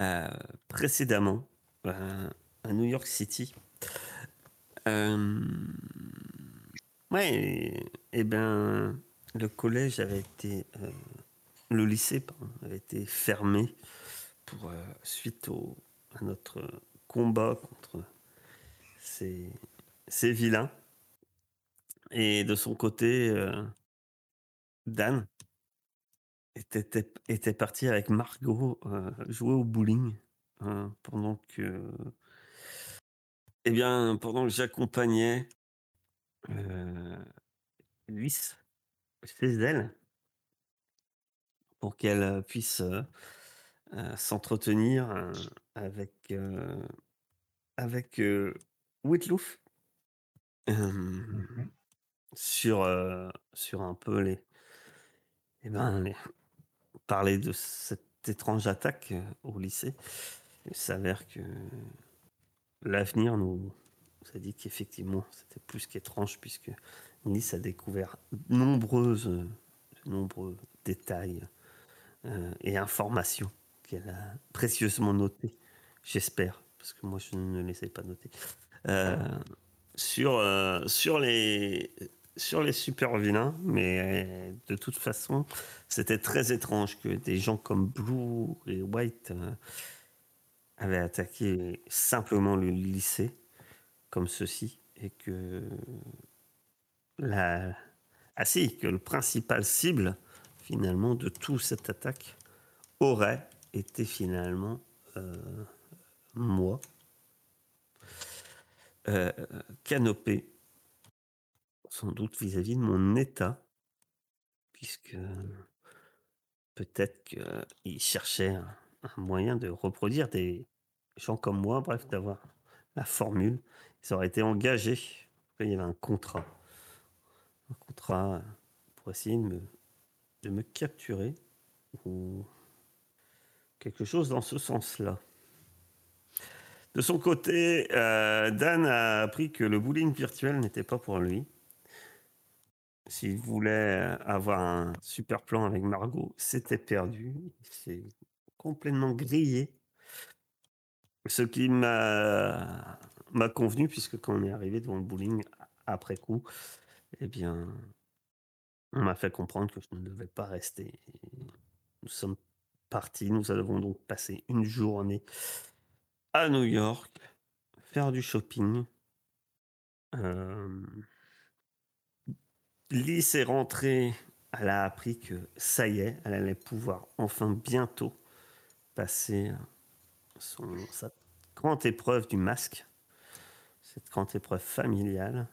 euh, précédemment euh, à New York City. Euh, ouais, et, ben le collège avait été, le lycée avait été fermé pour suite au, à notre combat contre ces, ces vilains. Et de son côté, Dan était, était, parti avec Margot euh, jouer au bowling hein, pendant que, eh bien, pendant que j'accompagnais euh, Luis chez elle pour qu'elle puisse euh, s'entretenir avec avec Whitloaf euh, Mhm. sur sur un peu les eh ben les- parler de cette étrange attaque euh, au lycée. Il s'avère que l'avenir nous, a dit qu'effectivement c'était plus qu'étrange puisque Nice a découvert nombreuses, de nombreux détails euh, et informations qu'elle a précieusement notées, j'espère, parce que moi je ne les ai pas notées, euh, sur, euh, sur, les, sur les super vilains, mais de toute façon, c'était très étrange que des gens comme Blue et White euh, avaient attaqué simplement le lycée, comme ceci, et que la... Ah si, que le principal cible, finalement, de toute cette attaque aurait été finalement euh, moi, euh, canopé, sans doute vis-à-vis de mon état, puisque peut-être qu'il cherchait un, moyen de reproduire des gens comme moi, bref, d'avoir la formule. Ils auraient été engagés. Il y avait un contrat. Un contrat pour essayer de me, de me capturer ou quelque chose dans ce sens-là. De son côté, euh, Dan a appris que le bowling virtuel n'était pas pour lui. S'il voulait avoir un super plan avec Margot, c'était perdu. Il s'est complètement grillé. Ce qui m'a convenu, puisque quand on est arrivé devant le bowling après coup, eh bien, on m'a fait comprendre que je ne devais pas rester. Nous sommes partis. Nous avons donc passé une journée à New York, faire du shopping. Euh, Lys est rentrée, elle a appris que ça y est, elle allait pouvoir enfin bientôt passer sa grande épreuve du masque, cette grande épreuve familiale.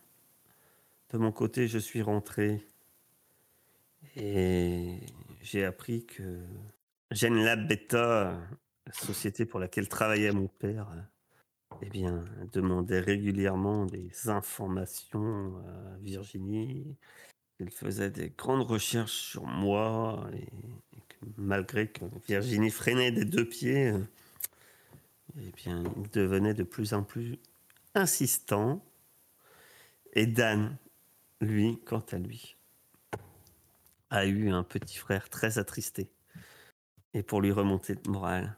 De mon côté, je suis rentré et j'ai appris que Gen Lab Beta, la société pour laquelle travaillait mon père, eh bien, demandait régulièrement des informations à Virginie. Elle faisait des grandes recherches sur moi et, malgré que Virginie freinait des deux pieds, eh bien, il devenait de plus en plus insistant. Et Dan, lui, quant à lui, a eu un petit frère très attristé. Et pour lui remonter le moral,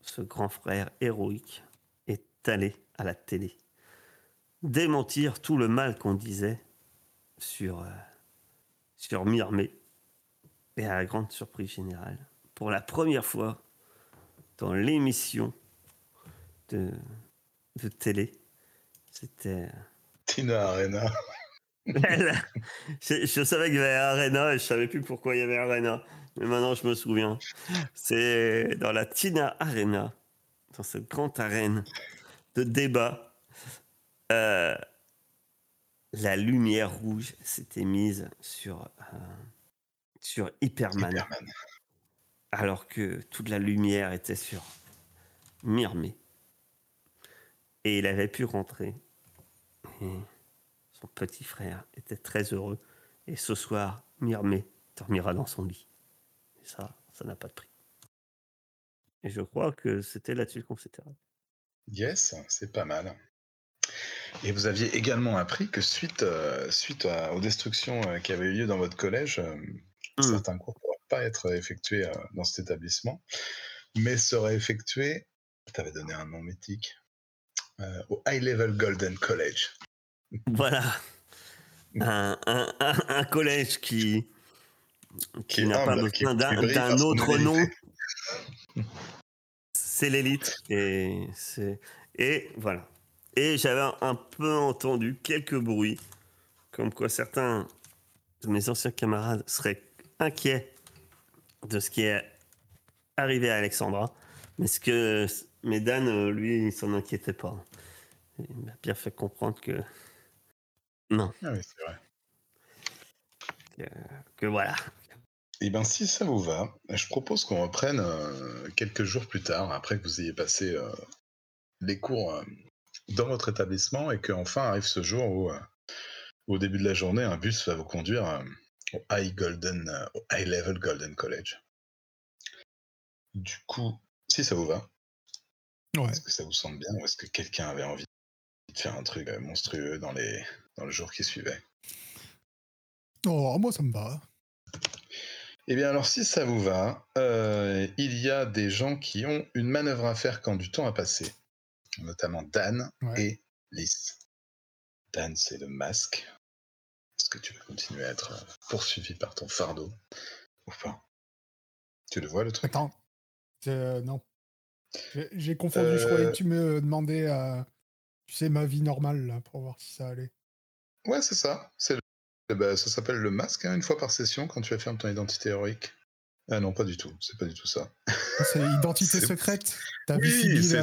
ce grand frère héroïque allé à la télé démentir tout le mal qu'on disait sur, euh, sur Mirmé. Et à la grande surprise générale, pour la première fois dans l'émission de, de télé, c'était. Tina Arena. je, je savais qu'il y avait Arena et je savais plus pourquoi il y avait Arena. Mais maintenant, je me souviens. C'est dans la Tina Arena, dans cette grande arène de débat. euh, la lumière rouge s'était mise sur, euh, sur Hyperman, alors que toute la lumière était sur Myrmé. Et il avait pu rentrer. Et son petit frère était très heureux. Et ce soir, Myrmé dormira dans son lit. Et ça, ça n'a pas de prix. Et je crois que c'était là-dessus qu'on s'était. Yes, c'est pas mal. Et vous aviez également appris que suite, euh, suite à- aux destructions euh, qui avaient eu lieu dans votre collège, euh, Mm. certains cours ne pourraient pas être effectués dans cet établissement. mais sera effectué, tu avais donné un nom mythique, au High Level Golden College. Voilà. Un, un- un- un collège qui, qui est n'a pas qui- besoin d'un qui autre nom. C'est l'élite. Et, c'est- et voilà. Et j'avais un peu entendu quelques bruits, comme quoi certains de mes anciens camarades seraient inquiets de ce qui est arrivé à Alexandra. Mais, ce que, mais Dan, lui, il s'en inquiétait pas. Il m'a bien fait comprendre que. Non, Ah oui, c'est vrai. que voilà. Eh bien, si ça vous va, je propose qu'on reprenne euh, quelques jours plus tard, après que vous ayez passé euh, les cours euh, dans votre établissement et qu'enfin arrive ce jour où, au début de la journée, un bus va vous conduire au, High Golden, au High Level Golden College. Du coup, si ça vous va, Ouais. est-ce que ça vous semble bien ou est-ce que quelqu'un avait envie de faire un truc monstrueux dans, les, dans le jour qui suivait? Oh, moi, ça me va. Eh bien, alors, si ça vous va, euh, il y a des gens qui ont une manœuvre à faire quand du temps a passé, notamment Dan Ouais. et Lys. Dan, c'est le masque. Est-ce que tu veux continuer à être euh, poursuivi par ton fardeau ou pas? Tu le vois, le truc? Attends. Euh, non. J'ai- confondu. Je croyais que tu me demandais, tu sais, ma vie normale, là, pour voir si ça allait. Ouais, c'est ça. C'est ben, ça s'appelle le masque, hein, une fois par session, quand tu affirmes ton identité héroïque. Ah non, pas du tout. C'est pas du tout ça. Ah, C'est identité secrète? Vie Oui, c'est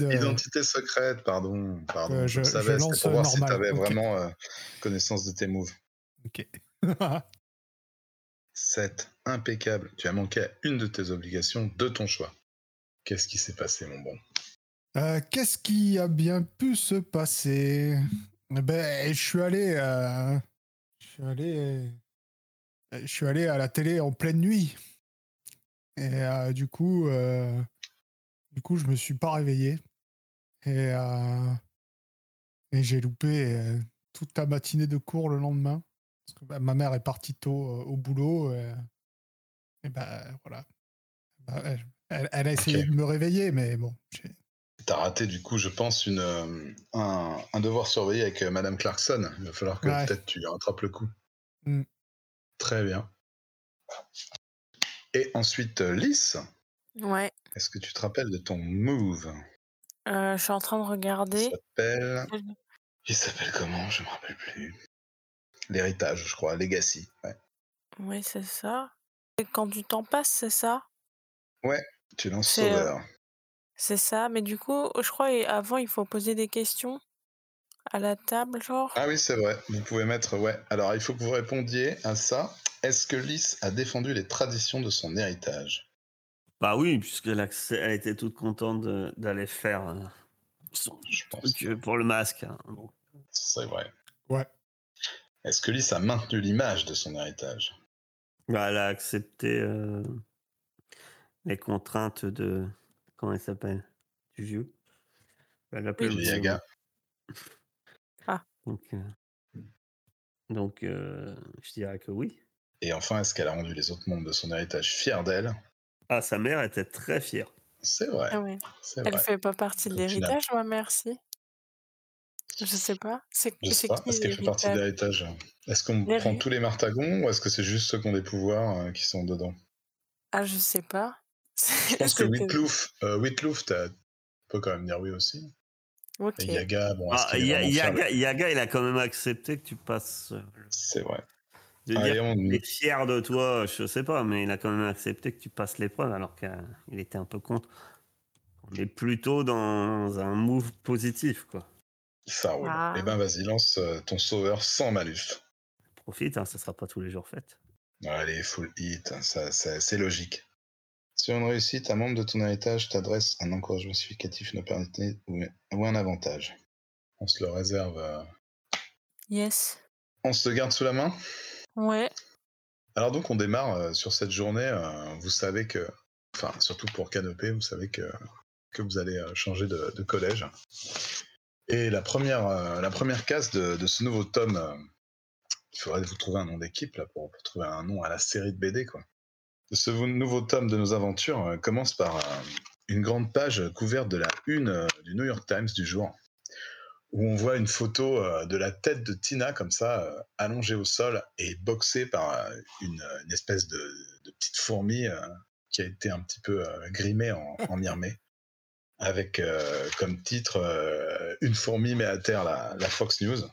de. identité secrète, pardon. pardon Euh, je, je- savais, c'était pour voir si normal, tu avais ok. vraiment euh, connaissance de tes moves. Ok. 7. Impeccable. Tu as manqué à une de tes obligations de ton choix. Qu'est-ce qui s'est passé, mon bon? Euh, Qu'est-ce qui a bien pu se passer? Eh Ben, je suis allé. Je suis allé. euh, Je suis allé à la télé en pleine nuit. Et euh, du coup, euh, du coup, je me suis pas réveillé. Et, euh, et j'ai loupé toute la matinée de cours le lendemain. Parce que bah, ma mère est partie tôt au boulot. euh, et ben voilà. Bah, elle, a essayé de me réveiller, mais bon. j'ai- T'as raté, du coup, je pense, une, euh, un, un devoir surveillé avec euh, Madame Clarkson. Il va falloir que Ouais. peut-être tu rattrapes le coup. Mm. Très bien. Et ensuite, euh, Lys, Ouais, est-ce que tu te rappelles de ton move? Euh, je suis en train de Il regarder. s'appelle... Il s'appelle comment? Je me rappelle plus. L'héritage, je crois. Legacy. Ouais. Oui, c'est ça. Et quand du temps passe, c'est ça? Tu lances euh, Sauveur. C'est ça, mais du coup, je crois et avant, il faut poser des questions à la table, genre? Ah oui, c'est vrai. Vous pouvez mettre. Ouais. Alors, il faut que vous répondiez à ça. Est-ce que Lys a défendu les traditions de son héritage? Bah oui, puisqu'elle a, elle était toute contente de- d'aller faire euh, son Je pense. truc euh, pour le masque. hein. Donc, C'est vrai. Ouais. Est-ce que Lys a maintenu l'image de son héritage? Bah, elle a accepté euh, les contraintes de. Comment elle s'appelle? Du vieux. Elle l'appelait Oui. le. Yaga. Donc, euh, donc euh, je dirais que oui. Et enfin, est-ce qu'elle a rendu les autres membres de son héritage fiers d'elle? Ah, sa mère était très fière. C'est vrai. Ah ouais. Elle vrai. fait pas partie de l'héritage, ouais, merci. Je sais pas. C'est Je sais pas. qui Est-ce qu'elle fait partie de l'héritage? Est-ce qu'on prend tous les martagons ou est-ce que c'est juste ceux qui ont des pouvoirs euh, qui sont dedans? Ah, je sais pas. Je pense que Whitlouf, euh, tu peux quand même dire oui aussi. Ok. Et Yaga, bon, Ah, fier Yaga, il a quand même accepté que tu passes. euh, C'est vrai. De Allez, dire on- qu'il est fier de toi, je sais pas, mais il a quand même accepté que tu passes l'épreuve alors qu'il était un peu contre. On est plutôt dans un move positif, quoi. Ça roule. Ah. Eh ben, vas-y, lance euh, ton sauveur sans malus. Profite, hein, ça sera pas tous les jours fait. Allez, full hit, hein, ça, ça- c'est logique. Sur une réussite, un membre de ton héritage t'adresse un encouragement significatif, une opportunité ou, un avantage. On se le réserve. euh, Yes. On se le garde sous la main? Ouais. Alors donc on démarre euh, sur cette journée. euh, vous savez que, enfin surtout pour Canopé, vous savez que, que vous allez euh, changer de, de collège. Et la première, la première case de, de ce nouveau tome, il faudrait vous trouver un nom d'équipe là pour, pour trouver un nom à la série de BD quoi. Ce nouveau tome de nos aventures euh, commence par euh, une grande page couverte de la une euh, du New York Times du jour, où on voit une photo de la tête de Tina comme ça, allongée au sol et boxée par une, une espèce de, de, petite fourmi qui a été un petit peu grimée en, en Myrmée, avec comme titre Une fourmi met à terre la, la Fox News.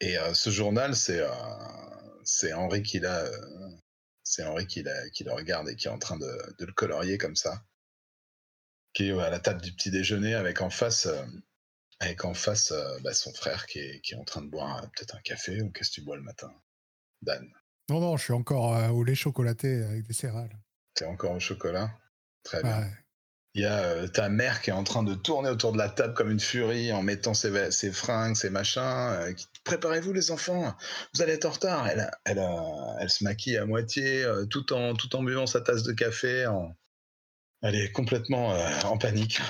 Et ce journal, c'est c'est Henri qui l'a c'est Henri qui, qui, le regarde et qui est en train de, le colorier comme ça. Qui est à la table du petit déjeuner avec en face, euh, avec en face euh, bah, son frère qui est, qui est, en train de boire euh, peut-être un café ou qu'est-ce que tu bois le matin Dan? Non, non, je suis encore au lait chocolaté avec des céréales. es encore au chocolat? Très bien. Il y a euh, ta mère qui est en train de tourner autour de la table comme une furie en mettant ses, ses fringues, ses machins. Euh, Préparez-vous les enfants, vous allez être en retard. Elle, se maquille à moitié euh, tout, en, buvant sa tasse de café. Elle est complètement en panique.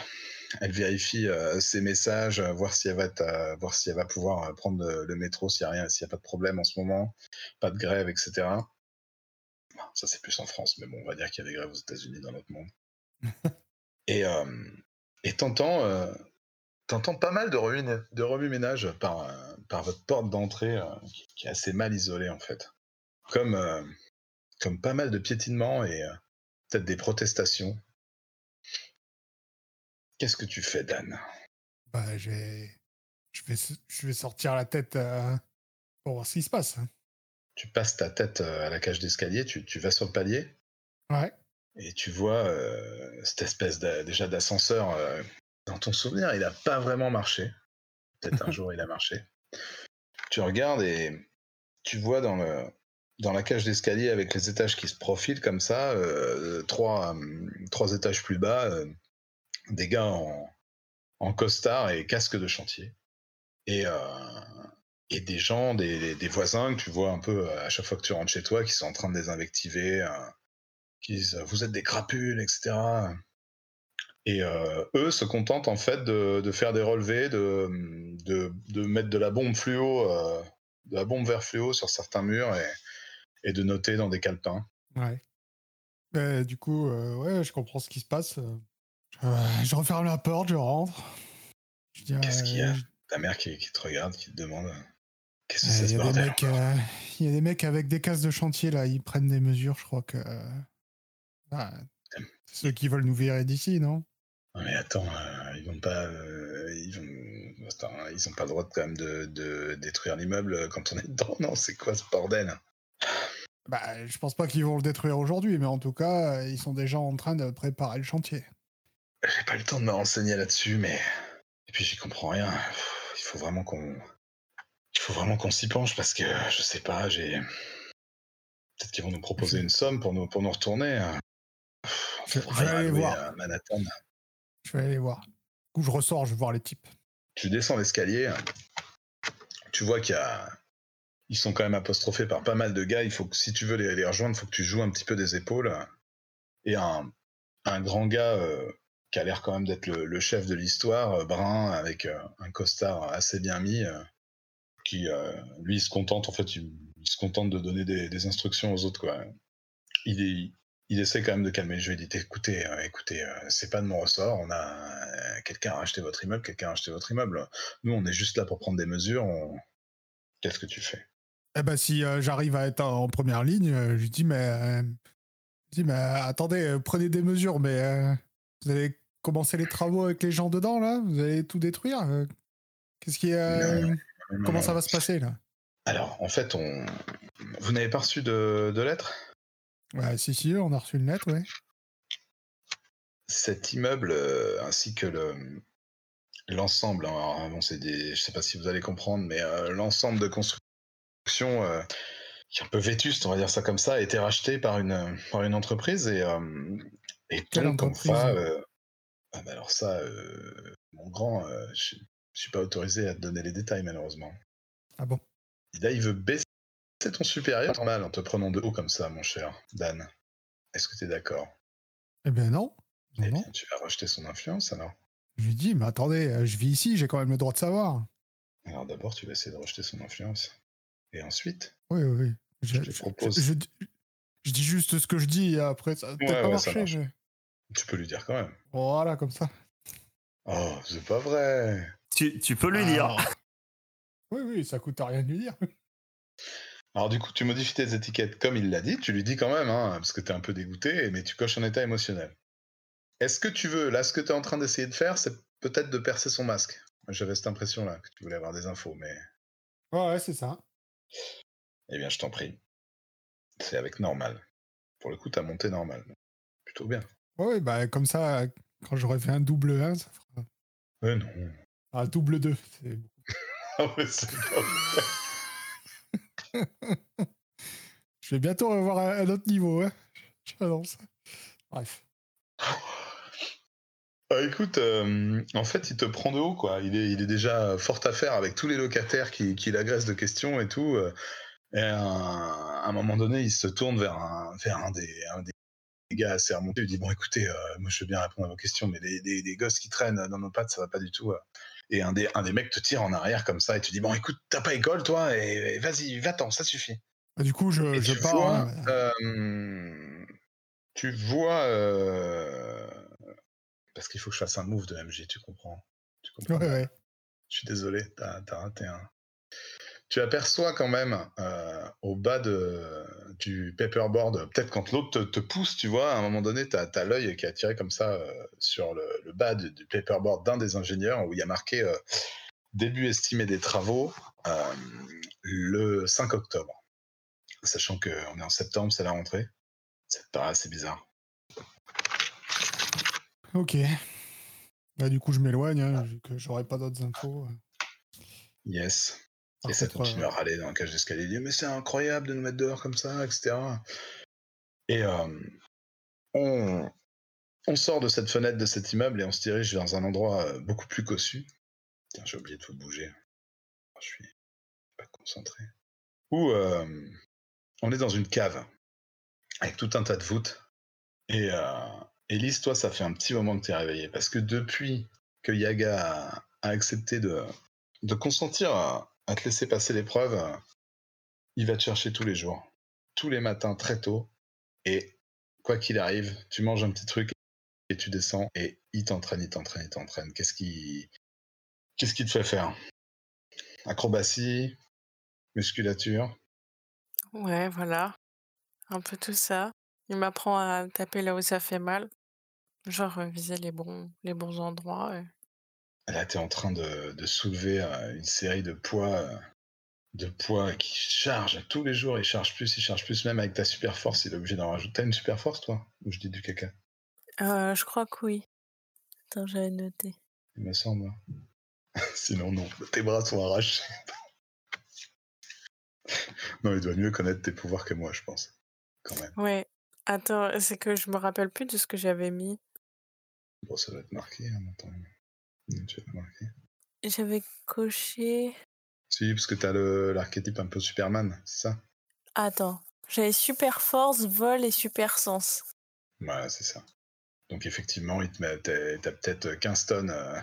Elle vérifie ses messages, voir si elle va, pouvoir prendre le, métro s'il n'y a, a pas de problème en ce moment, pas de grève, etc. Ça c'est plus en France, mais bon, on va dire qu'il y a des grèves aux États-Unis dans notre monde. Et et t'entends t'entends pas mal de remue, de remue-ménage par, par votre porte d'entrée qui, est assez mal isolée en fait. Comme, comme pas mal de piétinements et peut-être des protestations. Qu'est-ce que tu fais, Dan? Bah, je, vais, je vais sortir la tête pour voir ce qui se passe. Tu passes ta tête à la cage d'escalier, tu, tu vas sur le palier? Ouais. Et tu vois euh, cette espèce déjà d'ascenseur. Euh, dans ton souvenir, il n'a pas vraiment marché. Peut-être un jour il a marché. Tu regardes et tu vois dans, le, dans la cage d'escalier avec les étages qui se profilent comme ça, euh, trois, trois étages plus bas, des gars en, en costard et casque de chantier. Et, et des gens, des, des, voisins que tu vois un peu à chaque fois que tu rentres chez toi, qui sont en train de les invectiver qui disent vous êtes des crapules, etc. Et euh, eux se contentent en fait de, faire des relevés, de, de, mettre de la bombe fluo, euh, de la bombe vert fluo sur certains murs et, et de noter dans des calepins. Ouais. Bah, du coup, euh, ouais, je comprends ce qui se passe. je referme la porte, je rentre. Qu'est-ce qu'il y a? Ta mère qui, qui, te regarde, qui te demande Qu'est-ce que c'est ce bordel? Il y a des mecs avec des cases de chantier là, ils prennent des mesures, je crois que ah, ceux qui veulent nous virer d'ici, non? Mais attends, euh, ils vont pas, euh, ils vont, ils ont pas le droit de, quand même de, détruire l'immeuble quand on est dedans, non? C'est quoi ce bordel? Bah, je pense pas qu'ils vont le détruire aujourd'hui, mais en tout cas, ils sont déjà en train de préparer le chantier. J'ai pas eu le temps de me renseigner là-dessus, mais et puis j'y comprends rien. Il faut vraiment qu'on, il faut vraiment qu'on s'y penche parce que je sais pas, j'ai peut-être qu'ils vont nous proposer une somme pour nous pour nous retourner. Hein. Je, vais aller voir. Je vais aller voir. Du coup, je ressors, je vais voir les types. Tu descends l'escalier. Tu vois qu'il y a. Ils sont quand même apostrophés par pas mal de gars. Il faut que, si tu veux les, rejoindre, il faut que tu joues un petit peu des épaules. Et un, un grand gars euh, qui a l'air quand même d'être le, chef de l'histoire, euh, brun, avec euh, un costard assez bien mis, qui, lui, se contente, en fait, il, se contente de donner des, des, instructions aux autres, quoi. Il est, il essaie quand même de calmer le jeu. Il dit écoutez, euh, écoutez, euh, c'est pas de mon ressort. On a euh, quelqu'un a acheté votre immeuble, quelqu'un a acheté votre immeuble. Nous, on est juste là pour prendre des mesures. Qu'est-ce que tu fais? Eh ben, si j'arrive à être en première ligne, je lui dis mais, je dis mais attendez, prenez des mesures, mais vous allez commencer les travaux avec les gens dedans là? Vous allez tout détruire? Qu'est-ce qui Comment ça va se passer là? Alors, en fait, on, vous n'avez pas reçu de, de lettre? Ouais, si, si, on a reçu une lettre, oui. Cet immeuble, euh, ainsi que le, l'ensemble, hein, bon, c'est des, je sais pas si vous allez comprendre, mais euh, l'ensemble de construction euh, qui est un peu vétuste, on va dire ça comme ça, a été racheté par une, par une entreprise et, et Quelle donc, entreprise ah, bah alors ça, mon grand, je, ne suis pas autorisé à te donner les détails malheureusement. Ah bon? Là, il veut baisser c'est ton supérieur normal en te prenant de haut comme ça, mon cher Dan. Est-ce que tu es d'accord? Eh bien non. eh bien, tu vas rejeter son influence alors Je lui dis, mais attendez, euh, je vis ici, j'ai quand même le droit de savoir. Alors d'abord, tu vas essayer de rejeter son influence. Et ensuite? Oui, oui, oui. Je, te propose. Je dis juste ce que je dis et après ça Ouais, pas ouais, marche. Tu peux lui dire quand même. Voilà, comme ça. Oh, c'est pas vrai. Tu, tu peux lui dire. Ah. Oui, oui, ça coûte à rien de lui dire. Alors du coup, tu modifies tes étiquettes comme il l'a dit, tu lui dis quand même, hein, parce que t'es un peu dégoûté, mais tu coches un état émotionnel. Est-ce que tu veux, là, ce que tu es en train d'essayer de faire, c'est peut-être de percer son masque? J'avais cette impression-là, que tu voulais avoir des infos, mais... Ouais, ouais, c'est ça. Eh bien, je t'en prie. C'est avec normal. Pour le coup, t'as monté normal. Plutôt bien. Ouais, ouais, bah comme ça, quand j'aurais fait un double 1, ça fera Ouais, non. un double 2. C'est... Ah ouais, c'est pas. Je vais bientôt revoir un, un autre niveau, hein. J'annonce. Bref. Ah, écoute, euh, en fait, il te prend de haut, quoi. Il est, il est déjà fort à faire avec tous les locataires qui, qui l'agressent de questions et tout. euh, Et à un, à moment donné, il se tourne vers un, vers un, des, un des gars assez remontés. Il dit Bon, écoutez, euh, moi, je veux bien répondre à vos questions, mais des, des, des gosses qui traînent dans nos pattes, ça va pas du tout. Et un des, un des mecs te tire en arrière comme ça et tu dis Bon, écoute, t'as pas école, toi, et, et vas-y, va-t'en, ça suffit. Bah, du coup, je, Et je tu pars. vois, hein. euh, tu vois, euh, parce qu'il faut que je fasse un move de MG, tu comprends Tu comprends Ouais, ouais. Je suis désolé, t'as as raté un. Tu aperçois quand même euh, au bas de, du paperboard, peut-être quand l'autre te, te pousse, tu vois, à un moment donné, t'as as, l'œil qui est attiré comme ça euh, sur le, le bas du, du paperboard d'un des ingénieurs où il y a marqué euh, début estimé des travaux le 5 octobre. Sachant qu'on est en septembre, c'est la rentrée. Ça te paraît assez bizarre. Ok. Bah, du coup, je m'éloigne, hein, vu que j'aurai pas d'autres infos. Yes. Et ça continue à râler dans la cage d'escalier. Il dit, mais c'est incroyable de nous mettre dehors comme ça, etc. Et euh, on, on sort de cette fenêtre de cet immeuble et on se dirige vers un endroit euh, beaucoup plus cossu. Putain, j'ai oublié de tout bouger. Je suis pas concentré. Où euh, on est dans une cave avec tout un tas de voûtes. Et euh, Elise, toi, ça fait un petit moment que tu es réveillé. Parce que depuis que Yaga a, a accepté de, de consentir à, à te laisser passer l'épreuve, il va te chercher tous les jours, tous les matins très tôt. Et quoi qu'il arrive, tu manges un petit truc et tu descends et il t'entraîne, il t'entraîne, il t'entraîne. Qu'est-ce qui, qu'est-ce qui te fait faire? Acrobatie, musculature. Ouais, voilà. Un peu tout ça. Il m'apprend à taper là où ça fait mal. Genre viser les bons, les bons endroits. Là, tu es en train de, de soulever euh, une série de poids, euh, de poids qui chargent tous les jours. Il charge plus, il charge plus. Même avec ta super force, il est obligé d'en rajouter. T'as une super force, toi? Ou je dis du caca? Euh, je crois que oui. Attends, j'avais noté. Il me semble. Sinon, non. Tes bras sont arrachés. non, il doit mieux connaître tes pouvoirs que moi, je pense. Quand même. Ouais. Attends, c'est que je me rappelle plus de ce que j'avais mis. Bon, ça doit être marqué. Hein, attends. Tu as marqué. J'avais coché. Si, parce que t'as le- l'archétype un peu Superman, c'est ça? Attends. J'avais super force, vol et super sens. Voilà, c'est ça. Donc effectivement, il te met, t'as, t'as peut-être 15 tonnes euh,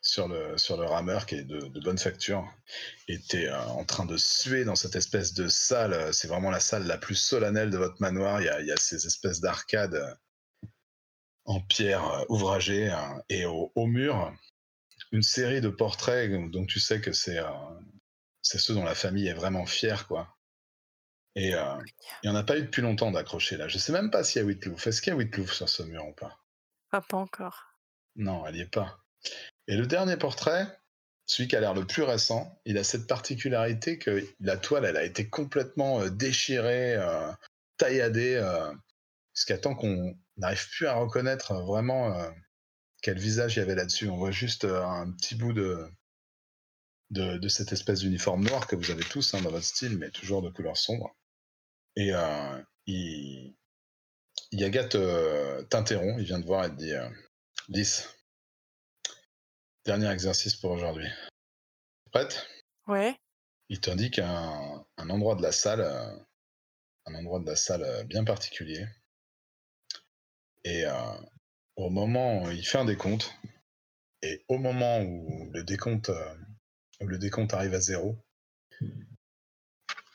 sur, le, sur le rameur qui est de, de bonne facture. Et t'es euh, en train de suer dans cette espèce de salle. euh, C'est vraiment la salle la plus solennelle de votre manoir. Il y a, il y a ces espèces d'arcades euh, en pierre ouvragée hein, et au, au mur, une série de portraits dont tu sais que c'est, euh, c'est ceux dont la famille est vraiment fière, quoi. Et euh, il n'y en a pas eu depuis longtemps d'accroché là. Je sais même pas s'il y a Whitlouf. Est-ce qu'il y a Whitlouf sur ce mur ou pas? Ah, pas encore. Non, elle n'y est pas. Et le dernier portrait, celui qui a l'air le plus récent, il a cette particularité que la toile, elle a été complètement euh, déchirée, euh, tailladée, jusqu'à temps qu'on n'arrive plus à reconnaître vraiment quel visage il y avait là-dessus. On voit juste euh, un petit bout de, de, de cette espèce d'uniforme noir que vous avez tous hein, dans votre style, mais toujours de couleur sombre. Et euh, il... Yaga te- t'interrompt, il vient te voir et te dit euh, Lys, dernier exercice pour aujourd'hui. Prête? Ouais. Il t'indique un, un endroit de la salle, euh, un endroit de la salle euh, bien particulier. Et euh, au moment où il fait un décompte, et au moment où le décompte, euh, où le décompte arrive à zéro,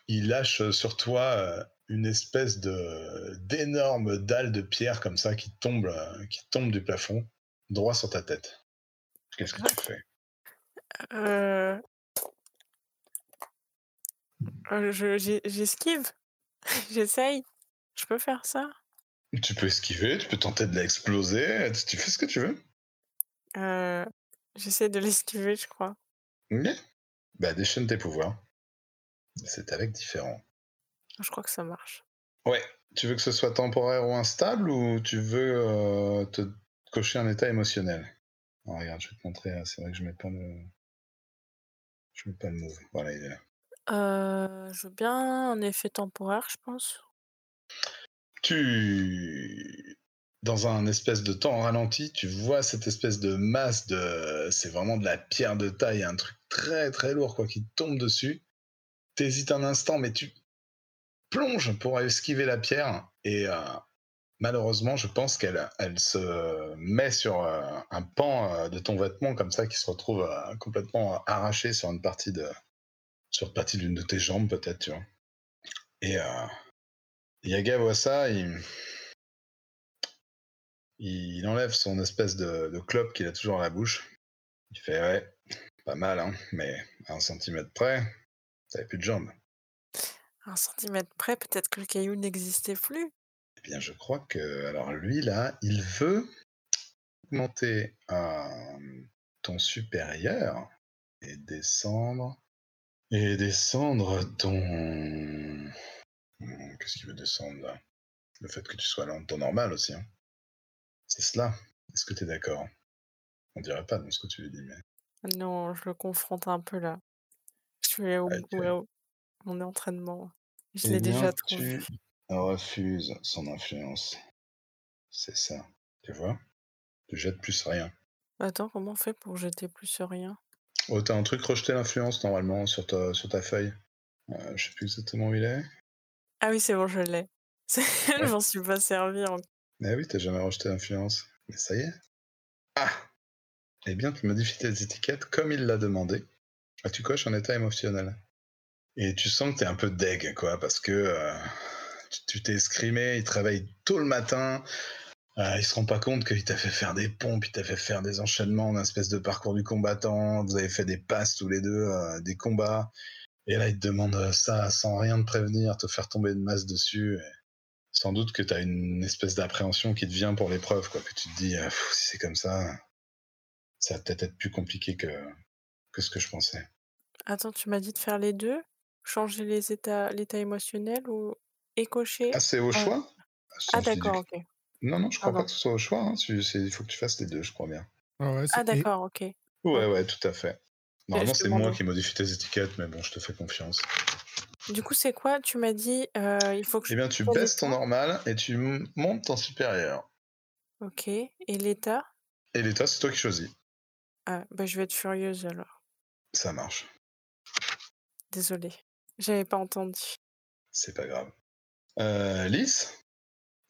il lâche sur toi euh, une espèce de d'énorme dalle de pierre comme ça qui tombe, euh, qui tombe du plafond droit sur ta tête. Qu'est-ce que tu fais? Euh, euh, je- j'ai- J'esquive. J'essaye. Je peux faire ça? Tu peux esquiver, tu peux tenter de l'exploser, tu- fais ce que tu veux. Euh, J'essaie de l'esquiver, je crois. Ok. Bah déchaîne tes pouvoirs. C'est avec différent. Je crois que ça marche. Ouais. Tu veux que ce soit temporaire ou instable ou tu veux euh, te cocher un état émotionnel? Ah, Regarde, je vais te montrer. hein, C'est vrai que je mets pas le. Je mets pas le move. Voilà, il est là. Euh, je veux bien un effet temporaire, je pense. Tu. Dans un espèce de temps ralenti, tu vois cette espèce de masse de. C'est vraiment de la pierre de taille, un truc très très lourd quoi qui tombe dessus. T'hésites un instant, mais tu plonges pour esquiver la pierre et euh, malheureusement, je pense qu'elle elle se met sur euh, un pan euh, de ton vêtement comme ça qui se retrouve complètement arraché sur une partie de sur une partie d'une de tes jambes peut-être, tu vois. Et Yaga voit ça, il... il enlève son espèce de, de clope qu'il a toujours à la bouche. Il fait ouais, pas mal, hein, mais à un centimètre près, t'avais plus de jambes. Un centimètre près, peut-être que le caillou n'existait plus. Eh bien, je crois que alors lui là, il veut monter à ton supérieur et descendre et descendre ton Qu'est-ce qu'il veut descendre là? Le fait que tu sois là en temps normal aussi. hein. C'est cela. Est-ce que tu es d'accord? On dirait pas dans ce que tu lui dis, mais. Non, je le confronte un peu là. Je vais au Ah, mon entraînement. Je l'ai déjà trouvé. tu refuses son influence. C'est ça. Tu vois? Tu jettes plus rien. Attends, comment on fait pour jeter plus rien? Oh, t'as un truc rejeter l'influence normalement sur ta, sur ta feuille? Euh, je sais plus exactement où il est. Ah oui, c'est bon, je l'ai. Je m'en suis pas servi en... Mais oui, t'as jamais rejeté l'influence. Mais ça y est. Ah Eh bien, tu modifies tes étiquettes comme il l'a demandé. Ah, tu coches un état émotionnel. Et tu sens que t'es un peu deg, quoi, parce que euh, tu- t'es escrimé, il travaille tôt le matin, euh, il se rend pas compte qu'il t'a fait faire des pompes, il t'a fait faire des enchaînements, une espèce de parcours du combattant, vous avez fait des passes tous les deux, euh, des combats, et là il te demande euh, ça sans rien te prévenir, te faire tomber une masse dessus. et sans doute que t'as une espèce d'appréhension qui te vient pour l'épreuve, quoi, que tu te dis, euh, Pff, si c'est comme ça, ça va peut-être être plus compliqué que, que ce que je pensais. Attends, tu m'as dit de faire les deux? Changer les états, l'état émotionnel ou écocher? Ah, c'est au Ah. choix? Ah du- d'accord, ok. Non, non, je crois pas que ce soit au choix. hein. Tu- Il faut que tu fasses les deux, je crois bien. Ah ouais, Ah d'accord, ok. Ouais, ouais, tout à fait. Normalement, je c'est moi qui modifie tes étiquettes, mais bon, je te fais confiance. Du coup, c'est quoi? Tu m'as dit, euh, il faut que je... Eh bien, tu baisses ton normal et tu montes ton supérieur. Ok. Et l'état? Et l'état, c'est toi qui choisis. Ah, bah je vais être furieuse alors. Ça marche. Désolée. J'avais pas entendu. C'est pas grave. Euh, Lys?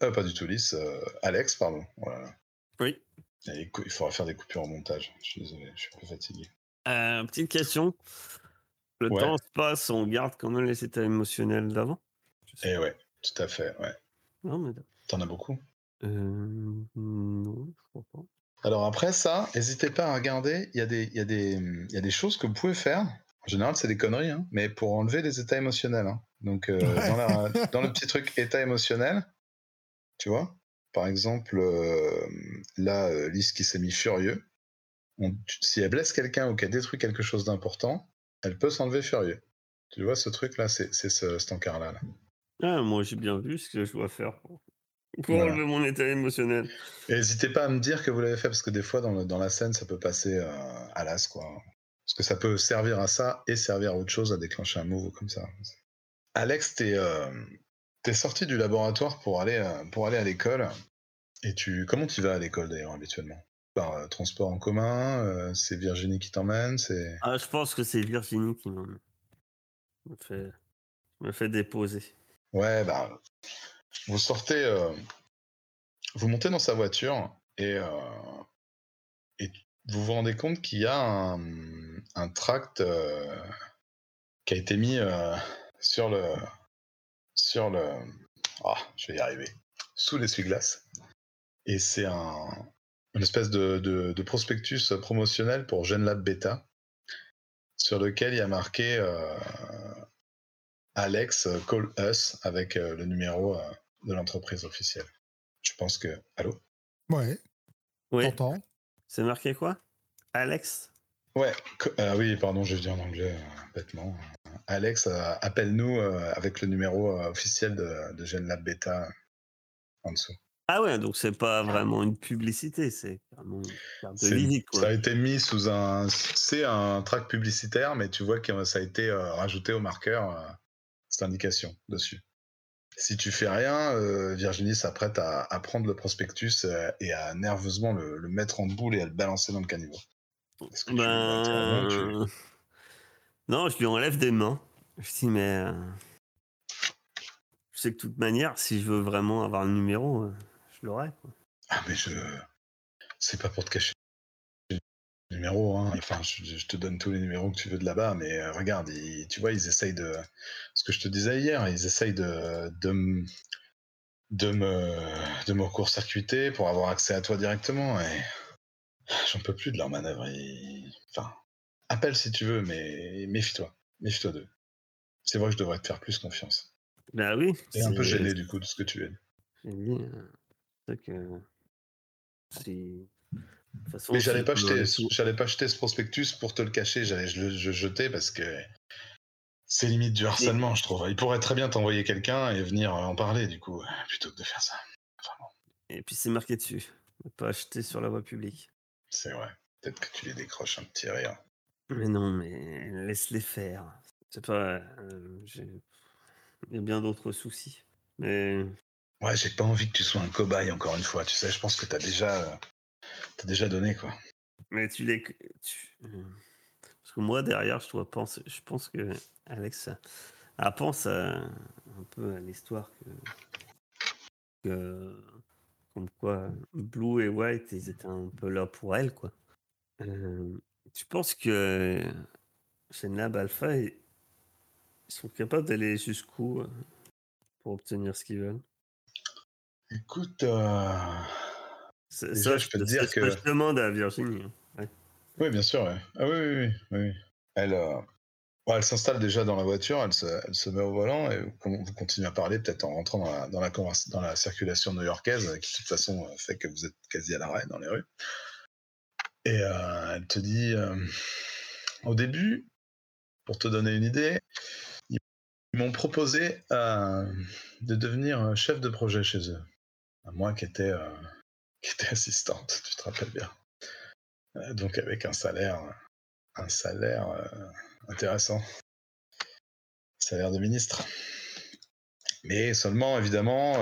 Euh, Pas du tout Lys. euh, Alex, pardon. Voilà. Oui. Il faudra faire des coupures au montage. Je suis désolé, je suis un peu fatigué. Euh, petite question. Le Ouais. temps se passe, on garde quand même les états émotionnels d'avant Et ouais, tout à fait, ouais. Non, mais... T'en as beaucoup? Euh, non, je crois pas. Alors après ça, n'hésitez pas à regarder, il y, a des- il y, a des- il y a des choses que vous pouvez faire. En général, c'est des conneries, hein, mais pour enlever les états émotionnels. hein. Donc, euh, Ouais. dans, la- dans le petit truc état émotionnel, tu vois, par exemple, euh, là, euh, Lys qui s'est mis furieux, on- si elle blesse quelqu'un ou qu'elle détruit quelque chose d'important, elle peut s'enlever furieux. Tu vois, ce truc-là, c'est ce, cet encart-là. là. Ah, moi, j'ai bien vu ce que je dois faire pour, pour Voilà. enlever mon état émotionnel. N'hésitez pas à me dire que vous l'avez fait, parce que des fois, dans, le- dans la scène, ça peut passer euh, à l'as, quoi. Parce que ça peut servir à ça et servir à autre chose, à déclencher un move comme ça. Alex, t'es euh, t'es sorti du laboratoire pour aller, euh, pour aller à l'école. Et tu, comment tu vas à l'école d'ailleurs habituellement? Par euh, transport en commun euh, C'est Virginie qui t'emmène C'est Ah, je pense que c'est Virginie qui me me fait, me fait déposer. Ouais, bah, vous sortez, euh, vous montez dans sa voiture et, euh, et vous vous rendez compte qu'il y a un, un tract euh, qui a été mis sur, le, sur le. Ah, je vais y arriver. Sous l'essuie-glace. Et c'est un, une espèce de, de, de prospectus promotionnel pour GenLab Beta, sur lequel il y a marqué euh, Alex Call Us avec euh, le numéro euh, de l'entreprise officielle. Je pense que. Allô? Ouais, Oui. t'entends? C'est marqué quoi? Alex? Ouais, euh, oui, pardon, je dis en anglais euh, bêtement. Alex, euh, appelle-nous euh, avec le numéro euh, officiel de, de GenLab Beta en dessous. Ah ouais, donc c'est pas vraiment une publicité, c'est de visite. Ça a été mis sous un. C'est un track publicitaire, mais tu vois que ça a été euh, rajouté au marqueur, euh, cette indication dessus. Si tu fais rien, euh, Virginie s'apprête à, à prendre le prospectus euh, et à nerveusement le, le mettre en boule et à le balancer dans le caniveau. Que tu- intérieurement, tu- Ben... Non, je lui enlève des mains. Je dis, mais. Je sais que de toute manière, si je veux vraiment avoir le numéro, je. Ah, mais je. C'est pas pour te cacher le numéro, hein. Enfin, je, je te donne tous les numéros que tu veux de là-bas, mais euh, regarde, ils- tu vois, ils essayent de. Ce que je te disais hier, ils essayent de. de m- de me, de me court-circuiter pour avoir accès à toi directement et j'en peux plus de leur manœuvre. Enfin, appelle si tu veux, mais méfie-toi. Méfie-toi d'eux. C'est vrai que je devrais te faire plus confiance. Ben oui. Et un peu c'est- gêné du coup de ce que tu es. Dit, euh, c'est que. Si. de toute façon, Mais j'allais pas, les- j'allais pas jeter ce prospectus pour te le cacher, j'allais je le je jeter parce que c'est limite du harcèlement, je trouve. Il pourrait très bien t'envoyer quelqu'un et venir en parler, du coup, plutôt que de faire ça. Vraiment, Et puis c'est marqué dessus. Ne Pas acheter sur la voie publique. c'est vrai. Peut-être que tu les décroches un petit rire. Mais non, mais laisse-les faire. C'est pas. euh, j'ai- Il y a bien d'autres soucis. Mais. Ouais, j'ai pas envie que tu sois un cobaye encore une fois, tu sais, je pense que t'as déjà, t'as déjà donné, quoi. Mais tu les. Parce que moi, derrière, je dois penser. Je pense que Alex ah, pense à, un peu à l'histoire que. Comme quoi, Blue et White, ils étaient un peu là pour elle, quoi. Euh, tu penses que chez Nab Alpha, ils ils sont capables d'aller jusqu'où euh, pour obtenir ce qu'ils veulent? Écoute, euh, Déjà, ça, je peux te dire que- je demande à Virginie. hein. oui, bien sûr, ouais. Ah oui, oui, oui, oui, oui. Elle, euh, elle s'installe déjà dans la voiture, elle se, elle se met au volant et vous, con- vous continuez à parler peut-être en rentrant dans la, dans la, conversa- dans la circulation new-yorkaise euh, qui de toute façon fait que vous êtes quasi à l'arrêt dans les rues. Et euh, elle te dit, au début, pour te donner une idée, ils m'ont proposé de devenir chef de projet chez eux. Moi qui étais, euh, qui était assistante, tu te rappelles bien. Euh, donc avec un salaire, euh, intéressant, salaire de ministre. Mais seulement, évidemment,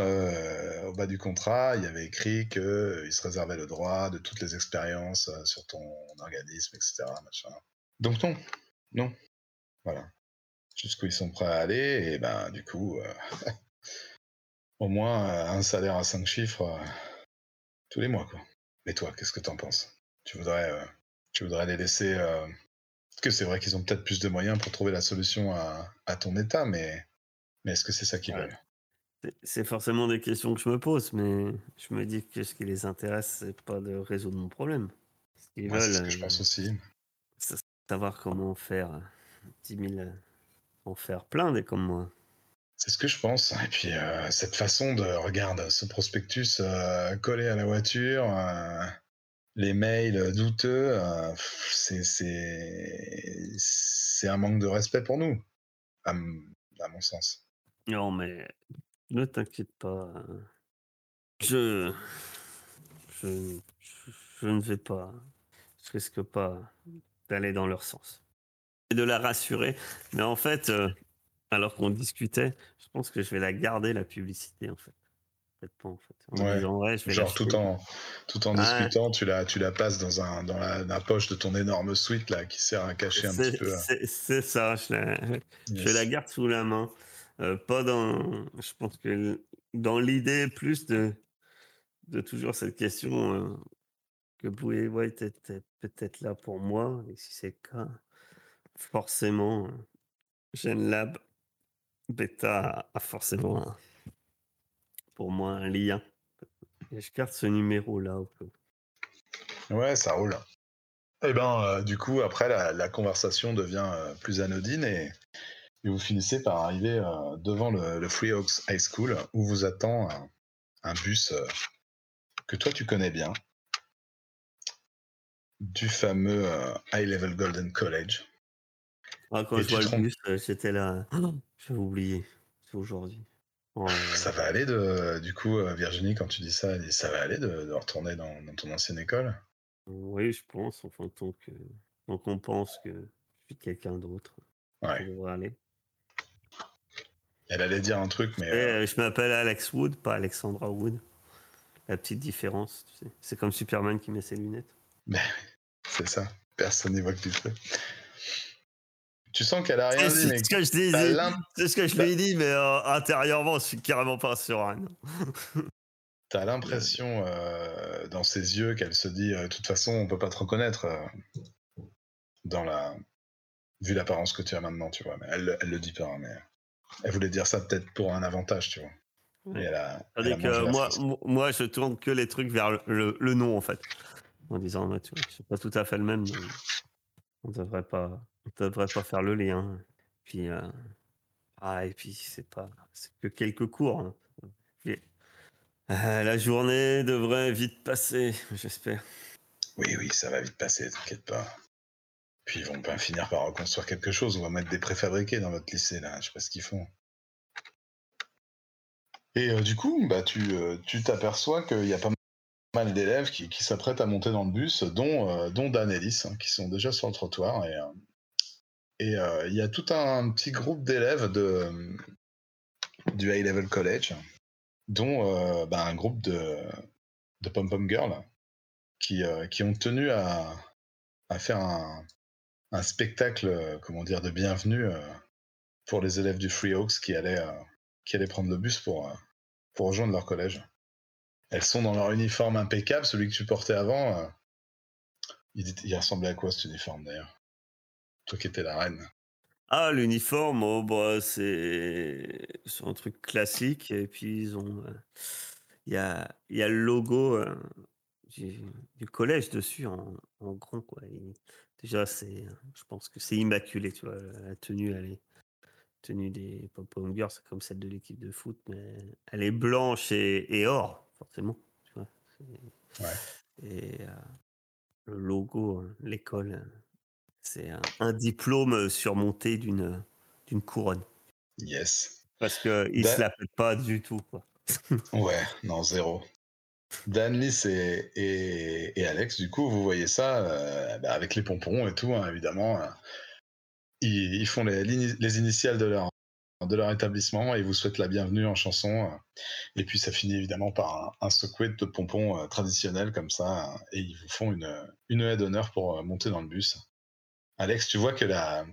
au bas du contrat, il y avait écrit qu'il se réservait le droit de toutes les expériences sur ton organisme, etc. Donc non, non, voilà. Jusqu'où ils sont prêts à aller, et ben du coup, au moins euh, un salaire à cinq chiffres euh, tous les mois, quoi. Mais toi, qu'est-ce que t'en penses? Tu voudrais, euh, tu voudrais les laisser Parce que c'est vrai qu'ils ont peut-être plus de moyens pour trouver la solution à, à ton état, mais, mais est-ce que c'est ça qu'ils Ouais. veulent? C'est- forcément des questions que je me pose, mais je me dis que ce qui les intéresse, c'est pas de résoudre mon problème. Ce qu'ils veulent, ce que je pense aussi. c'est savoir comment faire euh, 10 000, euh, en faire plein des comme moi. C'est ce que je pense. Et puis euh, cette façon de regarde ce prospectus euh, collé à la voiture, euh, les mails douteux, c'est un manque de respect pour nous, à, mon sens. Non, mais ne t'inquiète pas. Je, je, ne vais pas, je risque pas d'aller dans leur sens. Et de la rassurer. Mais en fait, alors qu'on discutait, je pense que je vais la garder, la publicité, en fait. Pas, en fait. En Ouais. disant, ouais, je vais Genre tout en tout en discutant, tu la tu la passes dans un dans la, la poche de ton énorme suite là qui sert à cacher un petit peu. euh, c'est- ça, je la, Je la garde sous la main. Euh, pas dans. Je pense que dans l'idée plus de, de toujours cette question euh, que Blue White était peut-être là pour moi. Et si c'est le cas, forcément, euh, Gen Lab Beta a forcément pour moi un lien. Je garde ce numéro là au cas où. Ouais, ça roule. Et ben, euh, du coup, après, la, conversation devient euh, plus anodine et, vous finissez par arriver euh, devant le, le Free Oaks High School où vous attend un, bus que toi tu connais bien, du fameux High Level Golden College. Ah, quand Et je vois le bus, euh, j'étais là. Oh, J'avais oublié. C'est aujourd'hui. Oh, Ça va aller de, du coup, euh, Virginie, quand tu dis ça, elle dit, ça va aller de, de retourner dans, dans ton ancienne école? Oui, je pense. Enfin, tant que tant qu'on pense que je suis quelqu'un d'autre, Ouais. aller. Elle allait dire un truc, mais Et, euh, euh, je m'appelle Alex Wood, pas Alexandra Wood. La petite différence, tu sais. C'est comme Superman qui met ses lunettes. c'est ça. Personne n'y voit que tu sens qu'elle a rien dit, mais c'est ce que je t'as c'est- ce que je lui ai dit, mais euh, intérieurement, je suis carrément pas serein. T'as l'impression euh, dans ses yeux qu'elle se dit euh, de toute façon on peut pas te reconnaître dans la vu l'apparence que tu as maintenant tu vois mais elle, elle le dit pas hein, mais elle voulait dire ça peut-être pour un avantage tu vois Ouais. et elle a, Tandis elle a que mangé la moi, moi, je tourne que les trucs vers le, le- le nom, en fait. En disant, ouais, tu vois, c'est pas tout à fait le même. mais on devrait pas, on devrait pas faire le lien. Puis, euh, ah, et puis, c'est pas, c'est que quelques cours. hein. Euh, la journée devrait vite passer, j'espère. oui oui ça va vite passer t'inquiète pas puis ils vont pas finir par reconstruire quelque chose on va mettre des préfabriqués dans votre lycée là je sais pas ce qu'ils font et euh, du coup bah tu euh, tu t'aperçois qu'il y a pas mal d'élèves qui, qui s'apprêtent à monter dans le bus, dont, dont Dan Ellis, hein, qui sont déjà sur le trottoir. Et et, euh, il y a tout un petit groupe d'élèves de, euh, du High Level College, dont euh, bah, un groupe de, de pom-pom girls qui, qui ont tenu à, à faire un, un spectacle, comment dire, de bienvenue pour les élèves du Free Oaks qui allaient, qui allaient prendre le bus pour, pour rejoindre leur collège. Elles sont dans leur uniforme impeccable, celui que tu portais avant. il, il ressemblait à quoi cet uniforme d'ailleurs? Toi qui étais la reine. Ah, l'uniforme, oh, bah, c'est un truc classique. Et puis, ils ont. euh, Il y, a, il y a le logo euh, du, du collège dessus en, en grand. Quoi. Et déjà, c'est, je pense que c'est immaculé. Tu vois, la tenue, elle est. Tenue des pom-pom girls, c'est comme celle de l'équipe de foot, mais elle est blanche et, et or, forcément. Tu vois, Ouais. Et euh, le logo, euh, l'école, c'est un, un diplôme surmonté d'une d'une couronne. Yes. Parce qu'ils Ben- se la pètent pas du tout. Quoi. Ouais, non, zéro. Dan, Lys et, et, et Alex, du coup, vous voyez ça euh, bah, avec les pompons et tout, hein, évidemment. euh, ils, ils font les, les initiales de leur, de leur établissement et ils vous souhaitent la bienvenue en chanson. euh, et puis ça finit évidemment par un, un secouet de pompons euh, traditionnel comme ça. euh, et ils vous font une, une haie d'honneur pour euh, monter dans le bus. Alex, tu vois que la,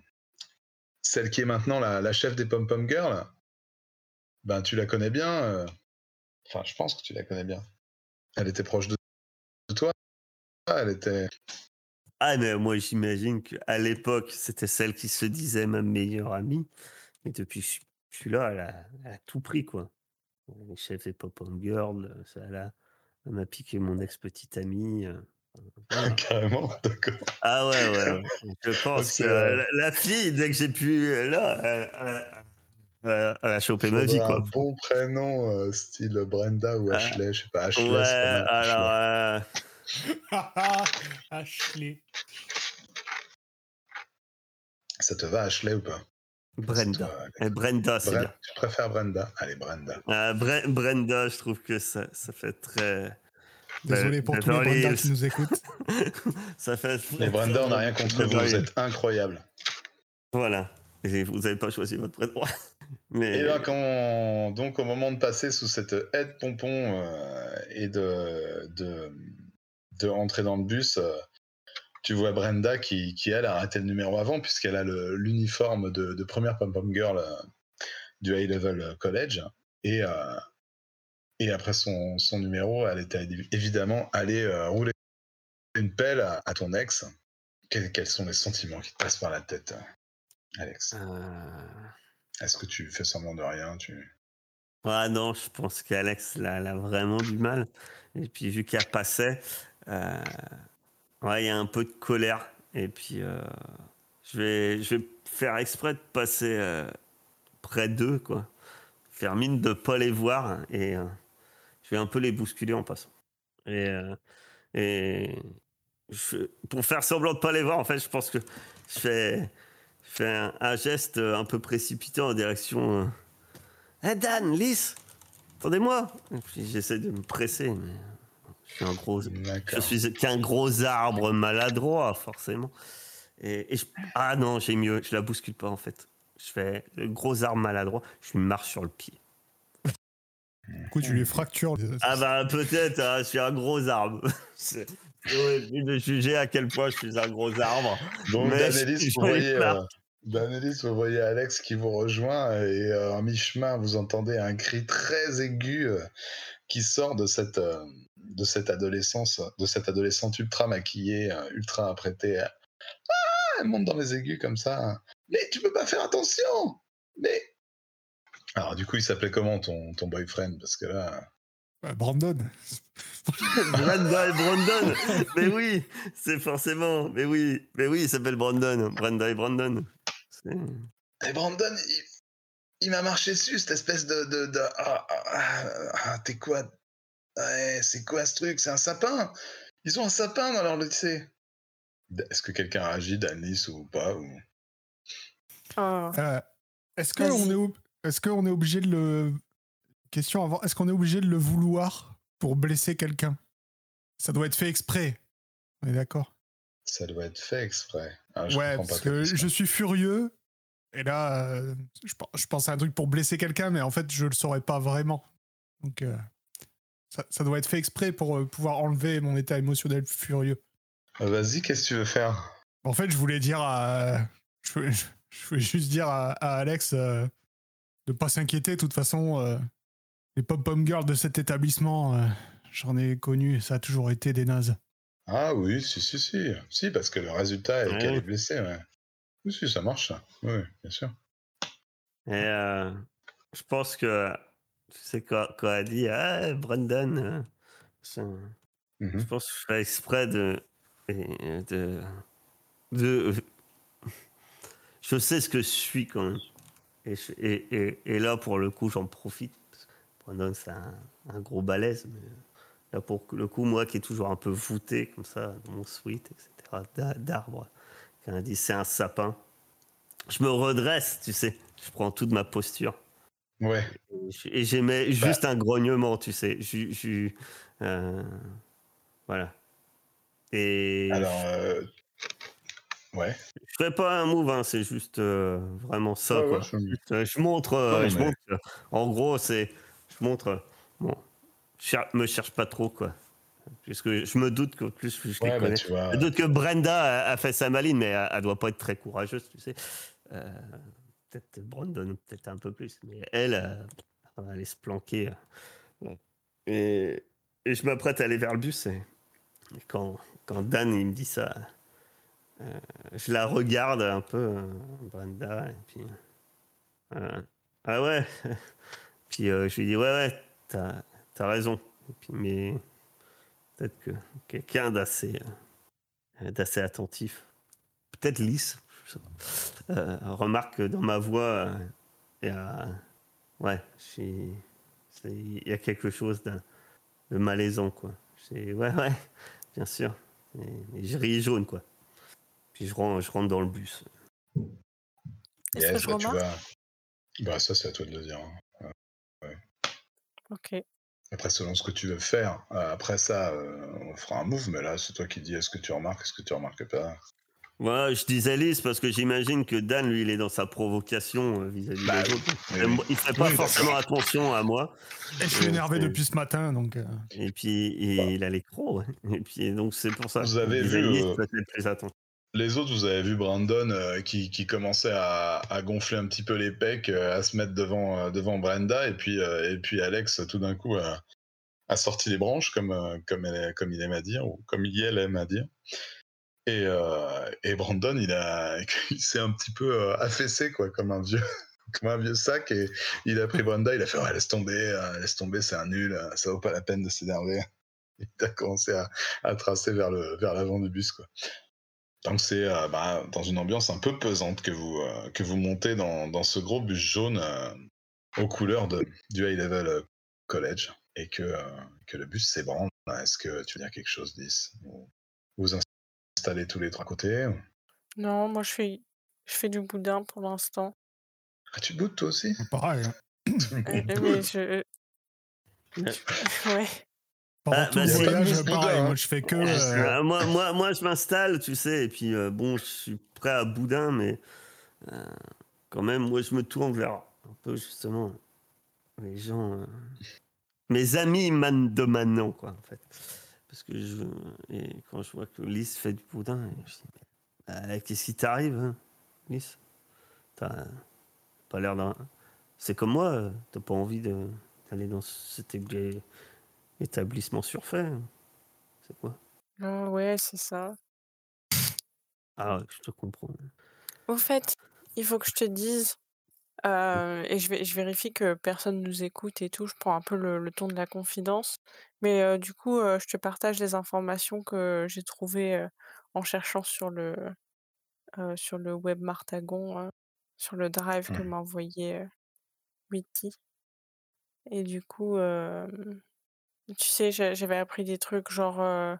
celle qui est maintenant la, chef des pom-pom girls, ben tu la connais bien. euh, Enfin, je pense que tu la connais bien. Elle était proche de toi. Elle était. Ah, mais moi, j'imagine qu'à l'époque, c'était celle qui se disait ma meilleure amie. Mais depuis que je suis là, elle a, tout pris, quoi. Les chefs des pop-on girls, ça, elle m'a piqué mon ex-petite amie. Euh, voilà. Carrément, d'accord. Ah ouais, ouais. Je pense que euh, la, la fille, dès que j'ai pu, là, elle, elle- elle- elle a chopé ma vie, quoi. Un bon prénom, euh, style Brenda ou Ah. Ashley, je sais pas. Ashley, Ouais, alors, Ashley. euh, Ashley. Ça te va, Ashley, ou pas? Brenda. Toi, Brenda, c'est Bren- bien. Tu préfères Brenda? Allez, Brenda. Ah, Bre- Brenda, je trouve que ça, ça fait très. Désolé pour tous les Brenda qui nous écoutent. ça fait. Les Brenda, on n'a rien contre vous, vous êtes incroyables. Voilà. Et vous n'avez pas choisi votre prénom. Mais. Et bien, quand, donc, au moment de passer sous cette aide pompon euh, et de, de, de rentrer dans le bus, euh, tu vois Brenda qui, qui, elle, a arrêté le numéro avant, puisqu'elle a le- l'uniforme de, de première pom-pom girl euh, du High Level College. Et, euh, et après son, son numéro, elle était évidemment allée euh, rouler une pelle à, à ton ex. Quels, quels sont les sentiments qui te passent par la tête, euh, Alex? Euh, Est-ce que tu fais semblant de rien tu... Ah non, je pense qu'Alex là, elle a vraiment du mal. Et puis vu qu'elle passait, euh, ouais, il y a un peu de colère. Et puis je, vais, je vais faire exprès de passer près d'eux, quoi. Faire mine de pas les voir et euh, je vais un peu les bousculer en passant. Et, euh, et je- pour faire semblant de pas les voir, en fait, je pense que je fais, je fais un, un geste un peu précipité en direction. euh, Hé Dan, Lys, attendez-moi. J'essaie de me presser, mais je suis un gros, je suis qu'un gros arbre maladroit, forcément. Et, et je- ah non, j'ai mieux, je la bouscule pas en fait. Je fais le gros arbre maladroit, je lui marche sur le pied. Du coup, tu les fractures. Ah bah peut-être, hein, je suis un gros arbre. C'est horrible de juger à quel point je suis un gros arbre. Donc, je- vous euh, vous voyez Alex qui vous rejoint et euh, en mi-chemin, vous entendez un cri très aigu euh, qui sort de cette, de cette adolescence, de cette adolescente ultra maquillée, ultra apprêtée. Ah, elle monte dans les aigus comme ça. Mais tu peux pas faire attention. Mais alors du coup, il s'appelait comment ton, ton boyfriend? Parce que là, Euh, Brandon. Brenda et Brandon. Mais oui, c'est forcément. Mais oui, mais oui, il s'appelle Brandon. Brenda et Brandon. Et Brandon, il, il m'a marché dessus, cette espèce de. de, de- ah, ah, ah, ah, t'es quoi? Ouais, c'est quoi ce truc? C'est un sapin Ils ont un sapin dans leur lycée Est-ce que quelqu'un a agi, Danis ou pas ou... Oh. Euh, est-ce qu'on est, ob- est, qu'on est obligé de le. Question avant. Est-ce qu'on est obligé de le vouloir pour blesser quelqu'un? Ça doit être fait exprès. On est d'accord? Ça doit être fait exprès. Ah, je Ouais, parce que je suis furieux. Et là, euh, je, je pense à un truc pour blesser quelqu'un, mais en fait, je le saurais pas vraiment. Donc, euh, ça, ça doit être fait exprès pour euh, pouvoir enlever mon état émotionnel furieux. Euh, Vas-y, qu'est-ce que tu veux faire? En fait, je voulais dire à. Je voulais, je voulais juste dire à, à Alex euh, de pas s'inquiéter. De toute façon, euh, les pop-pom girls de cet établissement, euh, j'en ai connu, ça a toujours été des nazes. Ah oui, si, si, si. Si, parce que le résultat est Ouais. qu'elle est blessée, ouais. Oui, si, ça marche, ça. Oui, bien sûr. Et euh, je pense que, tu sais, quand, quand elle dit Ah, Brandon, euh, c'est Mhm. je pense que je fais exprès de. de, de je sais ce que je suis quand même. Et, je- et, et, et là, pour le coup, j'en profite. parce que c'est un, un gros balèze. Mais là, pour le coup, moi qui est toujours un peu voûté comme ça, dans mon suite, etc., d'a- d'arbre, quand dit c'est un sapin, je me redresse, tu sais. Je prends toute ma posture. Ouais. Et j'aimais juste un grognement, tu sais. Je, je- euh, voilà. Et Alors, euh, ouais. je ferai pas un move, hein, c'est juste euh, vraiment ça. Ouais, quoi. ouais, je- Juste, euh, je montre, euh, Non, je mais- montre. en gros, c'est, je montre. bon, cher- me cherche pas trop, quoi. Puisque je me doute que plus je les Ouais, bah, connais. tu vois. Je me doute que Brenda a, a fait sa maline, mais elle, elle doit pas être très courageuse, tu sais. Peut-être Brandon, peut-être un peu plus, mais elle, elle va aller se planquer. Et, et je m'apprête à aller vers le bus. Et, et quand, quand Dan il me dit ça, je la regarde un peu, euh, Brenda, et puis. euh, ah ouais Puis euh, je lui dis, ouais, ouais, t'as as raison. Puis, mais peut-être que quelqu'un d'assez euh, d'assez attentif, peut-être lisse, euh, remarque que dans ma voix, euh, il y a, ouais, y a quelque chose de, de malaisant, quoi. Ouais, ouais, bien sûr. Et, et je ris jaune, quoi. Puis je rentre, je rentre dans le bus. Est-ce que bah, tu vas. Bah, ça, c'est à toi de le dire. hein. Ok. Après, selon ce que tu veux faire, euh, après ça, euh, on fera un move, mais là, c'est toi qui dis est-ce que tu remarques, est-ce que tu remarques pas? Ouais, je disais lisse parce que j'imagine que Dan, lui, il est dans sa provocation euh, vis-à-vis Bah des autres. oui, Il fait pas Oui, forcément attention à moi. Et je suis énervé depuis ce matin, donc. Et puis, et Bah. il a les crocs. ouais. Et puis, donc, c'est pour ça. Vous que je avez disais vu, euh, plus attention. Les autres, vous avez vu Brandon euh, qui, commençait à, gonfler un petit peu les pecs, euh, à se mettre devant, euh, devant Brenda, et puis, et puis Alex, tout d'un coup, a, sorti les branches, comme, comme, il aime à dire, ou comme il elle aime à dire. Et, et Brandon, il, il s'est un petit peu affaissé, quoi, comme un vieux, comme un vieux sac et il a pris Brenda, il a fait ouais, laisse tomber, laisse tomber, c'est un nul, ça vaut pas la peine de s'énerver. Il a commencé à, à, tracer vers le vers l'avant du bus quoi. Donc c'est euh, bah, dans une ambiance un peu pesante que vous euh, que vous montez dans, dans ce gros bus jaune euh, aux couleurs de, du high level college et que que le bus s'ébranle. Est-ce que tu veux dire quelque chose, 10 Vous vous installez tous les trois côtés ou... Non, moi je fais je fais du boudin pour l'instant. Ah, tu boudes toi aussi? Pareil. Hein. Mais je... ouais. Pendant Ah, tout bah, le c'est- voyage, c'est pareil. boudin, Moi, hein. je fais que. Euh, euh, moi, moi, moi, je m'installe, tu sais, et puis euh, bon, je suis prêt à boudin, mais euh, quand même, moi, je me tourne vers un peu justement les gens, mes amis man de maintenant, quoi, en fait. Parce que je, et quand je vois que Lys fait du boudin, je dis, Bah, qu'est-ce qui t'arrive, hein, Lys? T'as pas l'air d'un. C'est comme moi, t'as pas envie de- d'aller dans cet égl- établissement surfait. C'est quoi? Ah ouais, c'est ça. Ah, je te comprends. Au fait, il faut que je te dise, euh, et je, vais, je vérifie que personne nous écoute et tout, je prends un peu le, le ton de la confidence, mais euh, du coup, euh, je te partage les informations que j'ai trouvées en cherchant sur le, sur le web Martagon, sur le drive que m'a envoyé euh, Witty. Et du coup, tu sais, j'a- j'avais appris des trucs genre, euh,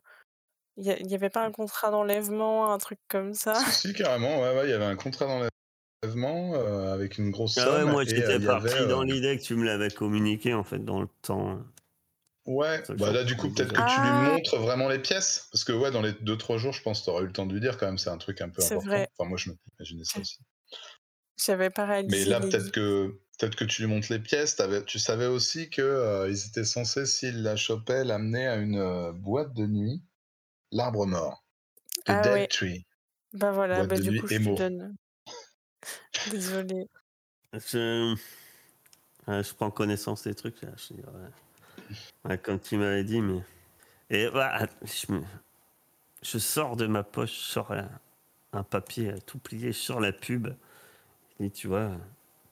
il n'y avait pas un contrat d'enlèvement, un truc comme ça? Si, si, carrément, ouais, ouais, il y avait un contrat d'enlèvement euh, avec une grosse Ah somme. ouais, moi et, euh, j'étais il y parti avait, dans euh, l'idée que tu me l'avais communiqué en fait dans le temps. Ouais, Ça, bah je là du coup peut-être que tu lui Ah. montres vraiment les pièces, parce que ouais dans les 2-3 jours je pense que tu auras eu le temps de lui dire quand même, c'est un truc un peu C'est important. vrai. Enfin moi je m'imaginais ça aussi. J'avais pas Mais réalisé là les peut-être que peut-être que tu lui montres les pièces, tu savais aussi que euh, ils étaient censés s'ils la chopaient l'amener à une euh, boîte de nuit, l'arbre mort, The Ah Dead ouais. Tree. Bah voilà, Boîte bah du coup, je te donne. Désolée. Je... ouais, je prends connaissance des trucs là. Je dis, ouais. Ouais, comme tu m'avais dit, mais. Et voilà, je, me- je sors de ma poche, je sors un, un papier euh, tout plié sur la pub. Et tu vois,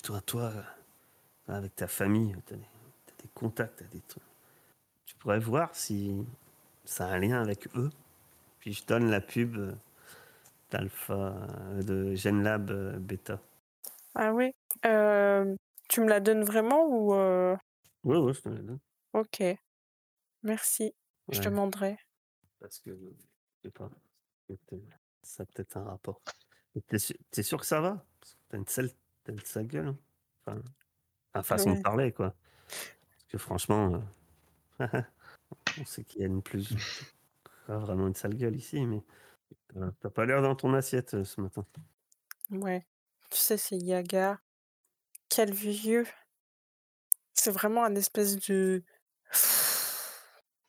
toi, toi, avec ta famille, tu as, des contacts, t'as des trucs. Tu pourrais voir si ça a un lien avec eux. Puis je donne la pub euh, d'Alpha, euh, de GenLab euh, Beta. Ah oui. Euh, tu me la donnes vraiment ou euh, Oui, oui, je te la donne. Ok. Merci. Je Ouais. demanderai. Parce que, je sais pas, ça a peut-être un rapport. T'es sûr, sûr que ça va? Parce que T'as une sale, t'as une sale gueule. hein. Enfin, enfin, façon Ouais. de parler, quoi. Parce que franchement, euh, on sait qu'il y a une plus. Pas vraiment une sale gueule ici, mais euh, t'as pas l'air dans ton assiette euh, ce matin. Ouais. Tu sais, c'est Yaga. Quel vieux. C'est vraiment un espèce de.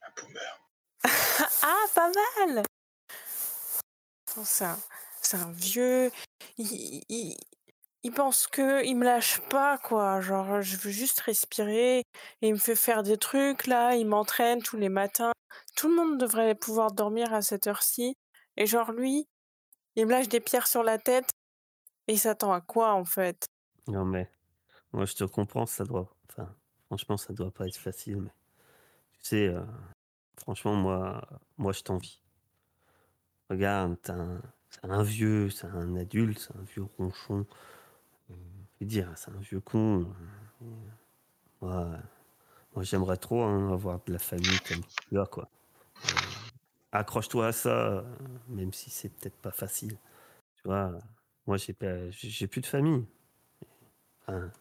Un boomer. ah, pas mal C'est un, vieux. Il, il, il pense que il me lâche pas, quoi. Genre, je veux juste respirer. Et il me fait faire des trucs, là. Il m'entraîne tous les matins. Tout le monde devrait pouvoir dormir à cette heure-ci. Et genre, lui, il me lâche des pierres sur la tête. Et il s'attend à quoi, en fait? Non, mais moi, je te comprends, ça doit. Enfin, franchement, ça doit pas être facile, mais tu sais, euh, franchement, moi, moi, je t'envie. Regarde, t'as un- un vieux, c'est un adulte, c'est un vieux ronchon. Euh, veux dire, c'est un vieux con. euh, Moi, moi j'aimerais trop hein, avoir de la famille comme tu as, quoi. Euh, Accroche-toi à ça, euh, même si c'est peut-être pas facile. Tu vois, moi, j'ai pas- j'ai j'ai plus de famille. Enfin,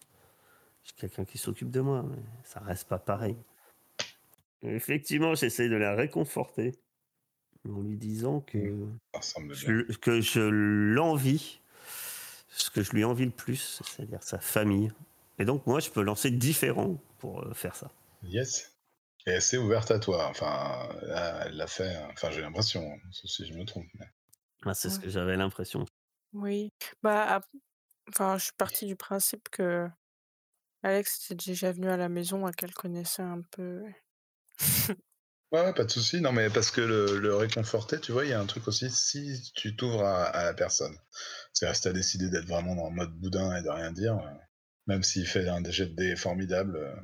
j'ai quelqu'un qui s'occupe de moi, mais ça reste pas pareil. Effectivement, j'essaie de la réconforter en lui disant je, que je l'envie, ce que je lui envie le plus, c'est-à-dire sa famille. Et donc, moi, je peux lancer différent pour euh, faire ça. Yes. Et elle s'est ouverte à toi. Enfin, là, elle l'a fait. Enfin, j'ai l'impression, hein, sauf si je me trompe. mais- Ah, c'est ce que j'avais l'impression. Oui. Bah, enfin, je suis partie du principe que Alex était déjà venu à la maison et qu'elle connaissait un peu. Ouais, pas de souci. Non, mais parce que le, le réconforter, tu vois, il y a un truc aussi, si tu t'ouvres à, à la personne. C'est-à-dire, si t'as décidé d'être vraiment en mode boudin et de rien dire, euh, Même s'il fait un jet de dés formidable, euh,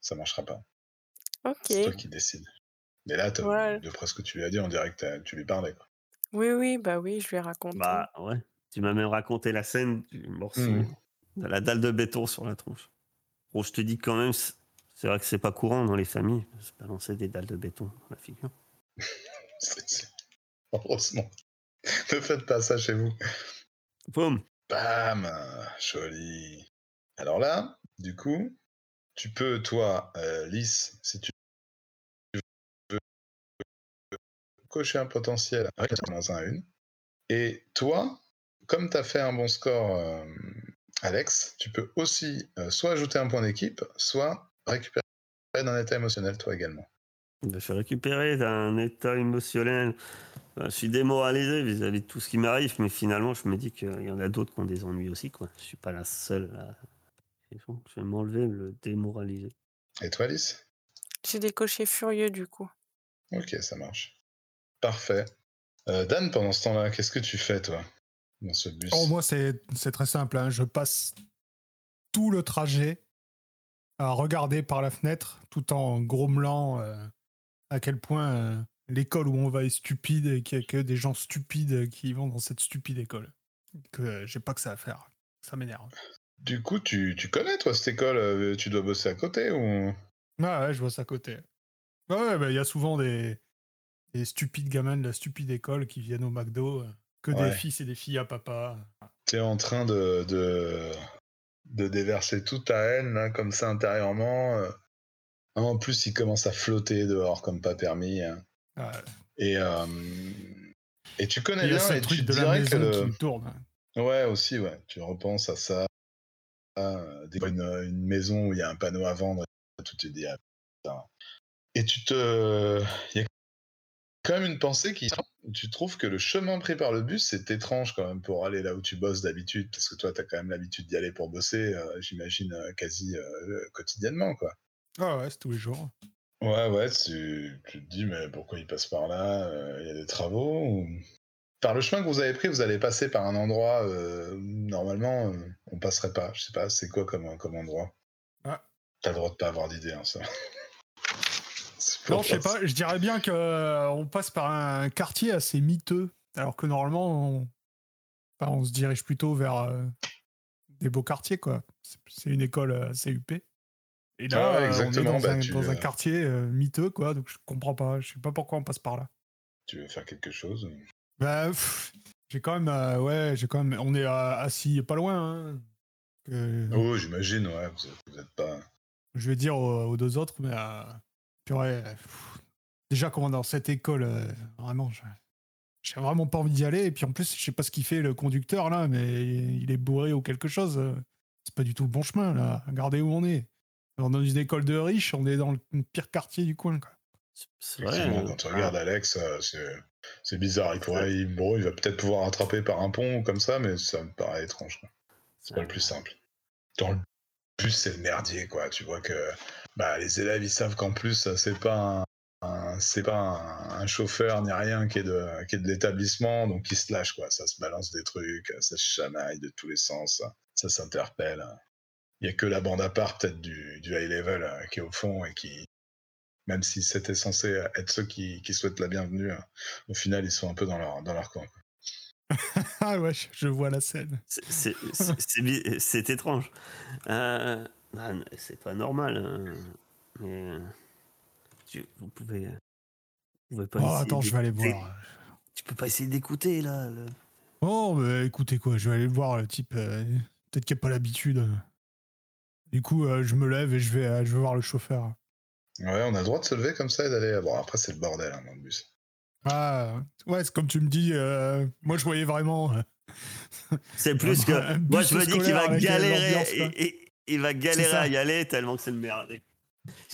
ça marchera pas. Ok. C'est toi qui décides. Mais là, Ouais. d'après ce que tu lui as dit, on dirait que tu lui parlais. Quoi. Oui, oui, bah oui, je lui ai raconté. Bah ouais. Tu m'as même raconté la scène du morceau de la dalle de béton sur la tronche. Bon, je te dis quand même, c'est vrai que c'est pas courant dans les familles de se balancer des dalles de béton dans la figure. Heureusement. ne faites pas ça chez vous. Boum Bam Joli. Alors là, du coup, tu peux, toi, euh, Lys, si tu veux, cocher un potentiel avec dans un une. Et toi, comme tu as fait un bon score, euh, Alex, tu peux aussi euh, soit ajouter un point d'équipe, soit récupérer d'un état émotionnel, toi également. Je suis récupéré d'un état émotionnel. Je suis démoralisé vis-à-vis de tout ce qui m'arrive, mais finalement, je me dis qu'il y en a d'autres qui ont des ennuis aussi. Quoi. Je suis pas la seule. à- Je vais m'enlever le démoralisé. Et toi, Lys J'ai des cochers furieux du coup. Ok, ça marche. Parfait. Euh, Dan, pendant ce temps-là, qu'est-ce que tu fais, toi, dans ce bus? Oh, moi, c'est c'est très simple. hein. Je passe tout le trajet à regarder par la fenêtre tout en grommelant euh, à quel point euh, l'école où on va est stupide et qu'il n'y a que des gens stupides qui vont dans cette stupide école. Que euh, j'ai pas que ça à faire. Ça m'énerve. Du coup, tu, tu connais, toi, cette école euh, Tu dois bosser à côté ou? Ouais, ouais, je ça à côté. Ouais, bah, il y a souvent des, des stupides gamins de la stupide école qui viennent au McDo. Que Ouais. des fils et des filles à papa. tu es en train de, de, de déverser toute ta haine, là, comme ça, intérieurement euh. En plus, il commence à flotter dehors comme pas permis. hein. Et, euh, et tu connais bien, et truc tu de la dirais que maison le... qui me tourne. Ouais, aussi, ouais. Tu repenses à ça. à, des fois, une, une maison où il y a un panneau à vendre, et tout te dit, ah, putain. Et tu te. Il y a quand même une pensée qui. Tu trouves que le chemin pris par le bus, c'est étrange quand même pour aller là où tu bosses d'habitude, parce que toi, tu as quand même l'habitude d'y aller pour bosser, euh, j'imagine, euh, quasi euh, quotidiennement, quoi. Ah ouais, c'est tous les jours. Ouais, ouais, tu, tu te dis, mais pourquoi il passe par là Il y a des travaux ou... Par le chemin que vous avez pris, vous allez passer par un endroit, normalement, on passerait pas. Je sais pas, c'est quoi comme, comme endroit? Ah. T'as le droit de pas avoir d'idée, hein, ça. Non, je sais pas, je dirais bien que euh, passe par un quartier assez miteux, alors que normalement, on, enfin, on se dirige plutôt vers euh, des beaux quartiers, quoi. C'est- une école euh, CUP. Et là, Ah euh, on est exactement, dans, bah, un, tu, dans un euh, quartier euh, miteux, quoi, donc je comprends pas. Je sais pas pourquoi on passe par là. Tu veux faire quelque chose? Bah, j'ai quand même, euh, ouais, j'ai quand même, on est euh, assis pas loin. hein. Que- Oh, j'imagine, ouais, vous êtes, vous êtes pas. je vais dire aux, aux deux autres, mais purée, euh, pff, déjà comment dans cette école, euh, vraiment, j'ai vraiment pas envie d'y aller. Et puis en plus, je sais pas ce qu'il fait le conducteur là, mais il est bourré ou quelque chose. C'est pas du tout le bon chemin là. Regardez où on est. On est dans une école de riches, on est dans le pire quartier du coin. Quoi. C'est- vrai. Effectivement, euh, quand tu regardes Alex, euh, c'est, c'est bizarre. Il, pourrait, il, bon, il va peut-être pouvoir attraper par un pont ou comme ça, mais ça me paraît étrange. quoi. C'est pas le plus simple. Dans le bus, c'est le merdier, quoi. Tu vois que bah, les élèves, ils savent qu'en plus, c'est pas un, un- c'est pas un, un chauffeur ni rien qui est de, qui est de l'établissement, donc ils se lâchent, quoi. Ça se balance des trucs, ça se chamaille de tous les sens, ça, s'interpelle. Il y a que la bande à part, peut-être, du, du high level euh, qui est au fond et qui, même si c'était censé être ceux qui, qui souhaitent la bienvenue, euh, au final, ils sont un peu dans leur, dans leur coin. ah ouais, je, vois la scène. C'est- étrange. Euh, ah, c'est pas normal. hein. Mais euh, tu, vous pouvez. Vous pouvez pas Oh, attends, je vais aller voir. Tu peux pas essayer d'écouter là. le- Oh, mais écoutez quoi, je vais aller voir le type. euh, Peut-être qu'il n'y a pas l'habitude. Du coup, euh, je me lève et je vais, euh, je vais voir le chauffeur. Ouais, on a le droit de se lever comme ça et d'aller. Bon, après, c'est le bordel hein, dans le bus. Ah, ouais, c'est comme tu me dis, euh, moi je voyais vraiment. euh, C'est plus que. Moi, je me dis qu'il va euh, galérer. et- il va galérer à y aller tellement que c'est le merde.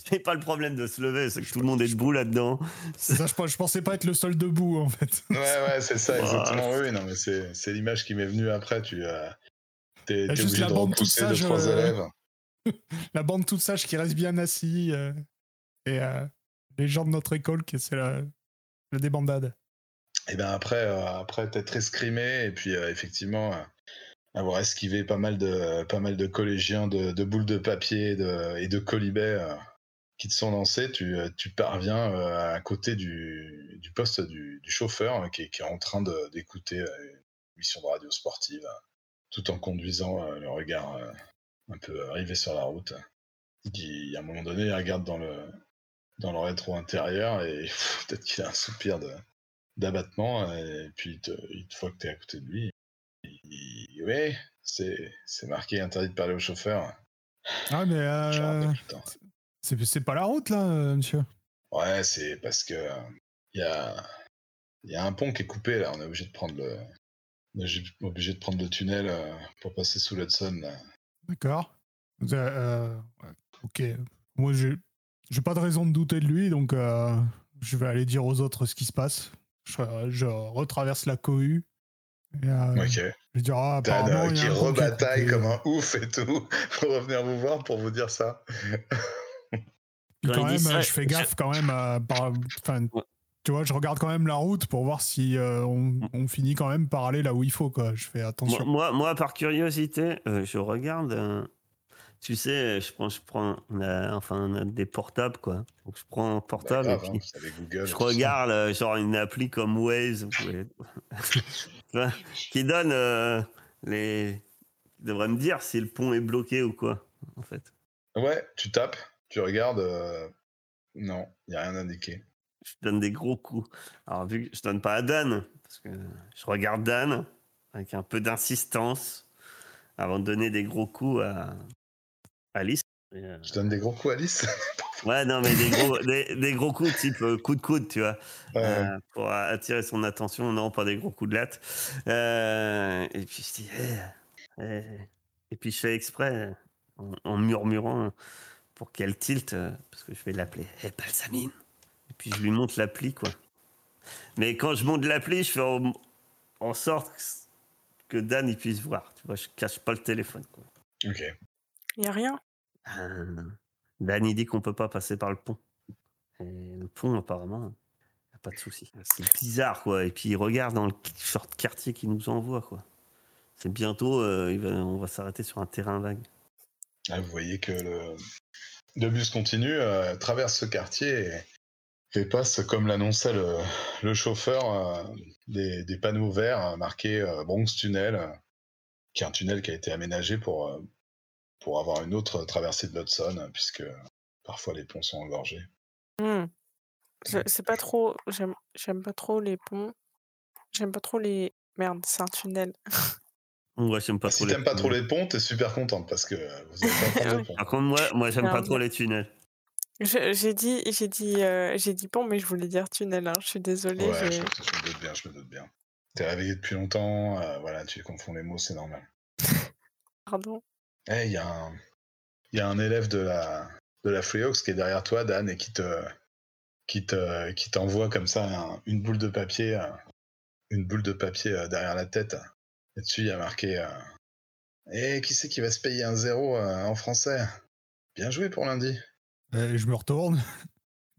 C'est pas le problème de se lever, c'est que tout le monde est debout là-dedans. c'est ça, je, pens- je pensais pas être le seul debout en fait. Ouais, ouais, c'est ça, exactement. Oui, oui, non, mais c'est, l'image qui m'est venue après. Tu euh, juste obligé la de bande toute deux, sage, trois euh, élèves. La bande toute sage qui reste bien assis. euh, et euh, les gens de notre école qui c'est la, la débandade. Et bien après, euh, après t'être escrimé, et puis euh, effectivement, euh, avoir esquivé pas mal de, pas mal de collégiens de, boules de papier et de colibets euh, qui te sont lancés, tu, euh, parviens euh, à côté du, poste du, chauffeur qui, est, en train d'écouter une émission de radio sportive tout en conduisant le regard un peu arrivé sur la route. Il, à un moment donné, il regarde dans le, dans le rétro intérieur et peut-être qu'il a un soupir d'abattement et puis il te, il te voit que tu es à côté de lui. Il ouais, c'est, marqué interdit de parler au chauffeur. Ah, mais euh, c'est pas la route, là, euh, monsieur. Ouais, c'est parce que il y a, il y a un pont qui est coupé là. On est obligé de prendre le, on est obligé- de prendre le tunnel euh, pour passer sous l'Hudson. là. D'accord. Euh, ok. Moi, j'ai j'ai pas de raison de douter de lui, donc euh, je vais aller dire aux autres ce qui se passe. Je, je retraverse la cohue. Et, euh, Ok. Je dirais, ah, euh, a qui rebataille comme un ouf et tout pour revenir vous voir pour vous dire ça. Puis Quand même, ça, je fais gaffe quand même à. par- tu vois, je regarde quand même la route pour voir si euh, on, on finit quand même par aller là où il faut, quoi. Je fais Moi, attention. moi, moi, par curiosité, euh, je regarde. Tu sais, je prends, je prends, on a, enfin, on a des portables, quoi. Donc je prends un Bah, portable grave, et hein, puis Google. je ça. regarde, euh, genre une appli comme Waze, qui donne euh, les, qui devrait me dire si le pont est bloqué ou quoi, en fait. Ouais, tu tapes, tu regardes. euh, Non, il n'y a rien indiqué. Je donne des gros coups. Alors vu que je donne pas à Dan, parce que je regarde Dan avec un peu d'insistance avant de donner des gros coups à Alice. Euh, Je donne des gros coups à Alice. Ouais, non, mais des gros, des, des gros coups type euh, coup de coude, tu vois, Ouais. euh, pour attirer son attention. Non, pas des gros coups de latte. Euh, et puis je dis, Eh, eh. et puis je fais exprès en, en murmurant pour qu'elle tilte, parce que je vais l'appeler Eh, Balsamine. Et puis je lui montre l'appli, quoi. Mais quand je monte l'appli, je fais en, en sorte que Dan il puisse voir. Tu vois, je cache pas le téléphone, quoi. Ok. Il y a rien. Euh, Dan, il dit qu'on peut pas passer par le pont. Et le pont, apparemment, y a pas de souci. C'est bizarre, quoi. Et puis, il regarde dans le short quartier qu'il nous envoie, quoi. C'est bientôt, euh, il va- on va s'arrêter sur un terrain vague. Là, vous voyez que le, le bus continue, euh, traverse ce quartier et, et passe, comme l'annonçait le, le chauffeur, euh, des, des panneaux verts marqués Bronx Tunnel, qui est un tunnel qui a été aménagé pour, pour avoir une autre traversée de l'Hudson, euh, puisque parfois les ponts sont engorgés. Je- C'est pas trop. J'aime j'aime pas trop les ponts. J'aime pas trop les. Merde, c'est un tunnel. Moi, j'aime pas Ah, trop si les t'aimes pas trop les ponts, t'es super contente parce que vous avez pas prendre le pont. Par contre, moi, moi j'aime pas trop les tunnels. J'ai dit, j'ai dit, euh, j'ai dit pont, mais je voulais dire tunnel. hein. Je suis désolée. Ouais, je me doute bien, je me doute bien. T'es réveillé depuis longtemps, euh, voilà, tu confonds les mots, c'est normal. Pardon. Il y, a un- il y a un élève de la, de la Freehox qui est derrière toi, Dan, et qui te qui te qui t'envoie comme ça un- une boule de papier, euh, une boule de papier euh, derrière la tête. Et dessus, il y a marqué euh, Eh, qui c'est qui va se payer un zéro en français? Bien joué pour lundi. Et je me retourne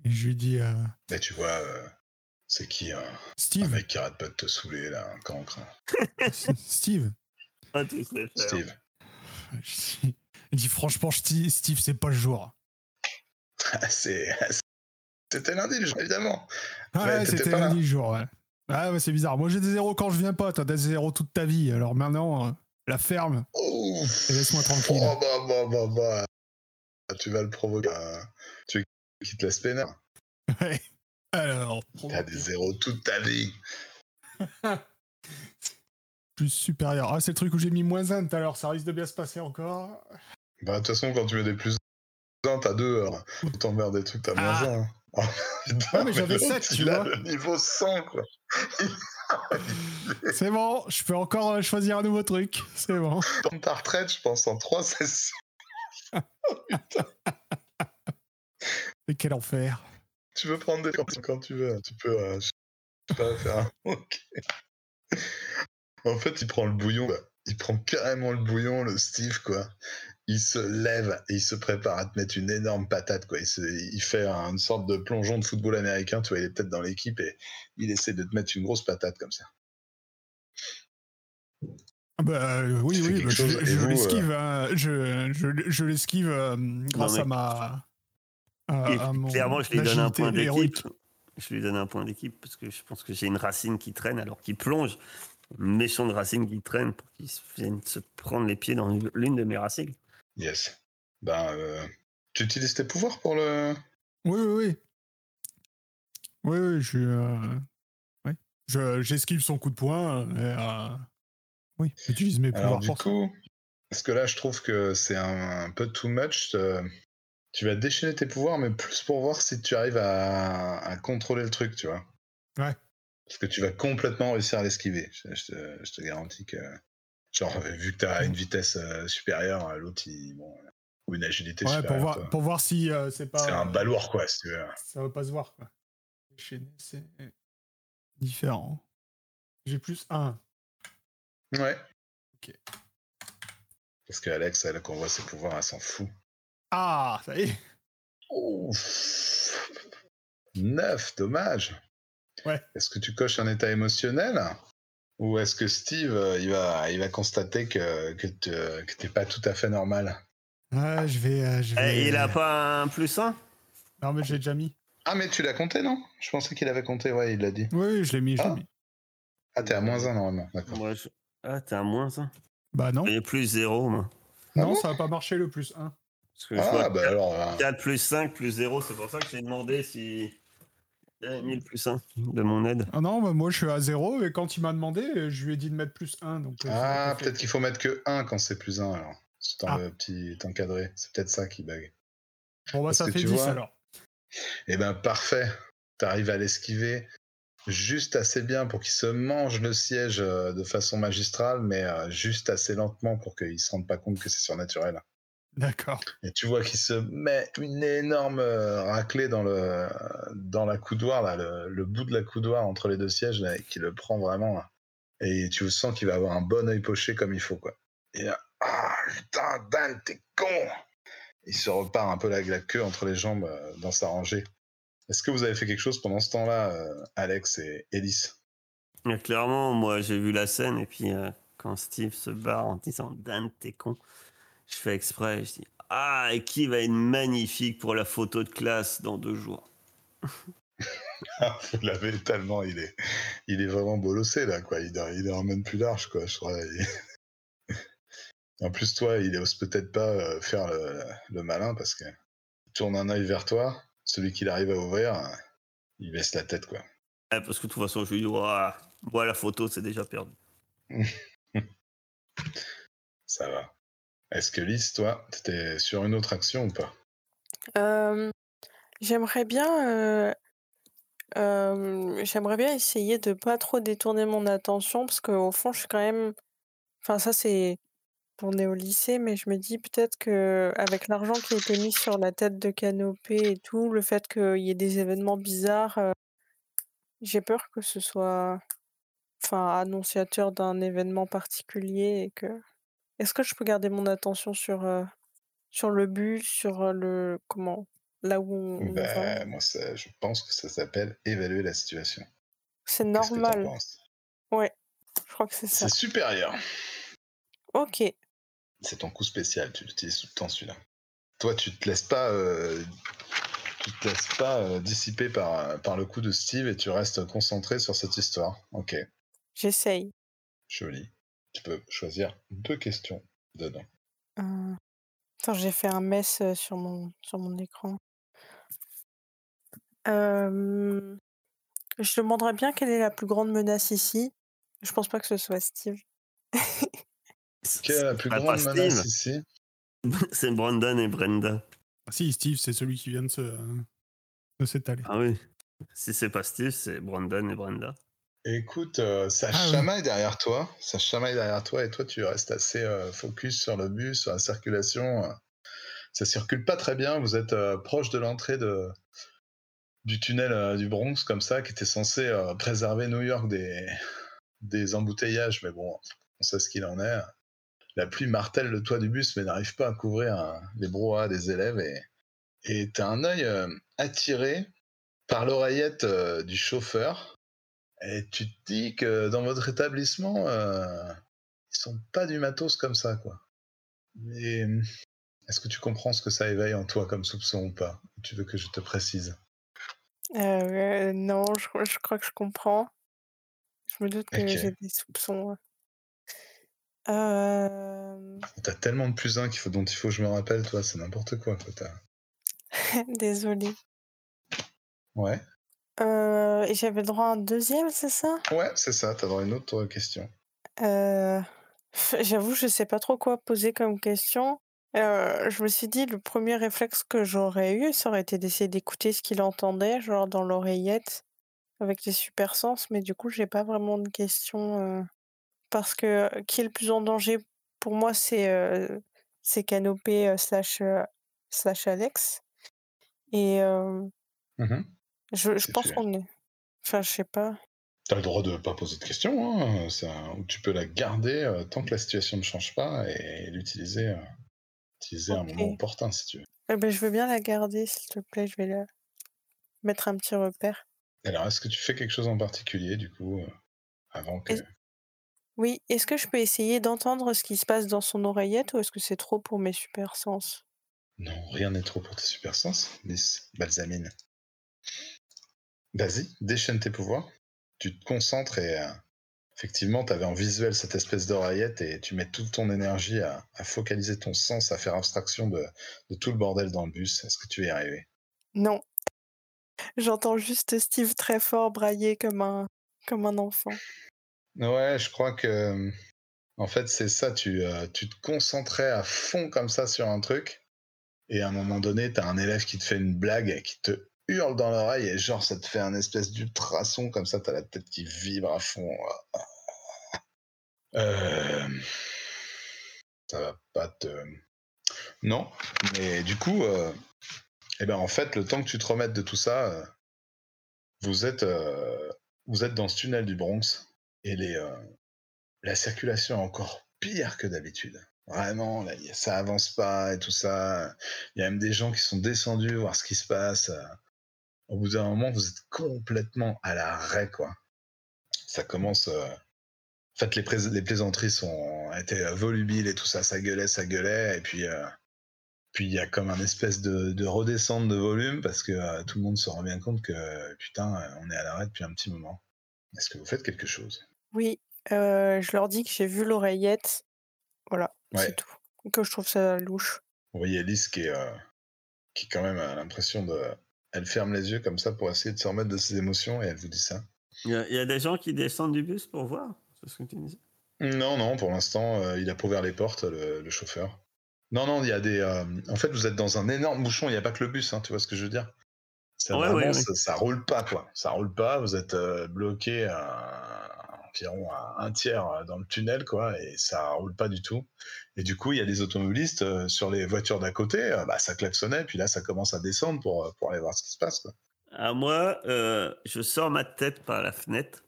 et je lui dis euh, Mais tu vois, euh, c'est qui euh, un Steve, mec qui arrête pas de te saouler là, un cancre. Steve. Ah. Steve. Je dis- Il dit franchement, Steve, c'est pas le jour. c'est c'était lundi, le jour, évidemment. Ah Ouais, c'était lundi le jour, ouais. Ah ouais, c'est bizarre. Moi j'ai des zéros quand je viens pas, t'as des zéros toute ta vie. Alors maintenant, euh, la ferme, Ouf. et laisse-moi tranquille. Oh bah bah bah bah. Tu vas le provoquer. euh, Tu veux qu'il te laisse pénard. Ouais. Alors, T'as des zéros toute ta vie. plus supérieur. Ah, c'est le truc où j'ai mis moins 1 tout à l'heure, ça risque de bien se passer encore. Bah de toute façon, quand tu mets des plus 1, t'as 2. Alors, autant vers des trucs, t'as moins Ah. 1. Oh, putain, Ouais, mais j'avais l'autre, sept, tu il a vois. le niveau 100, quoi. C'est bon, je peux encore euh, choisir un nouveau truc. C'est bon. Prendre ta retraite, je pense, en 3 sessions. Mais quel enfer. Tu veux prendre des quand, quand tu veux. Tu peux, euh, je sais pas, faire un... Ok. En fait, il prend le bouillon. quoi. Il prend carrément le bouillon, le Steve, quoi. Il se lève et il se prépare à te mettre une énorme patate, quoi. Il, se- il fait un- une sorte de plongeon de football américain. Tu vois, il est peut-être dans l'équipe et il essaie de te mettre une grosse patate comme ça. Ah Bah, euh, oui, oui, quelque bah, je, l'esquive. hein, je je, je l'esquive euh, grâce mais- à ma. à- Et à mon clairement, je lui donne un point d'équipe. Je lui donne un point d'équipe parce que je pense que j'ai une racine qui traîne alors qu'il plonge. Une méchante racine qui traîne pour qu'il se- vienne se prendre les pieds dans une- l'une de mes racines. Yes. Ben, euh, tu utilises tes pouvoirs pour le. Oui, oui, oui. Oui, oui, je. euh, oui. Je, j'esquive son coup de poing. euh, et, euh, oui, j'utilise mes Alors, pouvoirs du pour ça. coup, parce que là, je trouve que c'est un, un peu too much. tu vas déchaîner tes pouvoirs, mais plus pour voir si tu arrives à, à contrôler le truc, tu vois. Ouais. Parce que tu vas complètement réussir à l'esquiver. Je, je te, je te garantis que. Genre, euh, vu que tu as une vitesse euh, supérieure, à l'autre, il. Bon, euh, ou une agilité Ouais, pour supérieure. voir, toi. pour voir si euh, c'est pas. C'est un balourd, quoi, si tu veux. Ça va pas se voir, quoi. C'est différent. J'ai plus un. Ouais. Ok. Parce que Alex, elle, qu'on voit ses pouvoirs, elle s'en fout. Ah, ça y est. Ouf. Neuf, dommage. Ouais. Est-ce que tu coches un état émotionnel Ou est-ce que Steve, euh, il va, il va constater que, que tu que t'es pas tout à fait normal? Ah, je vais. euh, je Eh, il a pas un plus 1 Non, mais j'ai déjà mis. Ah, mais tu l'as compté, non? Je pensais qu'il avait compté, ouais, il l'a dit. Oui, je l'ai mis, je l'ai Ah. mis. Ah, t'es à moins un normalement, d'accord. Moi, je... Ah, t'es à moins 1 Bah non. Et plus 0, moi. Ah non, bon? ça va pas marcher le plus 1. Parce que je Ah, vois bah alors. euh, 4 plus 5 plus 0, c'est pour ça que j'ai demandé si. Il avait mis le plus 1 de mon aide. Ah non, bah moi je suis à 0 et quand il m'a demandé, je lui ai dit de mettre plus 1. Donc, euh, Ah, peut-être qu'il faut mettre que 1 quand c'est plus 1 alors. C'est Ah. le petit encadré. C'est peut-être ça qui bug. Bon, bah parce ça que fait tu 10 vois, alors. Eh ben parfait. T'arrives à l'esquiver juste assez bien pour qu'il se mange le siège euh, de façon magistrale, mais euh, juste assez lentement pour qu'il se rende pas compte que c'est surnaturel. D'accord. Et tu vois qu'il se met une énorme euh, raclée dans le dans la coudoir là, le, le bout de la coudoir entre les deux sièges là, et qui le prend vraiment. là. Et tu sens qu'il va avoir un bon œil poché comme il faut quoi. Et là, ah putain, Dan, t'es con. Il se repart un peu la, la queue entre les jambes euh, dans sa rangée. Est-ce que vous avez fait quelque chose pendant ce temps-là, euh, Alex et Ellis? Mais clairement, moi, j'ai vu la scène, et puis euh, quand Steve se barre en disant Dan, t'es con, je fais exprès, je dis Ah, et qui va être magnifique pour la photo de classe dans deux jours? Ah, Vous l'avez tellement, il est, il est vraiment bolossé là, quoi. Il, il en ramène plus large, quoi. Je crois. Il- en plus, toi, il ose peut-être pas euh, faire le, le malin parce que il tourne un œil vers toi, celui qu'il arrive à ouvrir, euh, il baisse la tête, quoi. Eh, Parce que de toute façon, je lui dis Moi, la photo, c'est déjà perdu. Ça va. Est-ce que Lys, toi, t'étais sur une autre action ou pas? Euh, j'aimerais bien, euh, euh, j'aimerais bien essayer de pas trop détourner mon attention parce qu'au fond, je suis quand même. Enfin, ça, c'est. On est au lycée, mais je me dis peut-être que avec l'argent qui a été mis sur la tête de Canopée et tout, le fait qu'il y ait des événements bizarres, j'ai peur que ce soit, enfin, annonciateur d'un événement particulier et que. Est-ce que je peux garder mon attention sur, euh, sur le but, sur euh, le comment, là où on, on va? Ben, moi, ça- je pense que ça s'appelle évaluer la situation. C'est que normal. penses? Ouais, je crois que c'est ça. C'est supérieur. Ok. C'est ton coup spécial, tu l'utilises tout le temps celui-là. Toi, tu te laisses pas, euh, tu te laisses pas dissiper par, par le coup de Steve et tu restes concentré sur cette histoire. Ok, J'essaye. joli. Tu peux choisir deux questions dedans. Euh, Attends, j'ai fait un mess euh, sur mon, sur mon écran. Euh, Je demanderais bien quelle est la plus grande menace ici. Je pense pas que ce soit Steve. Quelle est la plus grande Steve. menace ici? C'est Brandon et Brenda. Ah, si, Steve, c'est celui qui vient de se de s'étaler. Ah oui. Si c'est pas Steve, c'est Brandon et Brenda. Écoute, euh, ça Ah oui. chamaille derrière toi, ça chamaille derrière toi et toi tu restes assez euh, focus sur le bus, sur la circulation. Ça circule pas très bien, vous êtes euh, proche de l'entrée de, du tunnel du Bronx comme ça, qui était censé préserver New York des, des embouteillages, mais bon, on sait ce qu'il en est. La pluie martèle le toit du bus mais n'arrive pas à couvrir euh, les brouhahas des élèves et et t'as un œil attiré par l'oreillette du chauffeur et tu te dis que dans votre établissement, euh, il qui sont pas du matos comme ça, quoi. Mais hum, est-ce que tu comprends ce que ça éveille en toi comme soupçon ou pas? Tu veux que je te précise? Euh, non, je, crois- je crois que je comprends. Je me doute que j'ai des soupçons. Euh... T'as tellement de plus un qu'il faut, dont il faut que je me rappelle, toi, c'est n'importe quoi, quoi. Désolée. Ouais, Euh, et j'avais le droit à un deuxième, c'est ça? Ouais, c'est ça, t'as droit à une autre question. Euh, J'avoue, je sais pas trop quoi poser comme question. Euh, je me suis dit, le premier réflexe que j'aurais eu, ça aurait été d'essayer d'écouter ce qu'il entendait, genre dans l'oreillette, avec les super sens, mais du coup, j'ai pas vraiment de question. euh, parce que euh, qui est le plus en danger pour moi, c'est euh, c'est Canopé euh, slash, euh, slash Alex. Et euh, Mhm. Je, pense qu'on est. Enfin, je sais pas. T'as le droit de pas poser de questions, hein, ça, ou tu peux la garder euh, tant que la situation ne change pas et l'utiliser euh, utiliser à un moment opportun, si tu veux. Eh ben, je veux bien la garder, s'il te plaît. Je vais la mettre un petit repère. Alors, est-ce que tu fais quelque chose en particulier, du coup, euh, avant que... Oui, est-ce que je peux essayer d'entendre ce qui se passe dans son oreillette ou est-ce que c'est trop pour mes super sens? Non, rien n'est trop pour tes super sens, Miss Balsamine. Vas-y, déchaîne tes pouvoirs. Tu te concentres et euh, effectivement, tu avais en visuel cette espèce d'oreillette et tu mets toute ton énergie à, à focaliser ton sens, à faire abstraction de, de tout le bordel dans le bus. Est-ce que tu vas y arriver Non. J'entends juste Steve très fort brailler comme un, comme un enfant. Ouais, je crois que en fait c'est ça. Tu, euh, tu te concentrais à fond comme ça sur un truc et à un moment donné, t'as un élève qui te fait une blague et qui te hurle dans l'oreille et genre ça te fait un espèce d'ultrason comme ça. T'as la tête qui vibre à fond. Euh, ça va pas te. Non, mais du coup, euh, eh ben en fait, le temps que tu te remettes de tout ça, euh, vous êtes, euh, vous êtes dans ce tunnel du Bronx et les, la circulation est encore pire que d'habitude. Vraiment, ça avance pas et tout ça. Il y a même des gens qui sont descendus voir ce qui se passe. Au bout d'un moment, vous êtes complètement à l'arrêt, quoi. Ça commence. euh, En fait, les, plaisanteries sont étaient euh, volubiles et tout ça, ça gueulait, ça gueulait, et puis. euh, Puis il y a comme un espèce de, de redescente de volume parce que euh, tout le monde se rend bien compte que putain, on est à l'arrêt depuis un petit moment. Est-ce que vous faites quelque chose? Oui, je leur dis que j'ai vu l'oreillette. Voilà, Ouais. c'est tout. Que je trouve ça louche. Vous voyez Alice qui est, qui quand même a l'impression de. Elle ferme les yeux comme ça pour essayer de se remettre de ses émotions et elle vous dit ça. Il y, a- il y a des gens qui descendent du bus pour voir. C'est ce que tu disais? Non, non, pour l'instant, euh, il a pas ouvert les portes, le, le chauffeur. Non, non, il y a des. euh, En fait, vous êtes dans un énorme bouchon, il n'y a pas que le bus, hein, tu vois ce que je veux dire? C'est Ouais, vraiment, ouais, ouais. Ça, ça roule pas, quoi. Ça roule pas, vous êtes euh, bloqué à environ à un tiers euh, dans le tunnel, quoi, et ça roule pas du tout. Et du coup, il y a des automobilistes euh, sur les voitures d'à côté, euh, bah, ça klaxonnait, puis là, ça commence à descendre pour, pour aller voir ce qui se passe, quoi. À moi, je sors ma tête par la fenêtre.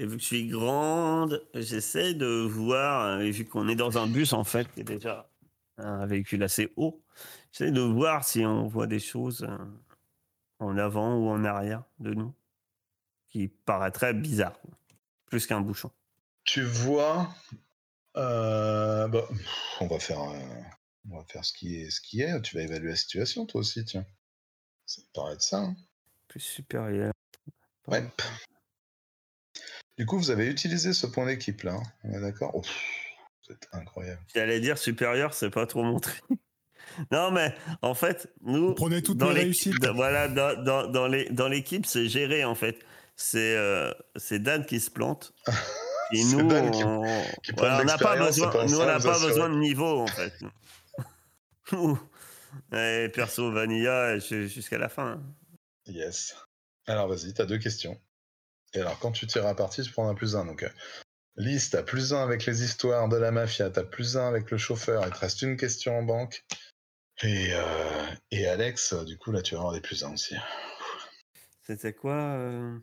Et vu que je suis grande, j'essaie de voir, et vu qu'on est dans un bus en fait, qui est déjà un véhicule assez haut, j'essaie de voir si on voit des choses en avant ou en arrière de nous qui paraîtraient bizarres, plus qu'un bouchon. Tu vois, euh, bah, on va faire, euh, on va faire ce qui est, ce qui est. Tu vas évaluer la situation, toi aussi, tiens. Ça me paraît de ça. hein. Plus supérieur. Ouais. Du coup, vous avez utilisé ce point d'équipe là. hein. On est d'accord? Oh, Vous êtes incroyable. J'allais dire supérieur, c'est pas trop montré. non, mais en fait, nous. Vous prenez toutes dans les réussites. dans- Voilà, dans, dans, dans les- dans l'équipe, c'est géré en fait. C'est euh, c'est Dan qui se plante. Et C'est nous, Dan qui- on voilà, n'a pas besoin, nous, on n'a pas besoin de niveau en fait. Et perso Vanilla ju- jusqu'à la fin. hein. Yes. Alors vas-y, t'as deux questions. Et alors, quand tu tires à partie, tu prends un plus un. Donc, euh, Lise, t'as plus un avec les histoires de la mafia, t'as plus un avec le chauffeur, il te reste une question en banque. Et, euh, et Alex, du coup, là, tu vas avoir des plus un aussi. C'était quoi euh,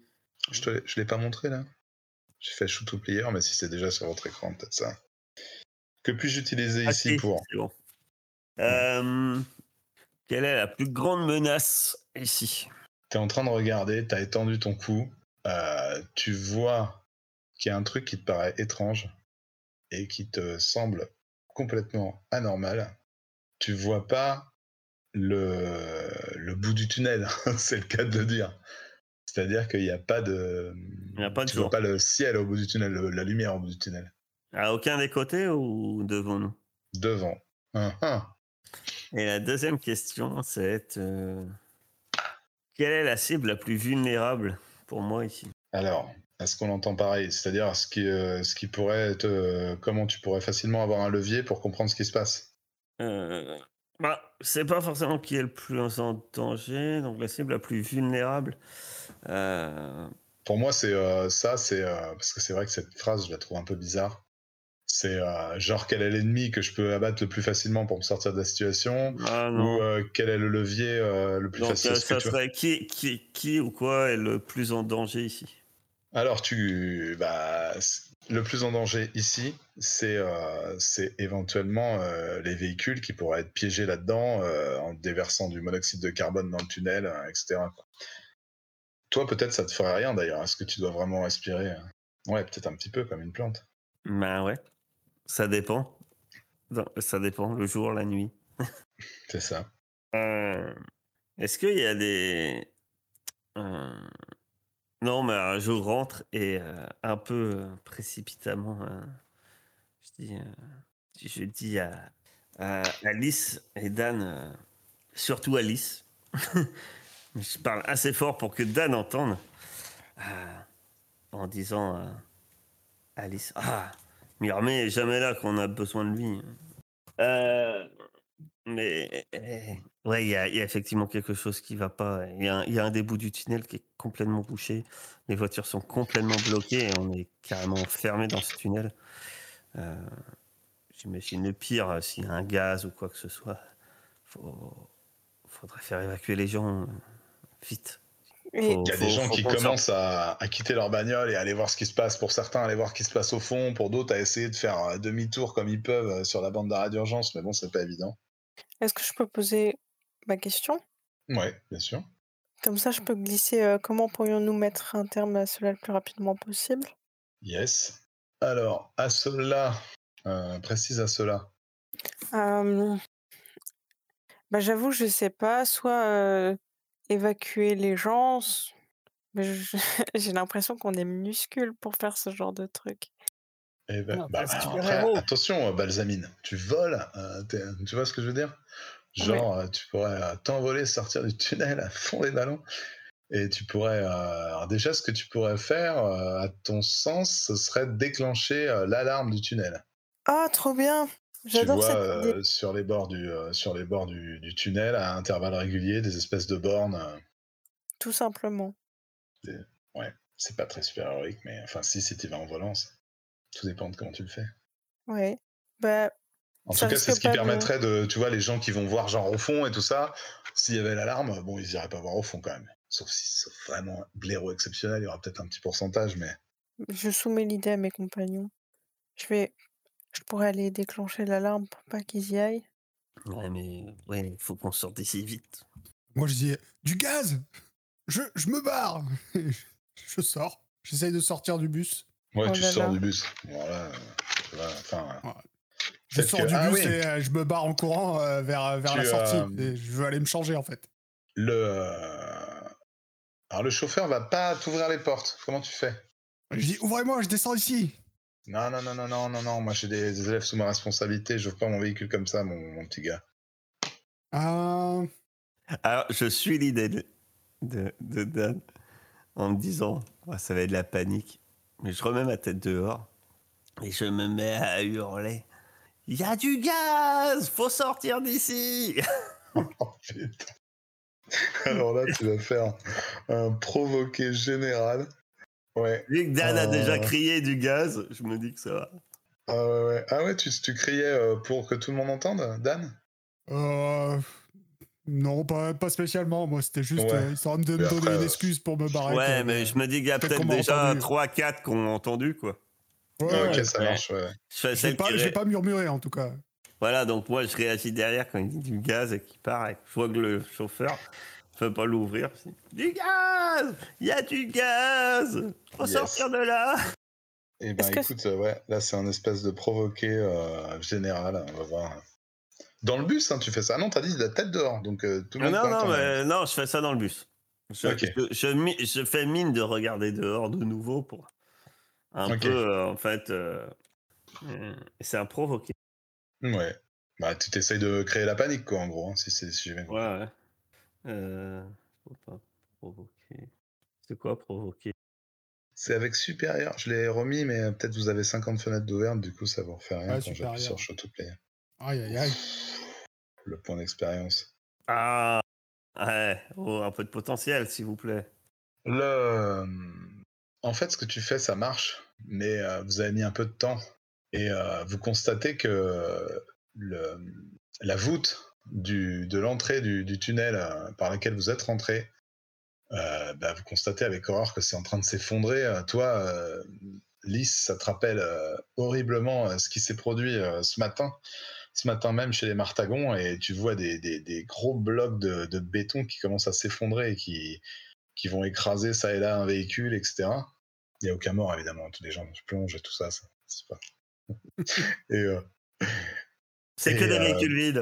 Je te l'ai- je l'ai pas montré là J'ai fait shoot to player, mais si c'est déjà sur votre écran, peut-être ça. Que puis-je utiliser ah, ici pour bon. Euh, quelle est la plus grande menace ici? T'es en train de regarder, t'as étendu ton cou, euh, tu vois qu'il y a un truc qui te paraît étrange. et qui te semble complètement anormal. Tu vois pas le, le bout du tunnel, c'est le cas de le dire. C'est-à-dire qu'il n'y a pas de. Il y a pas de tu vois pas le ciel au bout du tunnel, le- la lumière au bout du tunnel. À aucun des côtés ou devant nous? Devant. Hein, hein. Et la deuxième question, c'est euh, quelle est la cible la plus vulnérable pour moi ici? Alors, est-ce qu'on entend pareil C'est-à-dire ce qui, euh, ce qui pourrait être. euh, comment tu pourrais facilement avoir un levier pour comprendre ce qui se passe? Euh, bah, c'est pas forcément qui est le plus en danger, donc la cible la plus vulnérable. euh, Pour moi, c'est euh, ça, c'est. euh, parce que c'est vrai que cette phrase, je la trouve un peu bizarre. C'est genre quel est l'ennemi que je peux abattre le plus facilement pour me sortir de la situation? Ah. Ou quel est le levier le plus donc facile? ça vois qui, qui, qui ou quoi est le plus en danger ici? Alors, tu, bah, le plus en danger ici, c'est euh, éventuellement euh, les véhicules qui pourraient être piégés là-dedans euh, en déversant du monoxyde de carbone dans le tunnel, etc. quoi. Toi, peut-être, ça te ferait rien d'ailleurs. Est-ce que tu dois vraiment respirer Ouais, peut-être un petit peu comme une plante. Ben ouais, ça dépend. Non, Ça dépend, le jour, la nuit. C'est ça. Est-ce qu'il y a des. Non, mais je rentre et euh, un peu euh, précipitamment, euh, je dis, à, Alice et Dan, surtout Alice, je parle assez fort pour que Dan entende, en disant Alice, ah, Mirmé est jamais là quand on a besoin de lui. Mais euh, ouais, il y, a il y a effectivement quelque chose qui va pas. Il y, a un- il y a un des bouts du tunnel qui est complètement bouché. Les voitures sont complètement bloquées et on est carrément enfermé dans ce tunnel. Euh, J'imagine le pire, euh, s'il y a un gaz ou quoi que ce soit. Faut, faudrait faire évacuer les gens euh, vite. Il y a faut- des gens faut qui commencent à, à quitter leur bagnole et aller voir ce qui se passe. Pour certains, aller voir ce qui se passe au fond. Pour d'autres, à essayer de faire demi-tour comme ils peuvent sur la bande d'arrêt d'urgence. Mais bon, c'est pas évident. est-ce que je peux poser ma question Ouais, bien sûr. Comme ça, je peux glisser euh, comment pourrions-nous mettre un terme à cela le plus rapidement possible? Yes. Alors, à cela, euh, précise à cela. Euh, bah, j'avoue, je sais pas, soit euh, évacuer les gens, j'ai l'impression qu'on est minuscule pour faire ce genre de truc. Eh ben, Ah, bah, après, héros. attention, Balsamine, tu voles, euh, tu vois ce que je veux dire? Genre, euh, tu pourrais euh, t'envoler, sortir du tunnel à fond les ballons, et tu pourrais... euh, alors déjà, ce que tu pourrais faire, à ton sens, ce serait déclencher l'alarme du tunnel. Ah, trop bien J'adore cette idée. euh, sur les bords, du, euh, sur les bords du, du tunnel, à intervalles réguliers, des espèces de bornes. euh, Tout simplement. c'est pas très super héroïque, mais enfin, si, si tu vas en volant, ça- tout dépend de comment tu le fais. Ouais. Bah, En Ça tout cas, c'est ce qui de- permettrait de, tu vois, les gens qui vont voir genre au fond et tout ça, s'il y avait l'alarme, bon, ils iraient pas voir au fond quand même. Sauf si c'est vraiment blaireau exceptionnel, il y aura peut-être un petit pourcentage, mais je soumets l'idée à mes compagnons. Je vais... Je pourrais aller déclencher l'alarme pour pas qu'ils y aillent. Ouais, mais ouais, il faut qu'on sorte d'ici vite. Moi, je dis du gaz je, je me barre Je sors. J'essaye de sortir du bus. ouais, Oh tu là sors là. du bus. Voilà, euh, enfin, Ouais. Je sors que- du ah bus oui. et euh, je me barre en courant euh, vers, vers Tu, la sortie. euh, Et je veux aller me changer, en fait. le, euh, alors le chauffeur va pas t'ouvrir les portes. Comment tu fais? Je dis ouvrez-moi, je descends ici. Non, non, non, non, non, non, non. Moi, j'ai des, des élèves sous ma responsabilité. Je veux pas mon véhicule comme ça, mon, mon petit gars. Euh, Alors, je suis l'idée de, de, de Dan en me disant ça va être de la panique. Mais je remets ma tête dehors et je me mets à hurler Il y a du gaz Faut sortir d'ici Oh putain. Alors là, tu vas faire un provoqué général. Ouais. Vu que Dan a Euh. déjà crié du gaz, je me dis que ça va. Ah ouais. Ah ouais, tu, tu criais euh, pour que tout le monde entende, Dan? Euh, non, pas, pas spécialement. Moi, c'était juste Ouais. euh, histoire de me donner après, une excuse pour me barrer. Ouais, mais je me dis qu'il y a peut-être déjà entendu. 3-4 qui ont entendu, quoi. Ouais, Ok, ça Ouais. marche, ouais. Je vais pas, qui je ré- vais pas murmurer, en tout cas. Voilà, donc moi je réagis derrière quand il dit du gaz et qu'il part et je vois que le chauffeur ne peut pas l'ouvrir. Du gaz Il y a du gaz Faut Yes. sortir de là Et ben écoute, euh, ouais, là c'est un espèce de provoqué euh, général, on va voir. Dans le bus, hein, tu fais ça. Ah non, t'as dit la tête dehors, donc euh, tout le monde. non, non, mais, non, je fais ça dans le bus. Je, je fais mine de regarder dehors de nouveau pour un peu, euh, en fait, euh, euh, c'est un provoqué. Ouais. Bah, tu t'essayes de créer la panique, quoi, en gros, hein, si c'est si j'ai bien compris. Ouais, ouais. Euh, faut pas provoquer. C'est quoi provoquer? C'est avec supérieur. Je l'ai remis, mais euh, peut-être vous avez 50 fenêtres d'ouvertes, du coup ça vous refait rien Ouais, quand j'appuie sur. Show to Play. Aïe, aïe, aïe. Le point d'expérience. Ah, ouais, oh, un peu de potentiel, s'il vous plaît. Le... En fait, ce que tu fais, ça marche, mais euh, vous avez mis un peu de temps. Et euh, vous constatez que la voûte de l'entrée du... tunnel euh, par lequel vous êtes rentré, bah, vous constatez avec horreur que c'est en train de s'effondrer. Toi, Lys, ça te rappelle horriblement ce qui s'est produit ce matin, ce matin même chez les Martagons, et tu vois des, gros blocs de béton qui commencent à s'effondrer et qui, qui vont écraser ça et là un véhicule, etc. Il n'y a aucun mort, évidemment, tous les gens plongent et tout ça. ça c'est pas... et euh, que des euh, véhicules vides.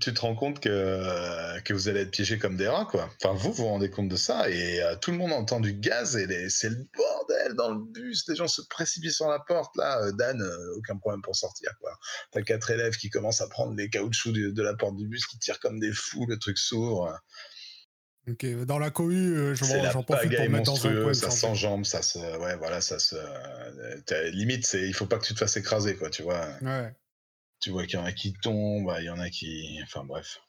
tu te rends compte que, que vous allez être piégés comme des rats, quoi. Enfin, vous, vous vous rendez compte de ça, et euh, tout le monde entend du gaz, et les- c'est le bordel dans le bus, les gens se précipitent sur la porte, là, euh, Dan, euh, aucun problème pour sortir, quoi. T'as quatre élèves qui commencent à prendre les caoutchoucs du- de, la porte du bus, qui tirent comme des fous, le truc s'ouvre. Ok, dans la cohue, euh, j'en profite pour mettre dans un coin. ça s'enjambe, ça se... Ouais, voilà, ça se... euh, Limite, c'est... il faut pas que tu te fasses écraser, quoi, tu vois. Ouais. Tu vois qu'il y en a qui tombent, il y en a qui. Enfin bref.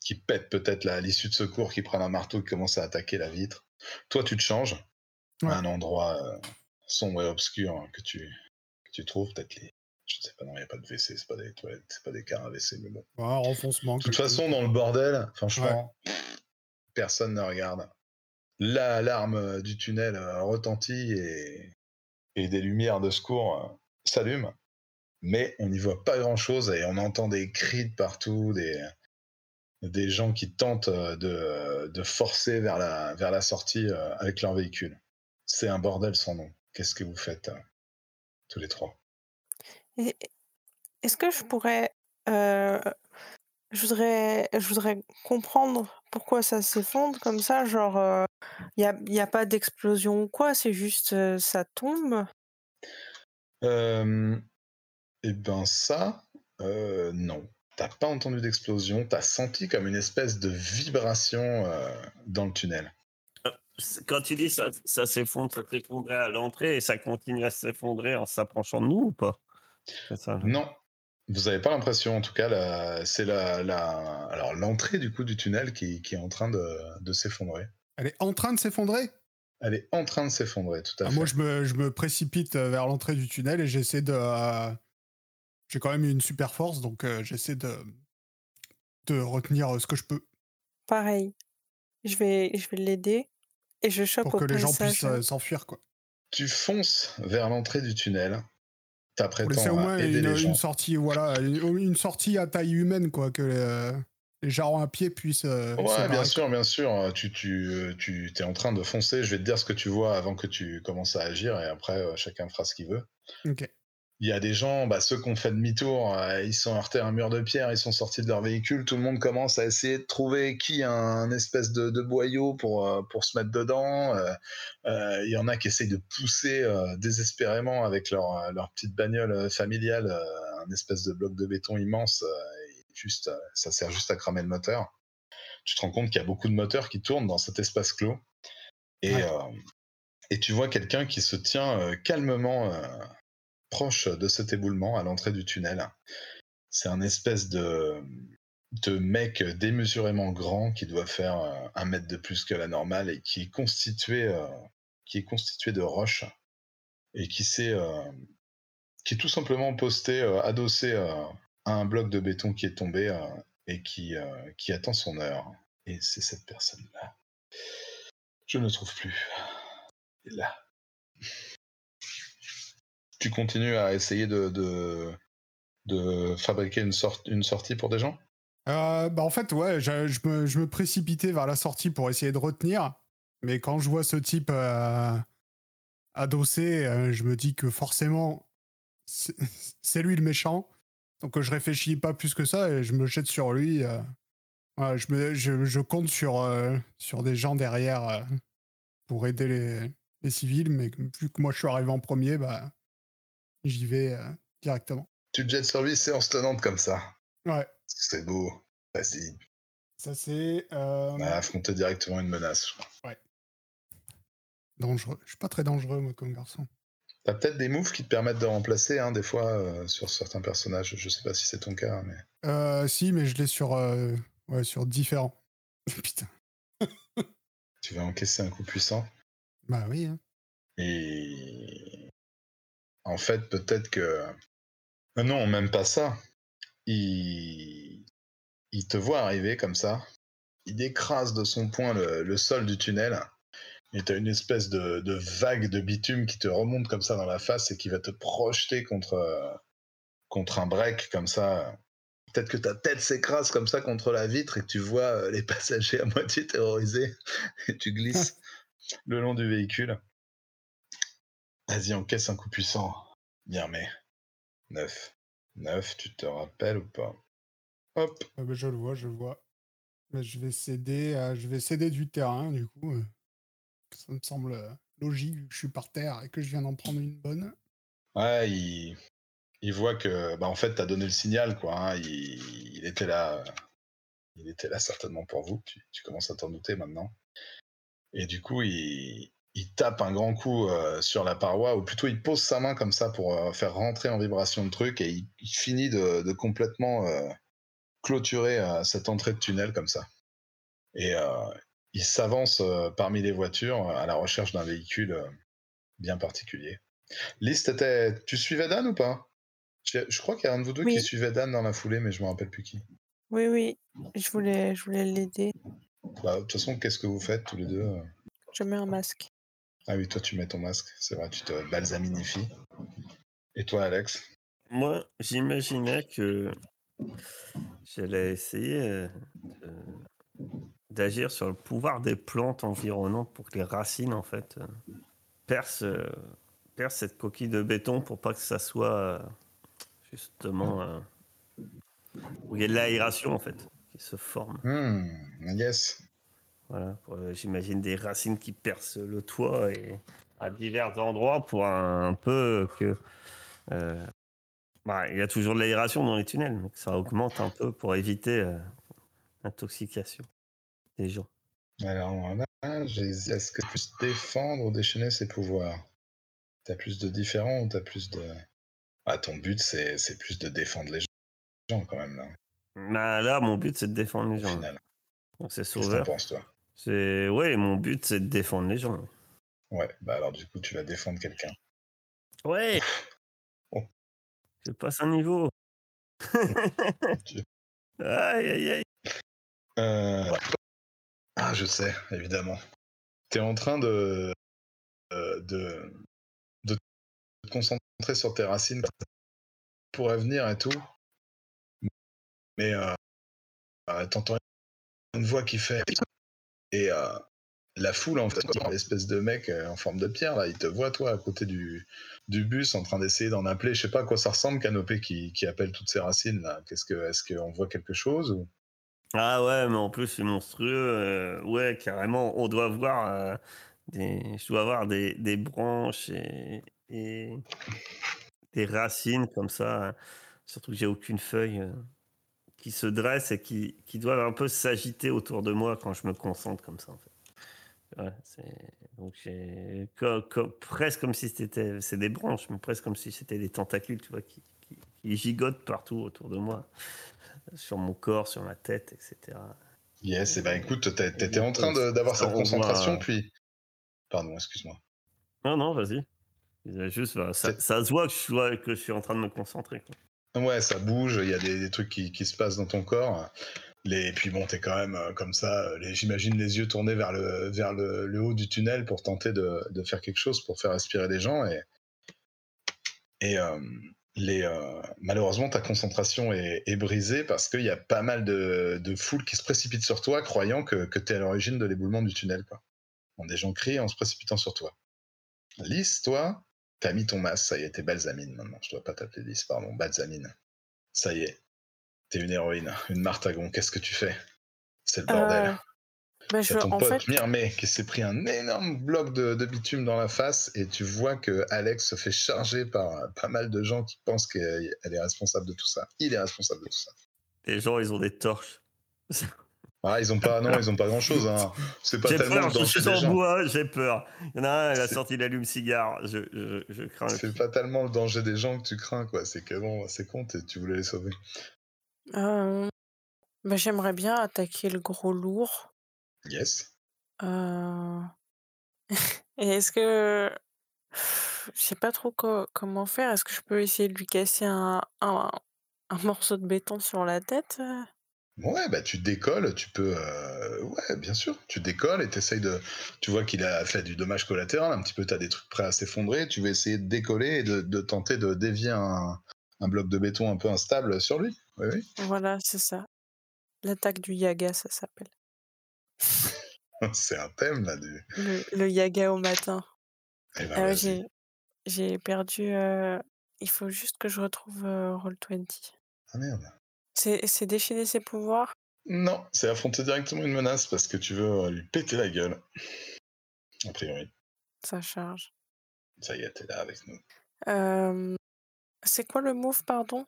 Qui pètent peut-être à l'issue de secours, qui prennent un marteau, qui commencent à attaquer la vitre. Toi, tu te changes Ouais. à un endroit euh, sombre et obscur hein, que, tu, que tu trouves, peut-être les. Je sais pas, non, il n'y a pas de WC, c'est pas des toilettes, c'est pas des cars à WC, mais bon. Ouais, renfoncement. De toute façon, dans le bordel, franchement, Ouais. Personne ne regarde. L'alarme euh, du tunnel euh, retentit et, des lumières de secours euh, s'allument. Mais on n'y voit pas grand-chose et on entend des cris de partout, des, gens qui tentent de, de forcer vers la, sortie avec leur véhicule. C'est un bordel sans nom. Qu'est-ce que vous faites tous les trois? Est-ce que je pourrais. Je, voudrais, je voudrais comprendre pourquoi ça s'effondre comme ça. Genre, il n'y a, y a pas d'explosion ou quoi, c'est juste euh, ça tombe? Euh, Eh ben ça, euh, non. T'as pas entendu d'explosion, t'as senti comme une espèce de vibration euh, dans le tunnel. C'est- Quand tu dis ça, ça s'effondre, ça s'effondrait à l'entrée et ça continue à s'effondrer en s'approchant de nous ou pas? Ça. Non, vous avez pas l'impression, en tout cas, c'est la, la- alors l'entrée du coup du tunnel qui, qui est en train de, de s'effondrer. Elle est en train de s'effondrer? Elle est en train de s'effondrer, tout à Ah, fait. Moi, je me, je me précipite euh, vers l'entrée du tunnel et j'essaie de. euh, J'ai quand même une super force, donc euh, j'essaie de, de retenir ce que je peux Pareil. Je vais, je vais l'aider et je chope pour au que les gens puissent euh, s'enfuir, quoi. Tu fonces vers l'entrée du tunnel, Pour laisser au moins aider une, les gens. une sortie, voilà, une, sortie à taille humaine, quoi, que les gens à pied puissent. euh, Ouais, bien sûr, bien sûr. Tu, tu, tu es en train de foncer. Je vais te dire ce que tu vois avant que tu commences à agir et après, euh, chacun fera ce qu'il veut. Ok. Il y a des gens, bah, ceux qui ont fait demi-tour, euh, ils sont heurtés à un mur de pierre, ils sont sortis de leur véhicule. Tout le monde commence à essayer de trouver qui a un espèce de, de boyau pour, euh, pour se mettre dedans. Euh, Il y en a qui essayent de pousser désespérément avec leur, leur petite bagnole familiale, un espèce de bloc de béton immense. et juste, ça sert juste à cramer le moteur. Tu te rends compte qu'il y a beaucoup de moteurs qui tournent dans cet espace clos. Et, Ouais. euh, et tu vois quelqu'un qui se tient euh, calmement euh, proche de cet éboulement à l'entrée du tunnel. C'est un espèce de, mec démesurément grand qui doit faire euh, un mètre de plus que la normale et qui est constitué, euh, qui est constitué de roches et qui euh, qui est tout simplement posté, adossé à un bloc de béton qui est tombé et qui, qui attend son heure. Et c'est cette personne-là. Je ne trouve plus. Il est là. Tu continues à essayer de, de, de fabriquer une, sorte, une sortie pour des gens? Euh, bah en fait, ouais, je, je me, je me précipitais vers la sortie pour essayer de retenir. Mais quand je vois ce type euh, adossé, euh, je me dis que forcément, c'est lui le méchant. Donc je réfléchis pas plus que ça et je me jette sur lui. euh. Je, me, je, compte sur, sur des gens derrière pour aider les, les civils, mais vu que moi je suis arrivé en premier, bah, j'y vais euh, directement. Tu te jettes sur lui, séance tenante comme ça. Ouais, C'est beau. Vas-y. ça c'est euh, On a affronté directement une menace. je crois. dangereux. Je suis pas très dangereux, moi, comme garçon. T'as peut-être des moves qui te permettent de remplacer, hein, des fois, euh, sur certains personnages. Je sais pas si c'est ton cas, mais. Euh, si, mais je l'ai sur, euh, ouais, sur différents. Putain. Tu vas encaisser un coup puissant. Bah oui. hein. Et. En fait, peut-être que. Ah non, même pas ça. Il. Il te voit arriver comme ça. Il écrase de son poing le, le sol du tunnel. Et t'as une espèce de, de vague de bitume qui te remonte comme ça dans la face et qui va te projeter contre, contre un break comme ça. Peut-être que ta tête s'écrase comme ça contre la vitre et que tu vois euh, les passagers à moitié terrorisés et tu glisses le long du véhicule. Vas-y, encaisse un coup puissant. Bien, mais. 9. 9, tu te rappelles ou pas? Hop. Ah bah, je le vois, je le vois. Mais je vais céder, je vais céder du terrain, du coup. euh, ça me semble euh, logique, vu que je suis par terre et que je viens d'en prendre une bonne. Ouais, il, il voit que, bah, en fait, t'as donné le signal, quoi. hein. Il, il était là. Il était là certainement pour vous. Tu, tu commences à t'en douter maintenant. Et du coup, il, il tape un grand coup euh, sur la paroi, ou plutôt il pose sa main comme ça pour euh, faire rentrer en vibration le truc, et il, il finit de, de complètement euh, clôturer cette entrée de tunnel comme ça. Et il s'avance parmi les voitures à la recherche d'un véhicule bien particulier. Lys, tu suivais Dan ou pas? Je, je crois qu'il y a un de vous deux Oui. qui suivait Dan dans la foulée, mais je me rappelle plus qui. Oui, oui, je voulais, je voulais l'aider. Bah, de toute façon, qu'est-ce que vous faites tous les deux Je mets un masque. Ah oui, toi tu mets ton masque, c'est vrai, tu te balsaminifies. Et toi, Alex? Moi, j'imaginais que j'allais essayer euh, d'agir sur le pouvoir des plantes environnantes pour que les racines, en fait, euh, percent, euh, percent cette coquille de béton pour pas que ça soit justement où il y ait de l'aération, en fait, qui se forme. Hmm, Yes. Voilà, euh, j'imagine des racines qui percent le toit et à divers endroits pour un, un peu que. euh, bah, il y a toujours de l'aération dans les tunnels, donc ça augmente un peu pour éviter euh, l'intoxication des gens. Alors est-ce que tu peux défendre ou déchaîner ses pouvoirs? T'as plus de différents ou t'as plus de... Ah, ton but, c'est plus de défendre les gens quand même, là, Bah, là, mon but, c'est de défendre les au gens. final. C'est Qu'est-ce que sauveur. toi? C'est... Ouais, mon but, c'est de défendre les gens. Ouais, bah alors du coup, tu vas défendre quelqu'un. Ouais Oh. Je passe un niveau. Aïe, aïe, aïe. Euh, Ah, je sais, évidemment. T'es en train de... euh, de... de te concentrer sur tes racines pour avenir et tout. Mais euh, euh, t'entends une voix qui fait... Et euh, la foule, en fait, l'espèce de mec euh, en forme de pierre, là, il te voit, toi, à côté du, du bus, en train d'essayer d'en appeler. Je sais pas à quoi ça ressemble, Canopé, qui, qui appelle toutes ces racines, là. Qu'est-ce que, est-ce qu'on voit quelque chose ou... Ah ouais, mais en plus c'est monstrueux. euh, ouais, carrément, on doit voir euh, des, je dois avoir des, des branches et, et des racines comme ça. hein. Surtout que j'ai aucune feuille qui se dresse et qui, qui doivent un peu s'agiter autour de moi quand je me concentre comme ça. En fait. Ouais, donc j'ai presque comme si c'était c'est des branches, mais presque comme si c'était des tentacules, tu vois, qui, qui, qui gigotent partout autour de moi, sur mon corps, sur ma tête, etc. Yes, et ben écoute, t'étais en train d'avoir cette concentration, puis... Pardon, excuse-moi. Non, non, vas-y. Juste, voilà, ça, ça se voit que je, que je suis en train de me concentrer. quoi. Ouais, ça bouge, il y a des, des trucs qui, se passent dans ton corps. Et puis bon, t'es quand même euh, comme ça, euh, j'imagine les yeux tournés vers le, haut du tunnel pour tenter de, faire quelque chose, pour faire respirer les gens. Et, euh, malheureusement, ta concentration est, brisée parce qu'il y a pas mal de, de foule qui se précipite sur toi, croyant que, t'es à l'origine de l'éboulement du tunnel. Quoi. Des gens crient en se précipitant sur toi. Lys, toi, t'as mis ton masque, ça y est, t'es Balsamine maintenant. Je dois pas t'appeler Lys, pardon, Balsamine. Ça y est, t'es une héroïne, une Martagon. Qu'est-ce que tu fais? C'est le bordel. Euh, bah, T'as je, ton en pote fait, Myrmé qui s'est pris un énorme bloc de, de bitume dans la face et tu vois que Alex se fait charger par euh, pas mal de gens qui pensent qu'elle est responsable de tout ça. Il est responsable de tout ça. Les gens, ils ont des torches. Ah, ils ont pas, non, ils ont pas grand chose. Hein. C'est pas J'ai tellement peur, le je danger suis des en gens. bois, j'ai peur. Il y en a un, il a C'est- sorti l'allume-cigare. Je, je, je crains. C'est pas tellement le danger des gens que tu crains, quoi. C'est que bon, c'est con, tu voulais les sauver. euh, bah, j'aimerais bien attaquer le gros lourd. Yes. Euh, Et est-ce que je sais pas trop co- comment faire. Est-ce que je peux essayer de lui casser un, un, un morceau de béton sur la tête euh? Ouais, bah tu décolles, tu peux. euh, Ouais, bien sûr. Tu décolles et t'essayes de. Tu vois qu'il a fait du dommage collatéral, un petit peu, t'as des trucs prêts à s'effondrer. Tu vas essayer de décoller et de, de tenter de dévier un, un bloc de béton un peu instable sur lui. Oui, oui. Voilà, c'est ça. L'attaque du Yaga, ça s'appelle. C'est un thème là du. Le, le Yaga au matin. Eh ben, Ah j'ai perdu. euh, Il faut juste que je retrouve euh, Roll20. Ah merde. C'est déchaîner ses pouvoirs? Non, c'est affronter directement une menace parce que tu veux euh, lui péter la gueule. A priori. Ça charge. Ça y est, t'es là avec nous. Euh, C'est quoi le move, pardon?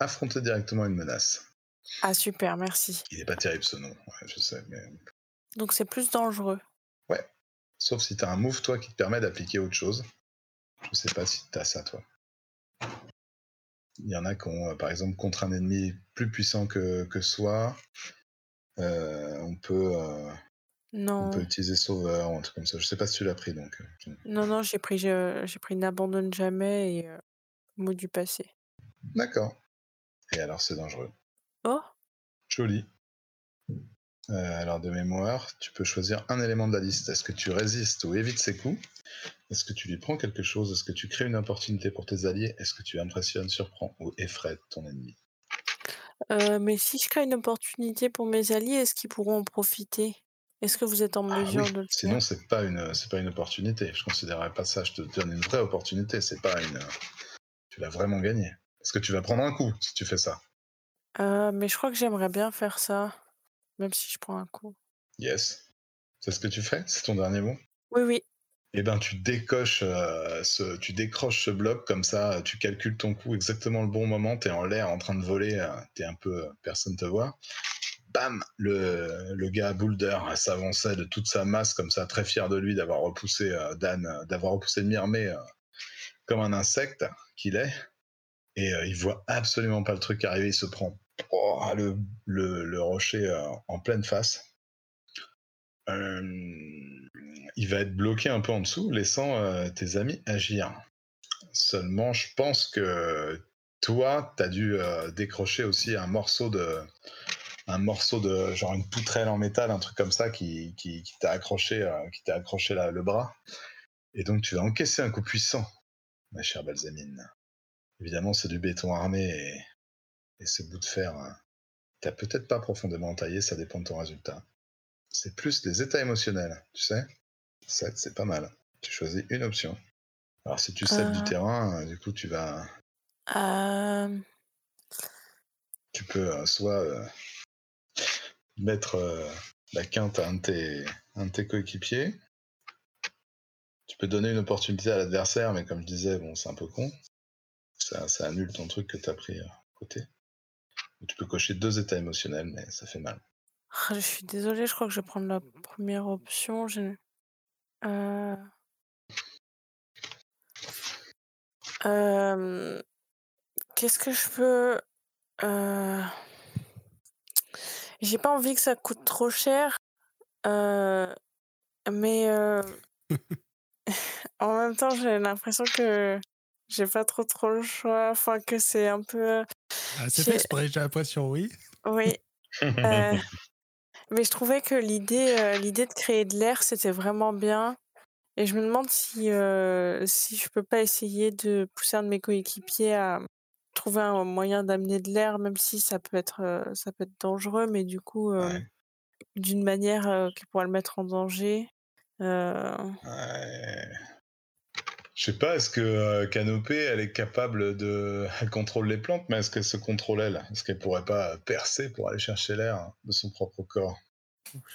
Affronter directement une menace. Ah, super, merci. Il est pas terrible ce nom, ouais, je sais, mais. Donc c'est plus dangereux. Sauf si t'as un move, toi, qui te permet d'appliquer autre chose. Je sais pas si t'as ça, toi. Il y en a qui ont, euh, par exemple, contre un ennemi plus puissant que, que soi, euh, on, peut, euh, on peut utiliser sauveur ou un truc comme ça. Je sais pas si tu l'as pris, donc. non, non, j'ai pris, j'ai pris n'abandonne jamais et euh, mot du passé. D'accord. Et alors, c'est dangereux. Oh, Joli. Euh, alors, de mémoire, tu peux choisir un élément de la liste. Est-ce que tu résistes ou évites ses coups? Est-ce que tu lui prends quelque chose? Est-ce que tu crées une opportunité pour tes alliés? Est-ce que tu impressionnes, surprends ou effraies ton ennemi? Euh, mais si je crée une opportunité pour mes alliés, est-ce qu'ils pourront en profiter? Est-ce que vous êtes en Ah mesure oui, de le sinon faire? c'est pas une c'est pas une opportunité. Je considérerais pas ça. Je te donne une vraie opportunité. C'est pas une. Tu l'as vraiment gagné. Est-ce que tu vas prendre un coup si tu fais ça? Euh, Mais je crois que j'aimerais bien faire ça, même si je prends un coup. Yes. C'est ce que tu fais? C'est ton dernier mot? Oui, oui. Eh ben tu décoches, euh, ce, tu décroches ce bloc comme ça. Tu calcules ton coup exactement le bon moment. T'es en l'air en train de voler. euh, T'es un peu euh, personne te voit. Bam Le, le gars Boulder s'avançait de toute sa masse comme ça, très fier de lui d'avoir repoussé euh, Dan, d'avoir repoussé Myrmé euh, comme un insecte qu'il est. Et il voit absolument pas le truc arriver. Il se prend oh, le, rocher euh, en pleine face. Euh, il va être bloqué un peu en dessous, laissant euh, tes amis agir. Seulement, je pense que toi, tu as dû décrocher aussi un morceau de. Un morceau de. genre une poutrelle en métal, un truc comme ça, qui, qui, qui t'a accroché, qui t'a accroché la- le bras. Et donc, tu vas encaisser un coup puissant, ma chère Balsamine. Évidemment, c'est du béton armé et, et ce bout de fer, hein, t'as peut-être pas profondément entaillé, ça dépend de ton résultat. C'est plus les états émotionnels, tu sais 7, c'est pas mal. Tu choisis une option. Alors, si tu du Euh. terrain, euh, du coup, tu vas. Euh, Tu peux euh, soit euh, mettre euh, la quinte à un de tes, un de tes coéquipiers. Tu peux donner une opportunité à l'adversaire, mais comme je disais, bon, c'est un peu con. Ça, ça annule ton truc que tu as pris euh, à côté. Tu peux cocher deux états émotionnels, mais ça fait mal. ah, Je suis désolée, je crois que je vais prendre la première option. Euh... Euh, Qu'est-ce que je peux... Euh... J'ai pas envie que ça coûte trop cher, mais en même temps, j'ai l'impression que j'ai pas trop trop le choix. Enfin, que c'est un peu... Ah, c'est fait exprès, j'ai l'impression, oui. Oui. Euh, mais je trouvais que l'idée euh, l'idée de créer de l'air, c'était vraiment bien. Et je me demande si, euh, si je peux pas essayer de pousser un de mes coéquipiers à trouver un moyen d'amener de l'air, même si ça peut être, euh, ça peut être dangereux, mais du coup, Ouais. d'une manière qui pourrait le mettre en danger. Ouais. Je sais pas, est-ce que euh, Canopée, elle est capable de. Elle contrôle les plantes, mais est-ce qu'elle se contrôle elle? Est-ce qu'elle pourrait pas percer pour aller chercher l'air de son propre corps?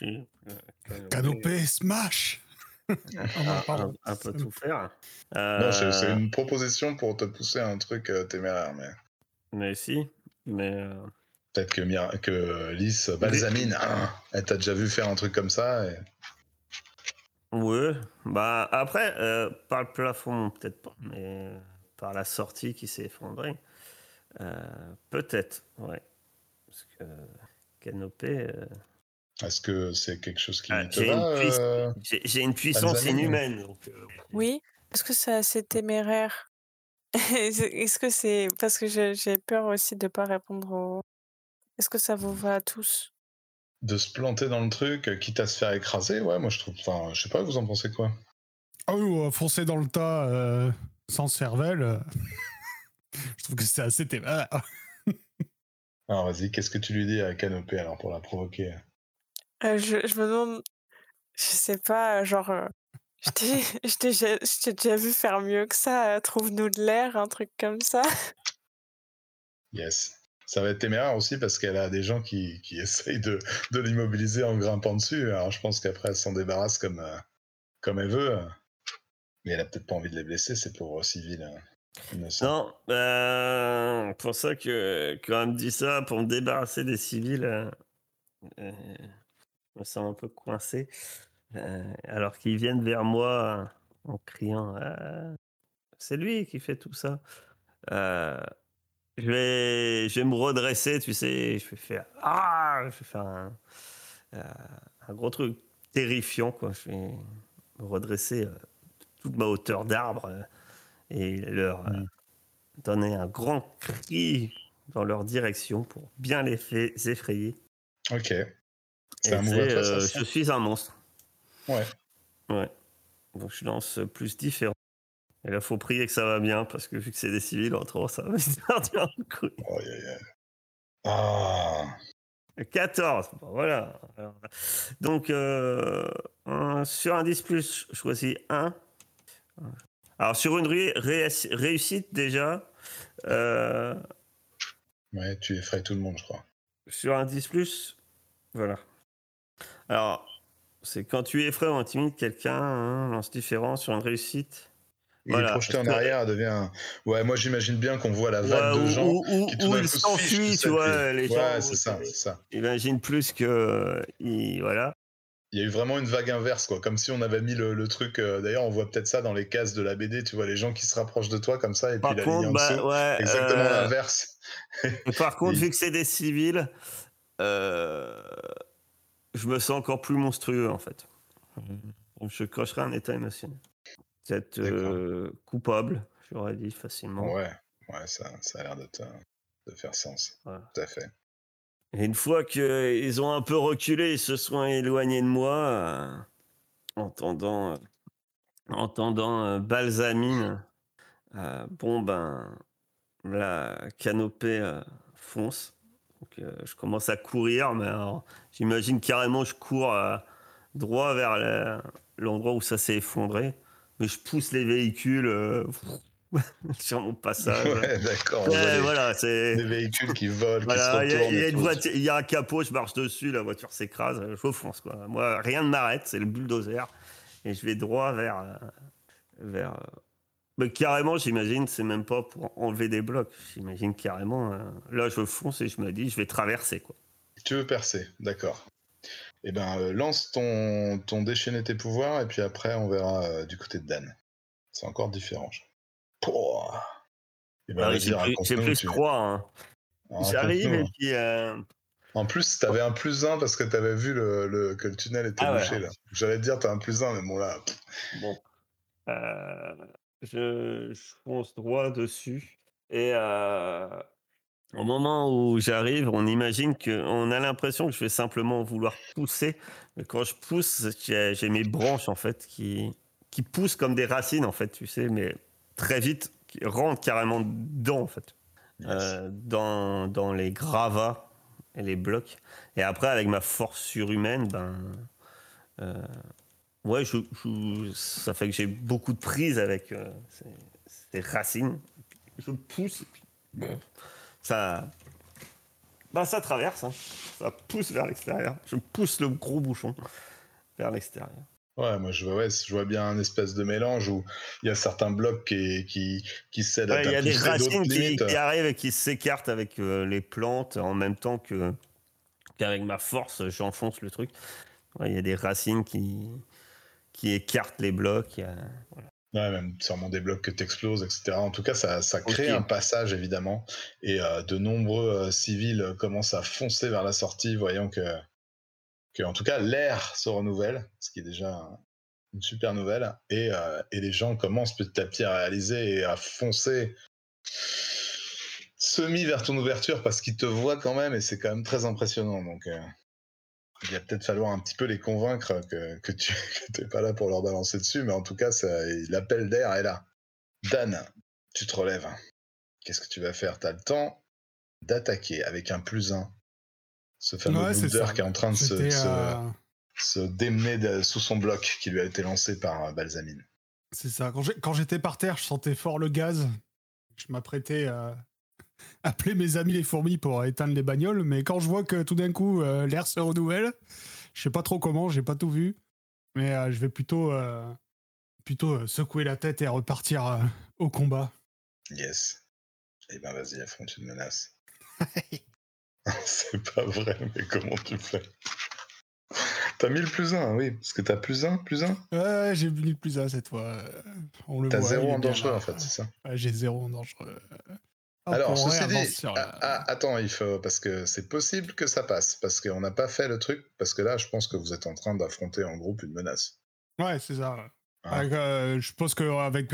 Euh, Canopée, smash Ah, Ah, un, un peu tout faire. Non, c'est Euh, une proposition pour te pousser à un truc euh, téméraire, mais Mais si, mais euh, peut-être que, Mira- que Lys Balsamine, hein, elle t'a déjà vu faire un truc comme ça. Et... ouais. Bah après, euh, par le plafond peut-être pas, mais par la sortie qui s'est effondrée, euh, peut-être, ouais. Parce que canopée, euh, Est-ce que c'est quelque chose qui Ah, te j'ai va une puissance- euh, j'ai j'ai une puissance inhumaine. Donc, euh, Oui. Est-ce que c'est assez téméraire Est-ce que c'est parce que j'ai peur aussi de pas répondre au. Est-ce que ça vous va à tous? De se planter dans le truc, euh, quitte à se faire écraser Ouais, moi je trouve. Enfin, je sais pas, vous en pensez quoi? Ah oui, ouais, foncer dans le tas euh, sans cervelle. euh, je trouve que c'est assez. Alors vas-y, qu'est-ce que tu lui dis à Canopée alors pour la provoquer? Euh, je, je me demande, je sais pas, genre, euh, je t'ai je t'ai ja- je t'ai déjà vu faire mieux que ça, euh, trouve-nous de l'air, un truc comme ça. Yes. Ça va être téméraire aussi parce qu'elle a des gens qui, qui essayent de, de l'immobiliser en grimpant dessus. Alors je pense qu'après elle s'en débarrasse comme, euh, comme elle veut. Mais elle a peut-être pas envie de les blesser, ces pauvres civils euh. Non, euh, pour ça que quand elle me dit ça, pour me débarrasser des civils, euh, je me sens un peu coincé. Alors qu'ils viennent vers moi en criant C'est lui qui fait tout ça. Je, vais, je vais me redresser, tu sais, je vais faire Ah Je vais faire un, euh, un gros truc terrifiant, quoi. Je vais me redresser euh, toute ma hauteur d'arbre euh, et leur. Mm. donner un grand cri dans leur direction pour bien les effrayer. Ok. C'est un euh, je suis un monstre. Ouais. Ouais. Donc je lance plus différent. Et là, faut prier que ça va bien, parce que vu que c'est des civils, autrement, ça va se partir en couille. Aïe, aïe, aïe. Ah 14, bon, voilà. Alors, donc, euh, un- sur un 10, plus, je choisis 1. Alors, sur une ré- ré- réussite, déjà, euh, Ouais, tu effraies tout le monde, je crois. sur un 10, plus, voilà. Alors, c'est quand tu effraies ou intimides quelqu'un, hein, lance différent sur une réussite. Il Voilà, est projeté en parce que- arrière, elle devient. Ouais, moi j'imagine bien qu'on voit la vague Ouais, de gens ou, ou- qui tout d'un s'enfuit, tu vois, puis- les gens. Ouais, c'est ça, c'est ça. Imagine plus que. euh, il- voilà. Il y a eu vraiment une vague inverse, quoi. Comme si on avait mis le, le truc. euh, D'ailleurs, on voit peut-être ça dans les cases de la BD, tu vois, les gens qui se rapprochent de toi comme ça, et Par puis la ligne en bah, dessous. ouais, Exactement euh, l'inverse. par contre, vu que c'est des civils, euh, je me sens encore plus monstrueux, en fait. Donc, je cocherai un état émotionnel. Peut-être euh, coupable, j'aurais dit facilement. Ouais, ouais, ça, ça a l'air de, te, de faire sens. Tout à fait. Et une fois qu'ils ont un peu reculé, ils se sont éloignés de moi, euh, entendant, euh, entendant euh, Balsamine, bon ben, la canopée fonce. Donc, je commence à courir, mais j'imagine carrément je cours droit vers l'endroit où ça s'est effondré. Mais je pousse les véhicules euh, sur mon passage. Ouais, d'accord. Ouais, voilà, c'est. des véhicules qui volent, Voilà, il y, a- retournent. il y a et une tout. voiture, il y a un capot, je marche dessus, la voiture s'écrase, je fonce quoi. Moi, rien ne m'arrête, c'est le bulldozer, et je vais droit vers, euh, vers. euh, Mais carrément, j'imagine, c'est même pas pour enlever des blocs. J'imagine carrément. euh, Là, je fonce et je me dis, je vais traverser quoi. Tu veux percer, d'accord. Eh ben, euh, lance ton, ton déchaîner tes pouvoirs, et puis après, on verra euh, du côté de Dan. C'est encore différent. Eh ben, Ah plus, j'ai raconte-nous, plus tu- trois. hein. raconte-nous, J'arrive et puis. euh, En plus, t'avais un plus 1 parce que t'avais vu le, le- que le tunnel était Ah ouais. bouché, là. J'allais te dire, t'as un plus 1, mais bon, là... Bon. Euh, je, je fonce droit dessus. Et euh, au moment où j'arrive, on imagine que. On a l'impression que je vais simplement vouloir pousser. Mais quand je pousse, j'ai mes branches, en fait, qui, qui poussent comme des racines, en fait, tu sais, mais très vite, qui rentrent carrément dedans, en fait. yes. Euh, dans, dans les gravats et les blocs. Et après, avec ma force surhumaine, ben, euh, ouais, je, je- ça fait que j'ai beaucoup de prise avec euh, ces, ces racines. Je pousse, et puis, bon, ça, bah, ça traverse, hein. ça pousse vers l'extérieur. Je pousse le gros bouchon vers l'extérieur. Ouais, moi je vois, ouais, je vois bien un espèce de mélange où il y a certains blocs qui, qui, qui cèdent à Ouais, ta Il y a des racines qui, arrivent et qui s'écartent avec euh, les plantes en même temps que qu'avec ma force, j'enfonce le truc. Ouais, Il y a des racines qui, qui écartent les blocs. a- voilà. Ouais, même sûrement des blocs que t'exploses, etc. En tout cas, ça, ça crée un passage, évidemment. Et euh, de nombreux euh, civils euh, commencent à foncer vers la sortie, voyant que, que en tout cas, l'air se renouvelle, ce qui est déjà une super nouvelle. Et, euh, et les gens commencent petit à petit à réaliser et à foncer semi vers ton ouverture parce qu'ils te voient quand même et c'est quand même très impressionnant. Donc, il va peut-être falloir un petit peu les convaincre que, que tu n'es pas là pour leur balancer dessus, mais en tout cas, l'appel d'air est là. Dan, tu te relèves. Qu'est-ce que tu vas faire? Tu as le temps d'attaquer avec un plus 1. Ce fameux Ouais, qui est en train de se, euh, se démener de- sous son bloc qui lui a été lancé par euh, Balsamine. C'est ça. Quand j'étais par terre, je sentais fort le gaz. Je m'apprêtais à appeler mes amis les fourmis pour éteindre les bagnoles, mais quand je vois que tout d'un coup euh, l'air se renouvelle, je sais pas trop comment, j'ai pas tout vu, mais euh, je vais plutôt euh, plutôt secouer la tête et repartir au combat. Yes. Eh ben vas-y, affronte une menace. C'est pas vrai, mais comment tu fais? T'as mis le plus 1, oui, parce que t'as plus 1, plus 1 Ouais, j'ai mis le plus un cette fois. On le T'as voit, zéro il est en bien dangereux en fait, c'est ça? Ouais, j'ai zéro en dangereux. Hop, Alors, on ceci dit, ah, ah, attends, il faut, parce que c'est possible que ça passe, parce qu'on n'a pas fait le truc, parce que là, je pense que vous êtes en train d'affronter en groupe une menace. Ouais, c'est ça. Ah. Avec, euh, je pense qu'avec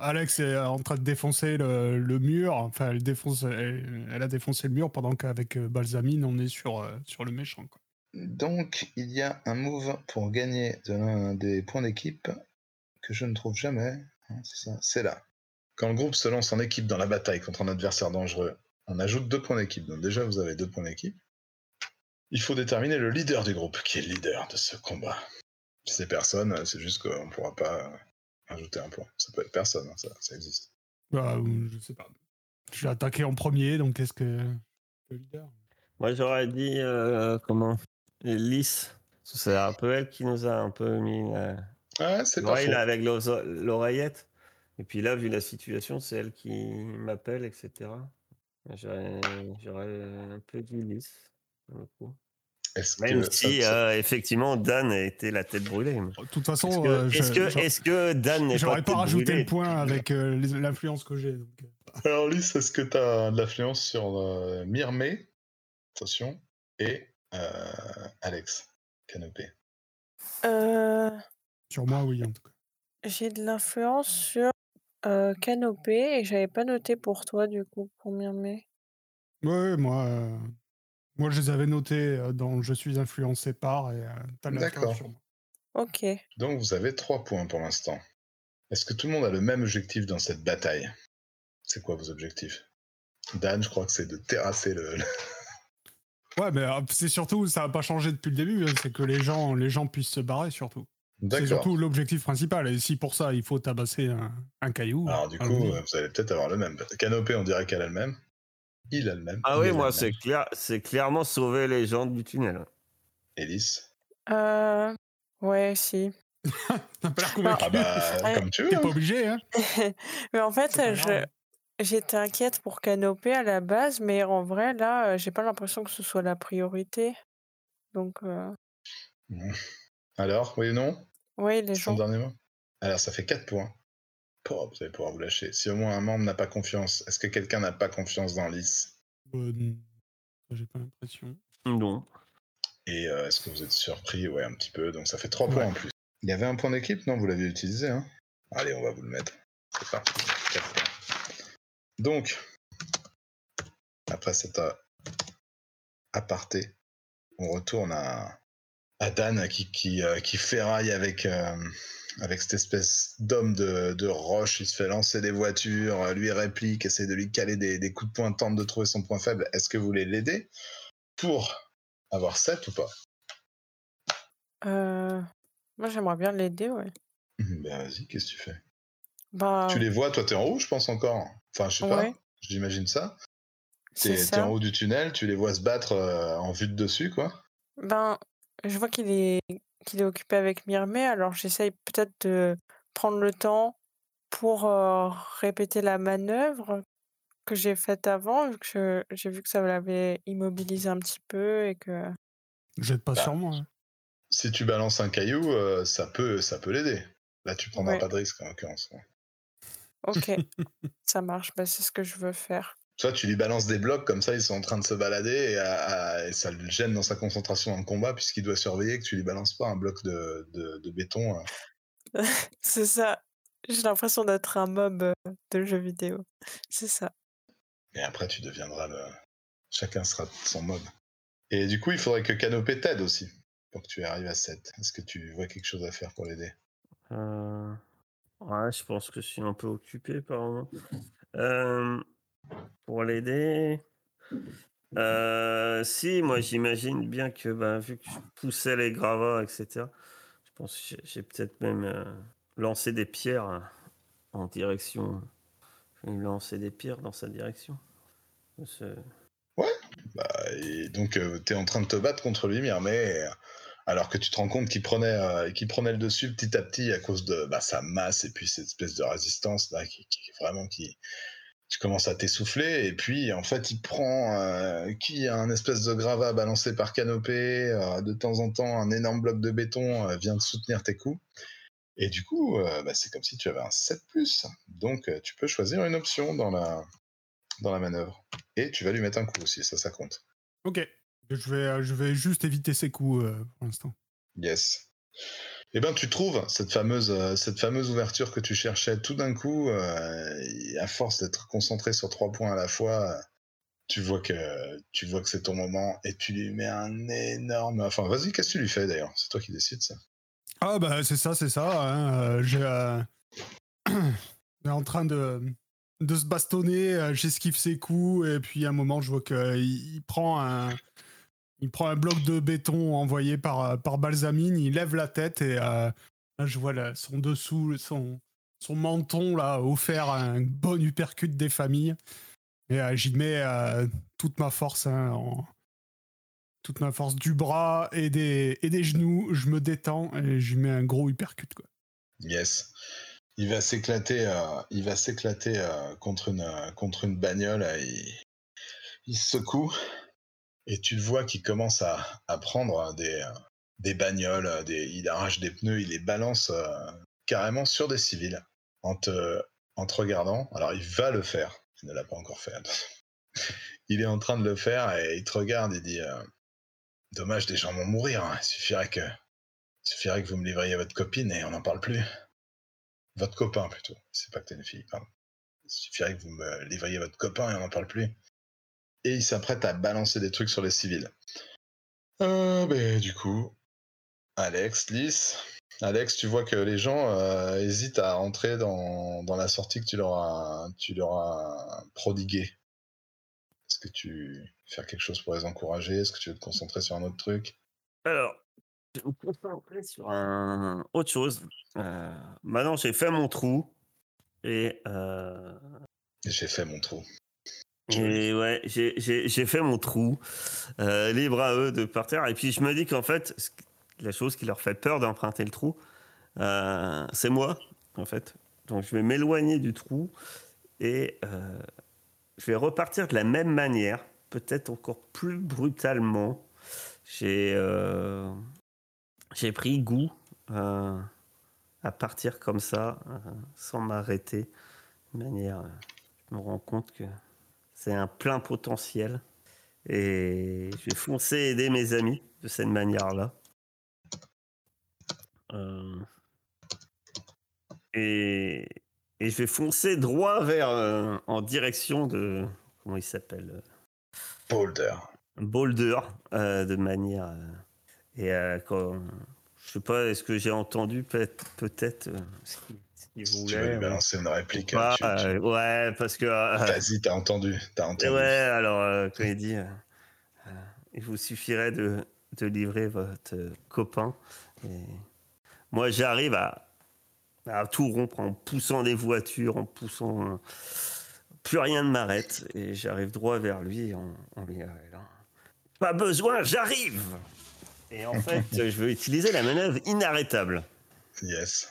Alex est en train de défoncer le, le mur, enfin, elle, défonce, elle, elle a défoncé le mur pendant qu'avec euh, Balsamine, on est sur, euh, sur le méchant. Quoi. Donc, il y a un move pour gagner de l'un des points d'équipe que je ne trouve jamais. Hein, c'est ça, c'est là. Quand le groupe se lance en équipe dans la bataille contre un adversaire dangereux, on ajoute deux points d'équipe. Donc déjà, vous avez deux points d'équipe. Il faut déterminer le leader du groupe, qui est le leader de ce combat? Si c'est personne, c'est juste qu'on ne pourra pas euh, ajouter un point. Ça peut être personne, hein, ça, ça existe. Bah, ou je sais pas. Je suis attaqué en premier, donc qu'est-ce que. Le leader? Moi, j'aurais dit, euh, comment? Lys. C'est un peu elle qui nous a un peu mis la- Ah, c'est pas faux. avec l'oreillette. Et puis là, vu la situation, c'est elle qui m'appelle, etc. J'aurais un peu coup. Est-ce Même que si, ça- euh, effectivement, Dan a été la tête brûlée. De toute façon, Est-ce que, euh, que, que Dan n'est pas j'aurais pas rajouté brûlée? le point avec euh, l'influence que j'ai. donc, euh. Alors, Lys, est-ce que tu as de l'influence sur euh, Myrmé Attention. Et euh, Alex Canopé. Euh, Sur moi, oui, en tout cas. j'ai de l'influence sur euh, Canopée et j'avais pas noté pour toi du coup pour mai. Ouais, moi, euh, moi, je les avais notés euh, dans Je suis influencé par et euh, t'as de l'influence D'accord. sur moi. Ok. Donc, vous avez trois points pour l'instant. Est-ce que tout le monde a le même objectif dans cette bataille? C'est quoi vos objectifs? Dan, je crois que c'est de terrasser le. le- Ouais, mais c'est surtout, ça n'a pas changé depuis le début, hein, c'est que les gens, les gens puissent se barrer surtout. C'est surtout l'objectif principal. Et si pour ça, il faut tabasser un, un caillou. Alors, du coup, vous allez peut-être avoir le même. Canopé, on dirait qu'elle a le même. Il a le même. Ah oui, moi, c'est clair, c'est clairement sauver les gens du tunnel. Élise Euh, ouais, si. T'as pas l'air convaincu. Ah bah, comme tu veux. T'es hein. pas obligé, hein. Mais en fait, je, j'étais inquiète pour Canopée à la base, mais en vrai, là, euh, j'ai pas l'impression que ce soit la priorité. Donc, euh, Alors, oui ou non? Ouais, les Son gens. dernier mot? Alors, ça fait 4 points. Oh, vous allez pouvoir vous lâcher. Si au moins un membre n'a pas confiance, est-ce que quelqu'un n'a pas confiance dans Lys? Euh, non. J'ai pas l'impression. Non. Et euh, est-ce que vous êtes surpris? Ouais, un petit peu. Donc ça fait 3 Ouais. points en plus. Il y avait un point d'équipe? Non, vous l'aviez utilisé. Hein Allez, on va vous le mettre. C'est parti. Points. Donc, après cet euh, aparté, on retourne à, à Dan qui, qui, euh, qui ferraille avec, euh, avec cette espèce d'homme de, de roche. Il se fait lancer des voitures, euh, lui réplique, essaie de lui caler des, des coups de poing, tente de trouver son point faible. Est-ce que vous voulez l'aider pour avoir 7 ou pas? Euh, Moi, j'aimerais bien l'aider, ouais. Ben vas-y, qu'est-ce que tu fais? Bah, Tu les vois, toi t'es en haut, je pense encore. Enfin, je sais pas, ouais, j'imagine ça. T'es en haut du tunnel, tu les vois se battre euh, en vue de dessus, quoi. Ben, je vois qu'il est qu'il est occupé avec Myrmé, alors j'essaye peut-être de prendre le temps pour euh, répéter la manœuvre que j'ai faite avant, vu que j'ai vu que ça l'avait immobilisé un petit peu et que Jette pas Bah, sur moi. hein. si tu balances un caillou, euh, ça peut, ça peut l'aider. Là, tu prendras ouais, pas de risque en l'occurrence. ok, ça marche, bah, c'est ce que je veux faire. Toi, tu lui balances des blocs comme ça, ils sont en train de se balader et, à- à- et ça le gêne dans sa concentration dans le combat puisqu'il doit surveiller que tu lui balances pas un bloc de, de- de béton. euh. C'est ça. J'ai l'impression d'être un mob euh, de jeu vidéo. C'est ça. Et après, tu deviendras le. Chacun sera son mob. Et du coup, il faudrait que Canopé t'aide aussi pour que tu arrives à 7. Est-ce que tu vois quelque chose à faire pour l'aider? Euh, Ouais, je pense que je suis un peu occupé par moment. Euh, pour l'aider. Euh, si, moi j'imagine bien que ben, vu que je poussais les gravats, etc., je pense que j'ai- peut-être même euh, lancé des pierres hein, en direction. Je vais des pierres dans sa direction. Ce- Bah, et donc, tu es en train de te battre contre lui, mais euh, alors que tu te rends compte qu'il prenait, euh, qu'il prenait le dessus petit à petit à cause de bah, sa masse et puis cette espèce de résistance là, qui, qui- vraiment qui. Tu commences à t'essouffler et puis en fait il prend euh, qui a un espèce de gravat balancé par canopée euh, de temps en temps un énorme bloc de béton euh, vient de soutenir tes coups et du coup bah, c'est comme si tu avais un 7 donc euh, tu peux choisir une option dans la dans la manœuvre et tu vas lui mettre un coup aussi ça ça compte Ok. Je vais, je vais juste éviter ces coups pour l'instant. Yes. Eh ben, tu trouves cette fameuse, euh, cette fameuse ouverture que tu cherchais tout d'un coup, euh, à force d'être concentré sur trois points à la fois, euh, tu vois que c'est ton moment et tu lui mets un énorme. Enfin, vas-y, qu'est-ce que tu lui fais d'ailleurs? C'est toi qui décides ça. Ah bah c'est ça, c'est ça. hein, on est en train de, se bastonner, j'esquive ses coups et puis à un moment je vois qu'il il prend un, il prend un bloc de béton envoyé par, euh, par Balsamine, il lève la tête et euh, là je vois son dessous, son, son menton là offert un bon uppercut des familles et euh, j'y mets toute ma force hein, toute ma force du bras et des, et des genoux, je me détends et lui mets un gros uppercut. Quoi. Yes. Il va s'éclater, il va s'éclater contre une contre une bagnole. il, il se secoue et tu le vois qui commence à, prendre des euh, des bagnoles, euh, il arrache des pneus, il les balance euh, carrément sur des civils en te regardant. Alors il va le faire. Il ne l'a pas encore fait. il est en train de le faire et il te regarde et dit Dommage, des gens vont mourir. hein. Il suffirait que il suffirait que vous me livriez votre copine et on n'en parle plus. Votre copain plutôt. C'est pas que t'es une fille, pardon. Il suffirait que vous me livriez votre copain et on n'en parle plus. Et il s'apprête à balancer des trucs sur les civils. Euh, ben, du coup, Alex, Lys. Alex, tu vois que les gens euh, hésitent à entrer dans, dans la sortie que tu leur as, tu leur as prodiguée. Est-ce que tu veux faire quelque chose pour les encourager? Est-ce que tu veux te concentrer sur un autre truc? Alors, je vais me concentrer sur un... autre chose. Euh, maintenant, j'ai fait mon trou. Et, euh, J'ai fait mon trou. Et ouais, j'ai- fait mon trou. Euh, libre à eux de partir. Et puis, je me dis qu'en fait, la chose qui leur fait peur d'emprunter le trou, euh, c'est moi, en fait. Donc, je vais m'éloigner du trou et euh, je vais repartir de la même manière, peut-être encore plus brutalement. J'ai pris goût à partir comme ça, sans m'arrêter. De manière, je me rends compte que c'est un plein potentiel. Et je vais foncer aider mes amis de cette manière-là. Euh, et, et je vais foncer droit vers, euh, en direction de, comment il s'appelle euh, Boulder. Boulder, euh, de manière. et quand, je sais pas, est-ce que j'ai entendu peut-être peut-être qu'il Si tu veux lui voulait. balancer une réplique, tu- tu- euh, ouais, parce que. euh, vas-y, t'as entendu, entendu. ouais, alors euh, quand il dit, il vous suffirait de, de livrer votre copain. Et moi, j'arrive à, à tout rompre en poussant des voitures, en poussant. Plus rien ne m'arrête. Et j'arrive droit vers lui. Et on, on lui dit, là, Pas besoin, j'arrive Et en fait, je veux utiliser la manœuvre inarrêtable Yes.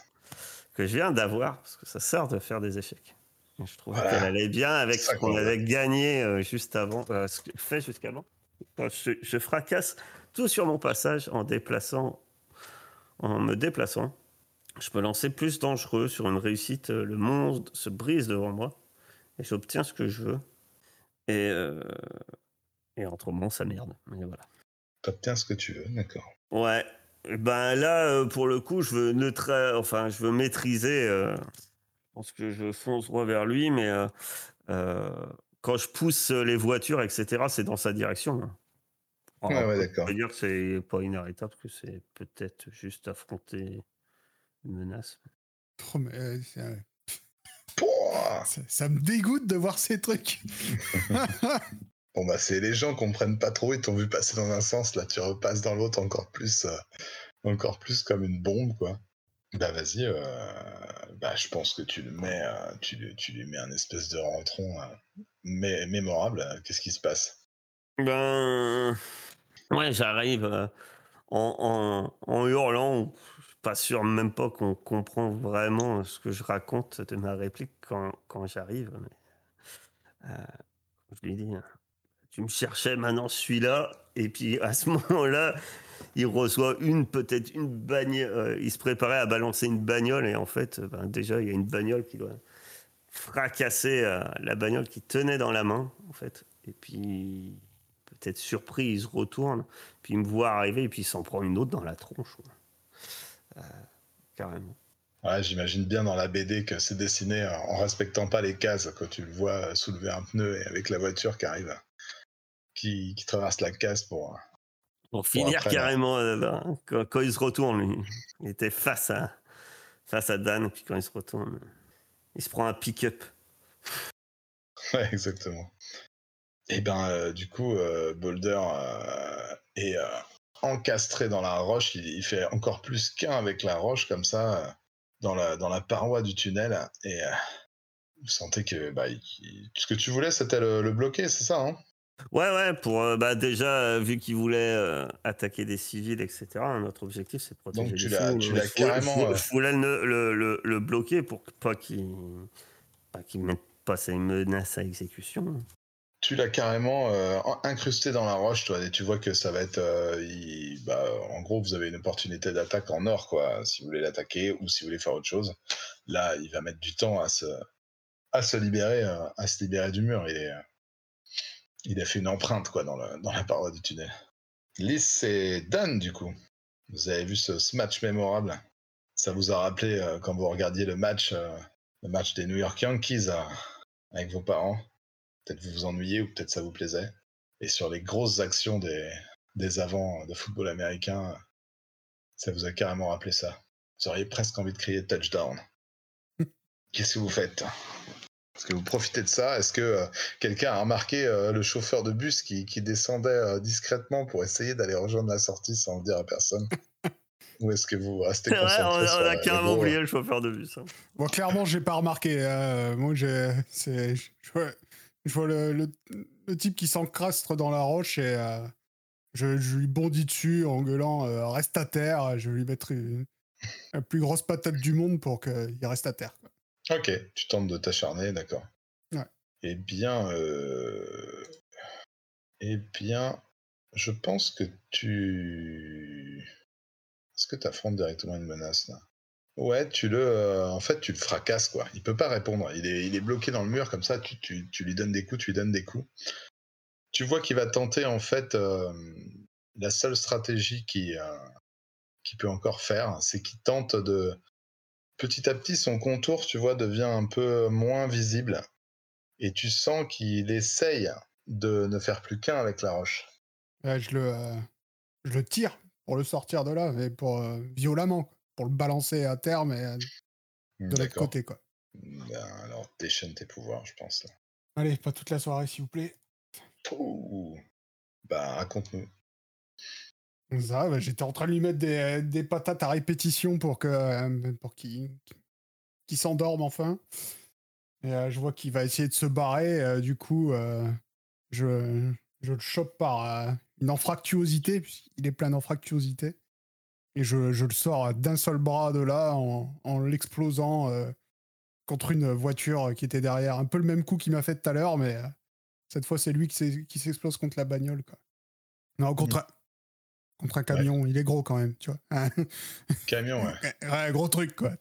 Que je viens d'avoir, parce que ça sert de faire des échecs. Et je trouve Voilà. qu'elle allait bien avec ce qu'on avait gagné euh, juste avant, euh, ce que- fait jusqu'avant. Enfin, Je, je fracasse tout sur mon passage en déplaçant, en me déplaçant. Je peux lancer plus dangereux sur une réussite. euh, Le monde se brise devant moi et j'obtiens ce que je veux. Et, euh, et autrement, ça merde. Mais voilà. T'obtiens ce que tu veux, d'accord. Ouais. Ben là, euh, pour le coup, je veux neutra... enfin, je veux maîtriser. euh, Je pense que je fonce droit vers lui, mais euh, euh, quand je pousse les voitures, etc., c'est dans sa direction. hein. Ouais, Alors, ouais, on d'accord. dire que c'est pas inarrêtable, que c'est peut-être juste affronter une menace. Oh, mais, ça me dégoûte de voir ces trucs. Bon bah c'est les gens comprennent pas trop, ils t'ont vu passer dans un sens, là tu repasses dans l'autre encore plus, euh, encore plus comme une bombe quoi. Bah vas-y, euh, bah je pense que tu le mets, euh, tu, tu lui mets un espèce de rentron euh, mé- mémorable. Qu'est-ce qui se passe? Ben. Ouais, j'arrive en, hurlant. Pas sûr même pas qu'on comprend vraiment ce que je raconte de ma réplique quand, quand j'arrive. mais, je lui dis Tu me cherchais, maintenant je suis là. Et puis à ce moment-là, il reçoit une, peut-être une bagnole. euh, il se préparait à balancer une bagnole. Et en fait, ben, déjà, il y a une bagnole qui doit fracasser euh, la bagnole qui tenait dans la main, en fait. Et puis, peut-être surpris, il se retourne, puis il me voit arriver, et puis il s'en prend une autre dans la tronche. Euh, carrément. Ouais, j'imagine bien dans la BD que c'est dessiné euh, en respectant pas les cases quand tu le vois euh, soulever un pneu et avec la voiture qui arrive, qui, qui traverse la case pour. euh, Pour finir après, là. carrément, euh, là, quand, quand il se retourne, lui, il était face à, face à Dan, puis quand il se retourne, il se prend un pick-up. Ouais, exactement. Et ben, euh, du coup, euh, Boulder euh, est encastré dans la roche. Il, il fait encore plus qu'un avec la roche, comme ça, dans, la, dans la paroi du tunnel. Et vous sentez que bah, il- il- ce que tu voulais, c'était le, le bloquer, c'est ça hein? Ouais, ouais, pour euh, bah, déjà, euh, vu qu'il voulait euh, attaquer des civils, etc., notre objectif c'est de protéger Donc, tu les tu l'as carrément, Je, voulais- le, le- le- le bloquer pour pas qu'il pas qu'il mette pas ses menaces à exécution. Tu l'as carrément en- incrusté dans la roche, toi, et tu vois que ça va être. il- bah, en gros, vous avez une opportunité d'attaque en or, quoi, si vous voulez l'attaquer ou si vous voulez faire autre chose. Là, il va mettre du temps à se, à se libérer, à se libérer du mur. Il, est, il a fait une empreinte, quoi, dans, la paroi du tunnel. Lys, c'est Dan, du coup. Vous avez vu ce, ce match mémorable. Ça vous a rappelé euh, quand vous regardiez le match, euh, le match des New York Yankees euh, avec vos parents. Peut-être vous vous ennuyez ou peut-être ça vous plaisait. Et sur les grosses actions des, des avants de football américain, ça vous a carrément rappelé ça. Vous auriez presque envie de crier touchdown. Qu'est-ce que vous faites? Est-ce que vous profitez de ça Est-ce que euh, quelqu'un a remarqué euh, le chauffeur de bus qui, qui descendait euh, discrètement pour essayer d'aller rejoindre la sortie sans le dire à personne? Ou est-ce que vous restez vrai, on, a- sur on a carrément oublié le chauffeur de bus. hein. Bon, clairement, j'ai pas remarqué. euh, moi, j'ai, c'est, je vois, je vois le, le- le type qui s'encrastre dans la roche et euh, je, je lui bondis dessus en gueulant euh, reste à terre. Je vais lui mettre une- la plus grosse patate du monde pour qu'il reste à terre. quoi. Ok, tu tentes de t'acharner, d'accord. Ouais. Eh bien, euh... eh bien, je pense que tu. Est-ce que tu affrontes directement une menace là? Ouais, tu le, euh, en fait, tu le fracasses quoi. Il peut pas répondre. Il est, il est bloqué dans le mur comme ça. Tu, tu, tu lui donnes des coups, tu lui donnes des coups. Tu vois qu'il va tenter en fait euh, la seule stratégie qui, euh, qu'il peut encore faire, c'est qu'il tente de petit à petit, son contour, tu vois, devient un peu moins visible. Et tu sens qu'il essaye de ne faire plus qu'un avec la roche. Ouais, je, le, euh, je le tire pour le sortir de là, mais pour, euh, violemment, pour le balancer à terre, mais euh, de l'autre côté. Quoi. Ben, alors, déchaîne tes pouvoirs, je pense. Là. Allez, pas toute la soirée, s'il vous plaît. Ouh. Bah, raconte-nous. Ça, bah, j'étais en train de lui mettre des, des patates à répétition pour que euh, pour qu'il s'endorme enfin. Et euh, je vois qu'il va essayer de se barrer. euh, du coup, euh, je, je le chope par euh, une anfractuosité, puisqu'il est plein d'anfractuosité. Et je, je le sors d'un seul bras de là en, en l'explosant euh, contre une voiture qui était derrière. Un peu le même coup qu'il m'a fait tout à l'heure, mais euh, cette fois, c'est lui qui s'explose contre la bagnole. Quoi. Non, contre, un, contre un camion. Il est gros quand même, tu vois. Camion, ouais. ouais, gros truc, quoi.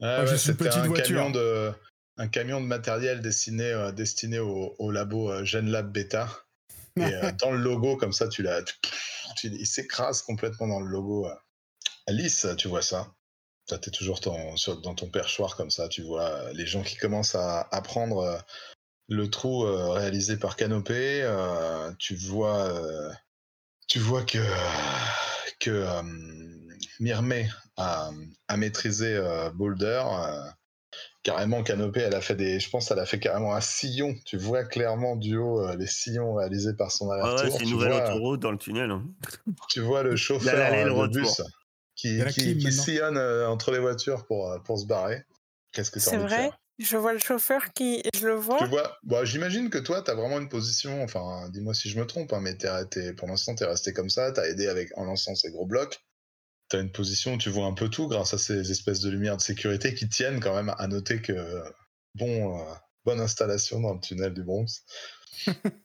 Ah ouais, c'était petite un voiture. camion de un camion de matériel destiné euh, destiné au, au labo euh, GenLab Beta. Et euh, dans le logo, comme ça, tu l'as, tu- tu- il s'écrase complètement dans le logo. euh. Alice, tu vois ça? Toi, t'es toujours ton- sur- dans ton perchoir comme ça. Tu vois les gens qui commencent à, à prendre euh, le trou réalisé par Canopé. tu vois, tu vois que que euh, Myrmé a, a maîtrisé euh, Boulder. euh, carrément Canopé, elle a fait des, je pense, elle a fait carrément un sillon. Tu vois clairement du haut euh, les sillons réalisés par son Ouais, aller-retour. ouais, c'est une tu, nouvelle vois, autoroute dans le tunnel. hein. tu vois le chauffeur l'aller et le de retour. bus qui, qui, sillonne euh, entre les voitures pour, pour se barrer. Qu'est-ce que C'est vrai? faire? Je vois le chauffeur qui. Je le vois Tu vois, bon, j'imagine que toi, tu as vraiment une position, enfin, dis-moi si je me trompe, hein, mais t'es- t'es- pour l'instant, tu es resté comme ça, tu as aidé avec, en lançant ces gros blocs. Tu as une position où tu vois un peu tout grâce à ces espèces de lumières de sécurité qui tiennent quand même à noter que, bon, euh, bonne installation dans le tunnel du Bronx.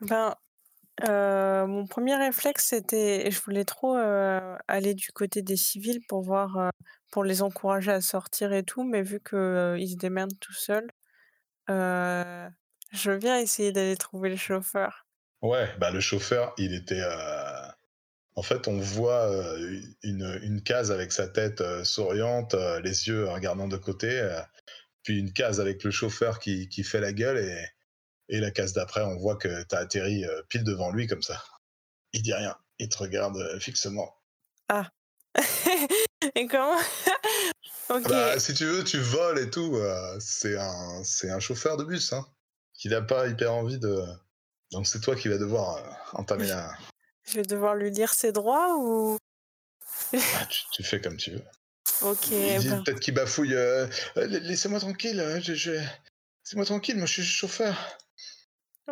Ben, euh, mon premier réflexe, c'était, je voulais trop euh, aller du côté des civils pour voir, euh, pour les encourager à sortir et tout, mais vu que euh, ils se démerdent tout seuls, euh, je veux bien essayer d'aller trouver le chauffeur. Ouais, bah le chauffeur, il était. euh, En fait, on voit une, une case avec sa tête souriante, les yeux regardant de côté, puis une case avec le chauffeur qui, qui fait la gueule, et, et la case d'après, on voit que t'as atterri pile devant lui comme ça. Il dit rien, il te regarde fixement. Et comment? Ok. Bah, si tu veux, tu voles et tout. euh, c'est un, c'est un chauffeur de bus, hein, qui n'a pas hyper envie de. Donc c'est toi qui vas devoir euh, entamer la. Je vais devoir lui lire ses droits ou... Ah, tu, tu fais comme tu veux. Ok, ben, peut-être qu'il bafouille. euh, Euh, la- Laissez-moi tranquille. euh, Je, je... Laissez-moi tranquille. Moi, je suis chauffeur.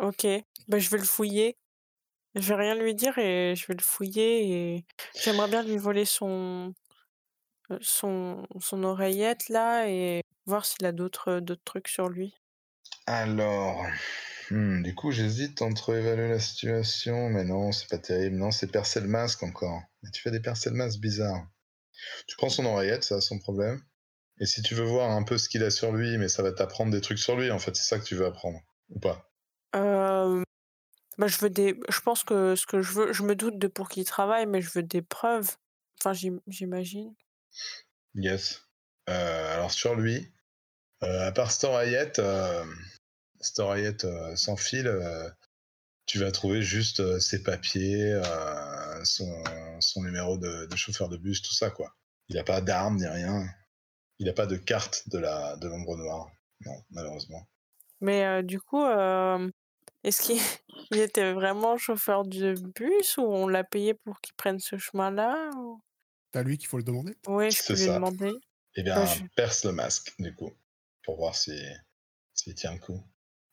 ok. Ben, je vais le fouiller. Je vais rien lui dire et je vais le fouiller et j'aimerais bien lui voler son euh, son son oreillette là et voir s'il a d'autres d'autres trucs sur lui. Alors, hmm, du coup, j'hésite entre évaluer la situation, mais non, c'est pas terrible. Non, c'est percer le masque encore. Mais tu fais des percées de masque bizarres. Tu prends son oreillette, ça, son problème. Et si tu veux voir un peu ce qu'il a sur lui, mais ça va t'apprendre des trucs sur lui, en fait, c'est ça que tu veux apprendre, ou pas? Euh, bah, je veux des je pense que ce que je veux je me doute de pour qui il travaille mais je veux des preuves. Enfin j'im- j'imagine. Yes. Euh, alors sur lui, euh, à part euh, sans fil, tu vas trouver juste ses papiers, son, numéro de, chauffeur de bus, tout ça quoi. Il n'a pas d'armes ni rien. Il n'a pas de carte de la de l'ombre noire. Non, malheureusement. Mais du coup est-ce qu'il il était vraiment chauffeur de bus ou on l'a payé pour qu'il prenne ce chemin-là. C'est à lui qu'il faut le demander? Oui, je peux C'est lui ça. demander. Eh bien, je- perce le masque du coup, pour voir si s'il tient le coup.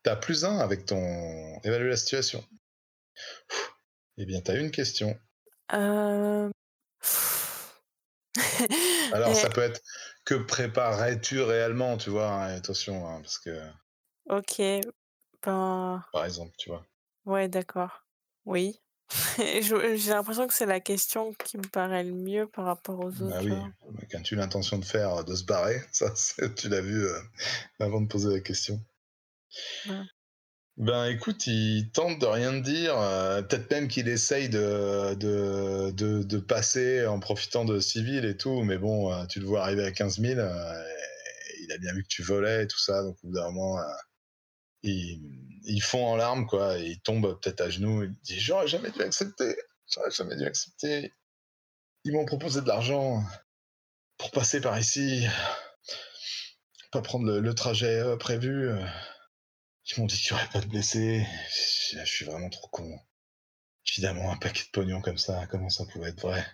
T'as plus un avec ton évalue la situation. Eh bien, t'as une question. Euh... Alors, ça peut être que préparais-tu réellement, tu vois, hein, attention, hein, parce que, Ok, ben par exemple, tu vois. ouais, d'accord. Oui. Je- J'ai l'impression que c'est la question qui me paraît le mieux par rapport aux autres. Bah oui, genre. qu'as-tu l'intention de faire, euh, de se barrer Ça, c'est- tu l'as vu euh, avant de poser la question. Ouais. Ben écoute, il tente de rien te dire, euh, peut-être même qu'il essaye de, de, de, de passer en profitant de civil et tout, mais bon, euh, tu le vois arriver à 15 000, euh, et il a bien vu que tu volais et tout ça, donc au bout d'un moment, euh, il, il fond en larmes, quoi, et il tombe peut-être à genoux, il dit J'aurais jamais dû accepter, j'aurais jamais dû accepter. Ils m'ont proposé de l'argent pour passer par ici, pas prendre le, trajet euh, prévu. Ils m'ont dit qu'il n'y aurait pas de blessés. Je, je suis vraiment trop con. Évidemment, un paquet de pognon comme ça, comment ça pouvait être vrai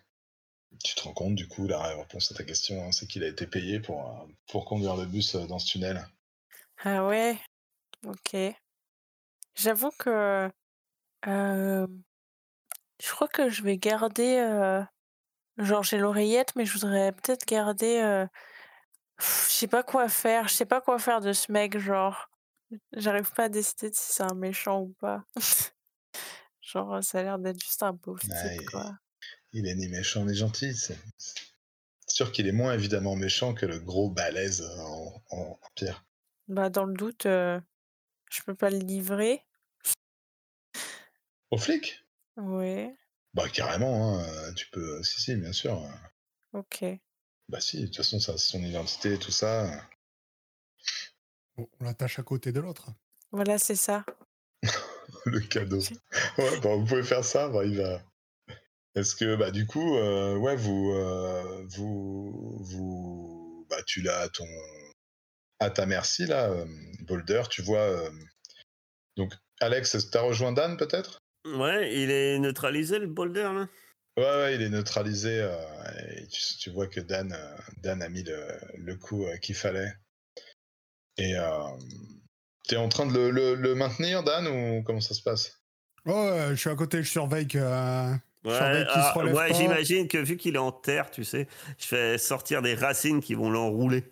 Tu te rends compte, du coup, la réponse à ta question, hein, c'est qu'il a été payé pour, euh, pour conduire le bus euh, dans ce tunnel. Ah ouais, ok. J'avoue que euh, je crois que je vais garder. euh, genre, j'ai l'oreillette, mais je voudrais peut-être garder. euh, pff, je sais pas quoi faire. Je sais pas quoi faire de ce mec, genre. J'arrive pas à décider de si c'est un méchant ou pas. genre, ça a l'air d'être juste un pauvre Ouais, type, quoi. Il est ni méchant ni gentil. C'est c'est sûr qu'il est moins évidemment méchant que le gros balèze en, en, en pierre. Bah, dans le doute, euh, je peux pas le livrer? Au flic? Ouais, Bah carrément, hein, tu peux. Si, si, bien sûr. ok. Bah si, de toute façon, ça, son identité et tout ça. Bon, on l'attache à côté de l'autre. Voilà, c'est ça. Le cadeau. Ouais, bah, vous pouvez faire ça, bah, il va. Est-ce que, bah, du coup, euh, ouais, vous, euh, vous, vous, bah, tu l'as à ton, à ta merci là, euh, Boulder. Tu vois, euh, donc, Alex, t'as rejoint Dan peut-être? Ouais, il est neutralisé le boulder là Ouais, ouais, il est neutralisé. euh, et tu, tu vois que Dan, euh, Dan a mis le, le coup euh, qu'il fallait. Et euh, t'es en train de le, le- le maintenir, Dan, ou comment ça se passe? Ouais, je suis à côté, je surveille que. euh, Ouais, ah, ouais, j'imagine que vu qu'il est en terre, tu sais, je fais sortir des racines qui vont l'enrouler.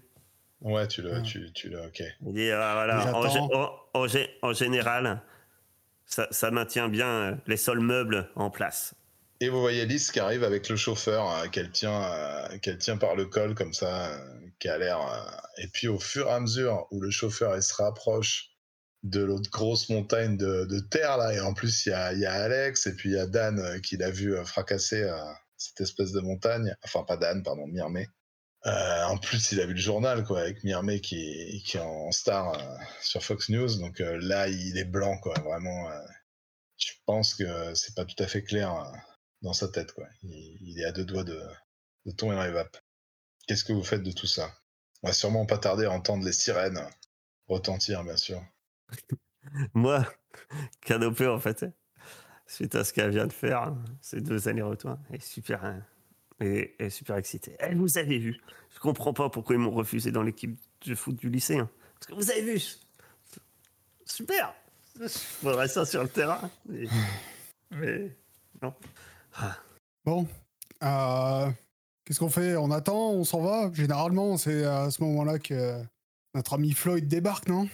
Ouais, tu le, Ouais. tu, tu le, ok. Et dire, ah, voilà, en, général, ça, ça maintient bien euh, les sols meubles en place. Et vous voyez Lys qui arrive avec le chauffeur euh, qu'elle tient, euh, qu'elle tient par le col comme ça, euh, qui a l'air. euh, et puis au fur et à mesure où le chauffeur elle se rapproche de l'autre grosse montagne de, de terre là, et en plus il y a, il y a Alex et puis il y a Dan euh, qui l'a vu euh, fracasser euh, cette espèce de montagne, enfin pas Dan, pardon, Mirmé. Euh, en plus, il a vu le journal quoi, avec Mirmé qui, est en star euh, sur Fox News, donc euh, là il est blanc quoi, vraiment. je pense que c'est pas tout à fait clair. dans sa tête, quoi. Il, est à deux doigts de, de tomber dans les vapes. Qu'est-ce que vous faites de tout ça? On va sûrement pas tarder à entendre les sirènes retentir, bien sûr. Moi, Canopé, en fait, suite à ce qu'elle vient de faire, hein, ces deux allers-retours, est super, hein, est super excitée. Eh, vous avez vu Je comprends pas pourquoi ils m'ont refusé dans l'équipe de foot du lycée. hein. Parce que vous avez vu Super Je ça sur le terrain. Mais, mais non. Bon. Euh, Qu'est-ce qu'on fait? On attend On s'en va? Généralement, c'est à ce moment-là que notre ami Floyd débarque, non?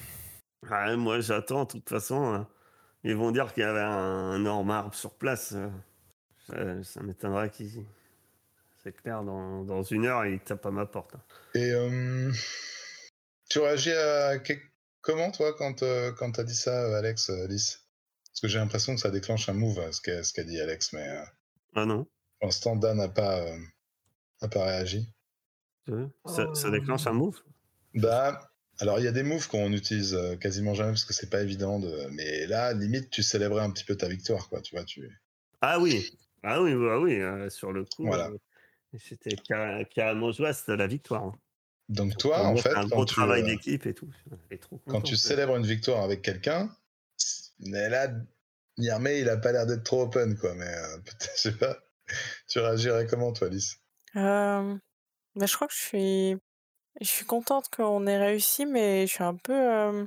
Ah, moi, j'attends, de toute façon. hein. Ils vont dire qu'il y avait un énorme arbre sur place. euh. Ça, ça m'étonnerait qu'ils. C'est clair, dans, dans une heure, ils tapent à ma porte. hein. Et euh, tu réagis à comment, toi, quand, euh, quand t'as dit ça, euh, Alex, euh, Lys Parce que j'ai l'impression que ça déclenche un move, euh, ce qu'a dit Alex, mais euh, Ah non pour l'instant, Dan n'a pas, euh, n'a pas réagi. Ça, ça déclenche un move? Bah, alors il y a des moves qu'on utilise quasiment jamais parce que c'est pas évident de. Mais là, limite, tu célébrais un petit peu ta victoire, quoi. Tu vois, tu. Ah oui Ah oui, bah oui, euh, sur le coup. Voilà. Euh, C'était carré- carrément joie, c'était la victoire. hein. Donc toi, en fait, c'est un quand gros tu, travail euh, d'équipe et tout. Quand tu euh. célèbres une victoire avec quelqu'un, mais là, Nirmé, il a pas l'air d'être trop open, quoi. Mais euh, peut-être, je sais pas. Tu réagirais comment, toi, Lys? Euh, bah, je crois que je suis, je suis contente qu'on ait réussi, mais je suis un peu. euh,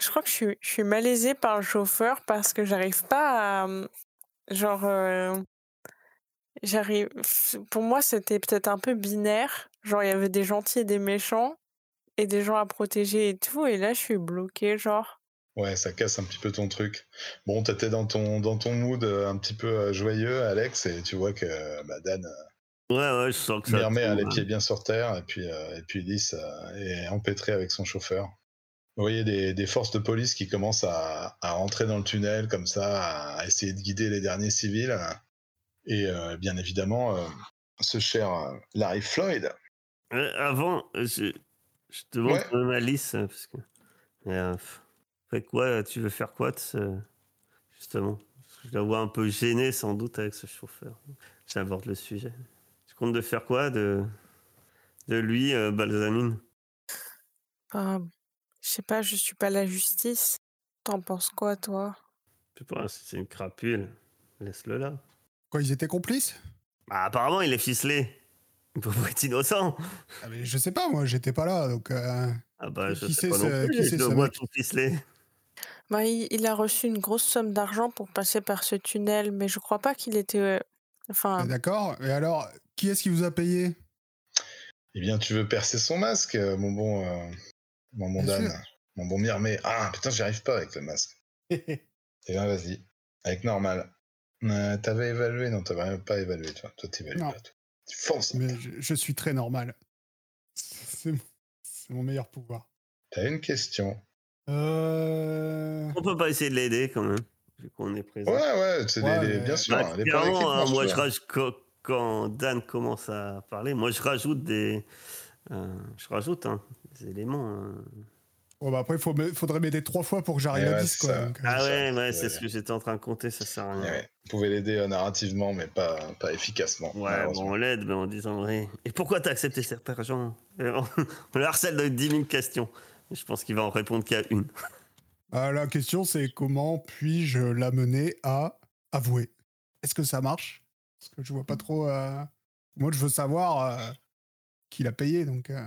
Je crois que je suis, je suis malaisée par le chauffeur parce que j'arrive pas à. euh, Genre. Euh, J'arrive. Pour moi, c'était peut-être un peu binaire. Genre, il y avait des gentils et des méchants, et des gens à protéger et tout, et là, je suis bloquée, genre. Ouais, ça casse un petit peu ton truc. Bon, t'étais dans ton, dans ton mood euh, un petit peu euh, joyeux, Alex, et tu vois que bah, Dan, Ouais, ouais, je sens que ça. Mirmé a tourne, les hein. pieds bien sur terre, et puis, euh, et puis Lys euh, est empêtré avec son chauffeur. Vous voyez des, des forces de police qui commencent à, à rentrer dans le tunnel comme ça, à essayer de guider les derniers civils. Et euh, bien évidemment, euh, ce cher euh, Larry Floyd. Euh, avant, euh, je, je te demande Ouais. euh, parce que. Euh, pff, fait quoi Tu veux faire quoi de ce- Justement? Je la vois un peu gênée sans doute avec ce chauffeur. J'aborde le sujet. Tu comptes de faire quoi de, de lui, euh, Balsamine? Enfin, je sais pas, je suis pas la justice. T'en penses quoi, toi? Sais pas si c'est une crapule. Laisse-le là. Quoi, ils étaient complices Bah, apparemment, il est ficelé. Il peut pas être innocent. ah, mais Je sais pas, moi, j'étais pas là, donc. euh, Ah bah, je Qui sais c'est pas non ce- plus. qui c'est Je ce le vois mec tout ficelé. Bah, il, il a reçu une grosse somme d'argent pour passer par ce tunnel, mais je crois pas qu'il était. euh, Enfin, D'accord? Et alors, qui est-ce qui vous a payé? Eh bien, tu veux percer son masque, euh, mon bon, euh, mon bon Bien Dan, sûr. mon bon Mirmé. Ah putain, j'y arrive pas avec le masque. Eh bien, vas-y, avec normal. Euh, t'avais évalué Non, t'avais pas évalué, toi. Toi, t'évalues Non. pas. Toi. Tu fonces. Mais je, je suis très normal. C'est mon meilleur pouvoir. T'as une question. Euh... On peut pas essayer de l'aider quand même, vu qu'on est présent. Ouais, ouais, c'est Ouais, des- des- mais- bien sûr. Bah, les hein, moi, je quand, quand Dan commence à parler, moi, je rajoute des, euh, je rajoute hein, des éléments. Bon, bah après, il faut faudrait m'aider trois fois pour que j'arrive à ouais, 10, c'est quoi. donc, euh, Ah ouais, ouais, ouais. c'est ce que j'étais en train de compter, ça sert à rien. ouais, Vous pouvez l'aider euh, narrativement, mais pas, pas efficacement. Ouais, bon, on l'aide, mais en disant, ouais. Et pourquoi t'as accepté cet argent? Et on, on le harcèle de 10 000 questions. Je pense qu'il va en répondre qu'à une. ah, la question, c'est comment puis-je l'amener à avouer? Est-ce que ça marche? Parce que je vois pas trop. euh, Moi, je veux savoir euh, qui l'a payé, donc euh,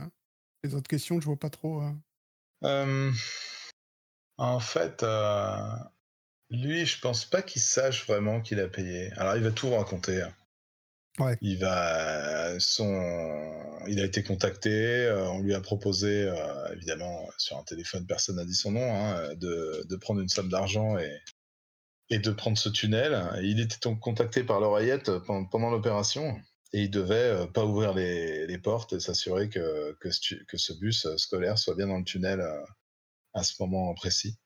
les autres questions, je vois pas trop. Euh. Euh, en fait, euh, lui, je pense pas qu'il sache vraiment qu'il a payé. Alors, il va tout raconter. hein. Ouais. Il va son, il a été contacté. euh, on lui a proposé, euh, évidemment, sur un téléphone, personne n'a dit son nom, hein, de, de prendre une somme d'argent et et de prendre ce tunnel. Il était donc contacté par l'oreillette pendant, pendant l'opération et il devait euh, pas ouvrir les, les portes et s'assurer que, que, ce tu- que ce bus euh, scolaire soit bien dans le tunnel euh, à ce moment précis.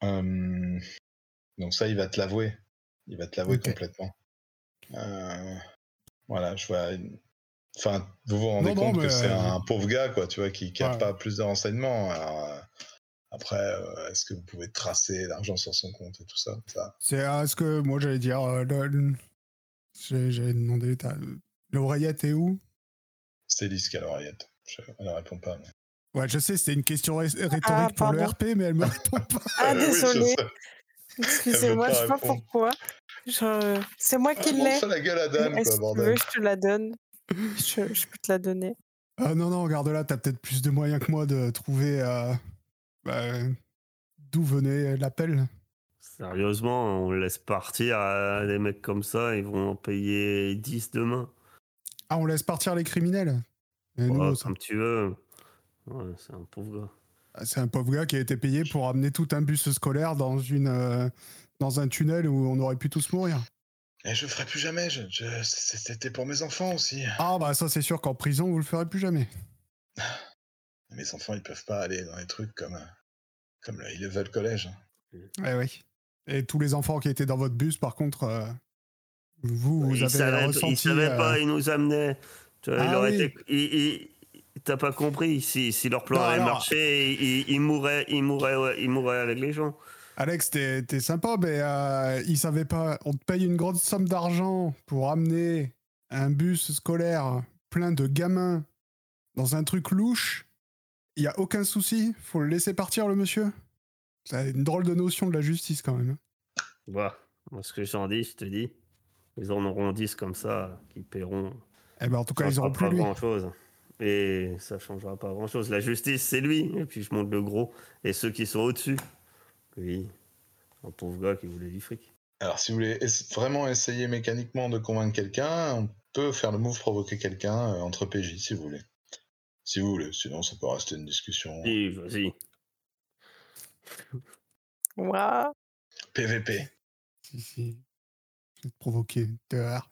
Hum, donc ça, il va te l'avouer. Il va te l'avouer complètement. Euh, voilà, je vois. une- Enfin, vous vous rendez Non, non, compte que c'est euh, un pauvre gars, quoi, tu vois, qui n'a Ouais. pas plus de renseignements. Alors, après, est-ce que vous pouvez tracer l'argent sur son compte et tout ça, ça C'est à ce que moi, j'allais dire. J'allais demander l'oreillette est où? C'est Lise qui a l'oreillette. Je- Elle ne répond pas. mais- Ouais, je sais, c'était une question ré- rhétorique Ah, pour le. RP, mais elle me répond pas. Ah, je désolé. Excusez-moi, je sais pas répondre. pourquoi. Je- C'est moi qui Ah, l'ai. la gueule à Dan, Est-ce quoi, que tu bordel. veux, je te la donne. Je, je peux te la donner. Ah non, non, regarde là, t'as peut-être plus de moyens que moi de trouver euh, bah, d'où venait l'appel. Sérieusement, on le laisse partir à des mecs comme ça, ils vont en payer 10 demain. Ah, on laisse partir les criminels Mais Ouais, nous, ça- comme tu veux. Ouais, c'est un pauvre gars. Ah, C'est un pauvre gars qui a été payé pour amener tout un bus scolaire dans, une, euh, dans un tunnel où on aurait pu tous mourir. Et je le ferai plus jamais. je- je- C'était pour mes enfants aussi. Ah bah ça c'est sûr qu'en prison vous le ferez plus jamais. Mes enfants, ils peuvent pas aller dans les trucs comme, comme le hein. Ouais, oui. Et tous les enfants qui étaient dans votre bus par contre, euh, vous, vous il avez ressenti... il savait euh, pas, il nous amenait. Tu vois, il Ah aurait oui. été- il- il- T'as pas compris si, si leur plan Non, avait alors- marché, il, il mourrait, il mourrait, ouais, mourrait avec les gens. Alex, t'es t'es sympa, mais euh, il savait pas. On te paye une grande somme d'argent pour amener un bus scolaire plein de gamins dans un truc louche. Il y a aucun souci. Faut le laisser partir, le monsieur. C'est une drôle de notion de la justice quand même. Bah, moi, ce que j'en dis, je te dis, ils en auront 10 comme ça, qui paieront. Eh ben, en tout cas, ça ils auront plus pas lui. grand chose. Et ça changera pas grand chose. La justice, c'est lui. Et puis je monte le gros. Et ceux qui sont au-dessus. Oui. Un pauvre gars qui voulait du fric. Alors, si vous voulez vraiment essayer mécaniquement de convaincre quelqu'un, on peut faire le move provoquer quelqu'un euh, entre PJ, si vous voulez. Si vous voulez, sinon ça peut rester une discussion. Si, vas-y. Ouah. PVP. Si, si. Je vais te provoquer. Dehors.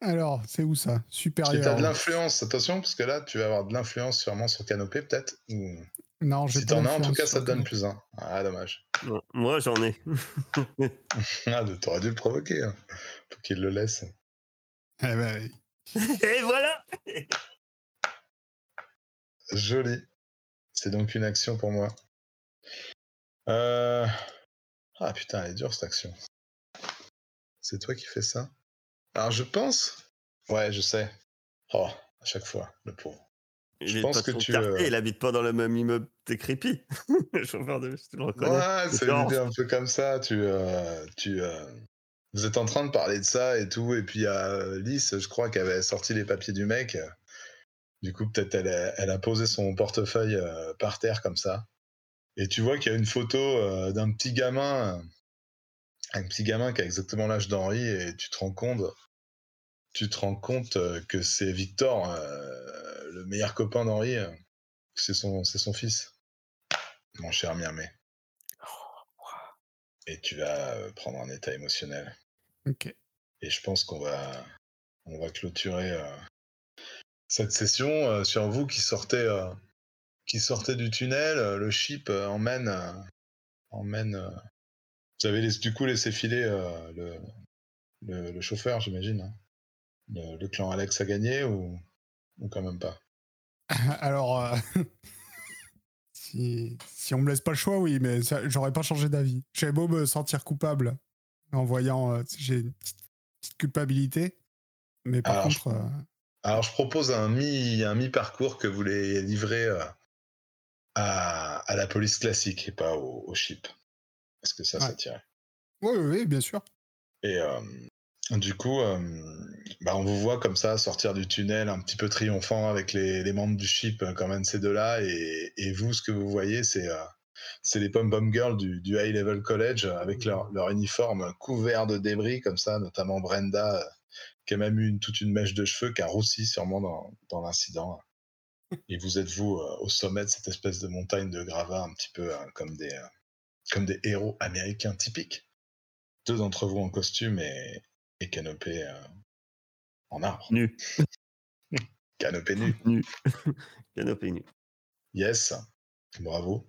Alors, c'est où ça? Si t'as Supérieur. de l'influence, attention, parce que là, tu vas avoir de l'influence sûrement sur Canopé, peut-être. ou- Non, j'ai Si t'en as, en tout cas, ça te donne plus un. Ah, dommage. Non, Moi, j'en ai. Ah, t'aurais dû le provoquer. Hein. Faut qu'il le laisse. Eh ben, Et voilà Joli. C'est donc une action pour moi. Euh... Ah putain, elle est dure cette action. C'est toi qui fais ça? Alors je pense. Ouais, je sais. Oh, à chaque fois, le pauvre. Il Je pense pas que tu, quartier, euh, il habite pas dans le même immeuble T'es creepy. le chauffeur de bus, tu le reconnais. Ouais, C'est une idée un peu comme ça. Tu, euh, tu, euh, vous êtes en train de parler de ça et tout, et puis il y a euh, Lys, je crois, qui avait sorti les papiers du mec. Du coup, peut-être elle, a- elle a posé son portefeuille par terre comme ça. Et tu vois qu'il y a une photo d'un petit gamin, un petit gamin qui a exactement l'âge d'Henri, et tu te rends compte, tu te rends compte euh, que c'est Victor, euh, le meilleur copain d'Henri, euh, c'est son, c'est son fils, mon cher Miamé. Et tu vas prendre un état émotionnel. Ok. Et je pense qu'on va, on va clôturer euh, cette session sur vous qui sortez, qui sortez du tunnel. le ship emmène, emmène. Vous avez du coup laissé filer euh, le, le, le chauffeur, j'imagine. hein. Le, le clan Alex a gagné ou, ou quand même pas? Alors, euh, si, si on me laisse pas le choix, oui, mais ça- j'aurais pas changé d'avis. J'avais beau me sentir coupable en voyant, euh, j'ai une petite, petite culpabilité, mais par Alors, je- contre, euh, Alors je propose un mi, un mi-parcours que vous les livrez à, à la police classique et pas au, au ship. Est-ce que ça, ça Ouais. tirait? Oui, oui, oui, bien sûr. Et du coup, bah, on vous voit comme ça sortir du tunnel un petit peu triomphant avec les, les membres du ship euh, quand même ces deux-là. Et, et vous, ce que vous voyez, c'est euh, c'est les pom-pom girls du, du High Level College euh, avec leur, leur uniforme couvert de débris comme ça, notamment Brenda euh, qui a même eu une- toute une mèche de cheveux qui a roussi sûrement dans, dans l'incident. Et vous êtes vous euh, au sommet de cette espèce de montagne de gravats un petit peu comme des euh, comme des héros américains typiques. Deux d'entre vous en costume et, et canopé euh, en arbre. Nu. Canopé nu. Nu. Canopé nu. Yes. Bravo.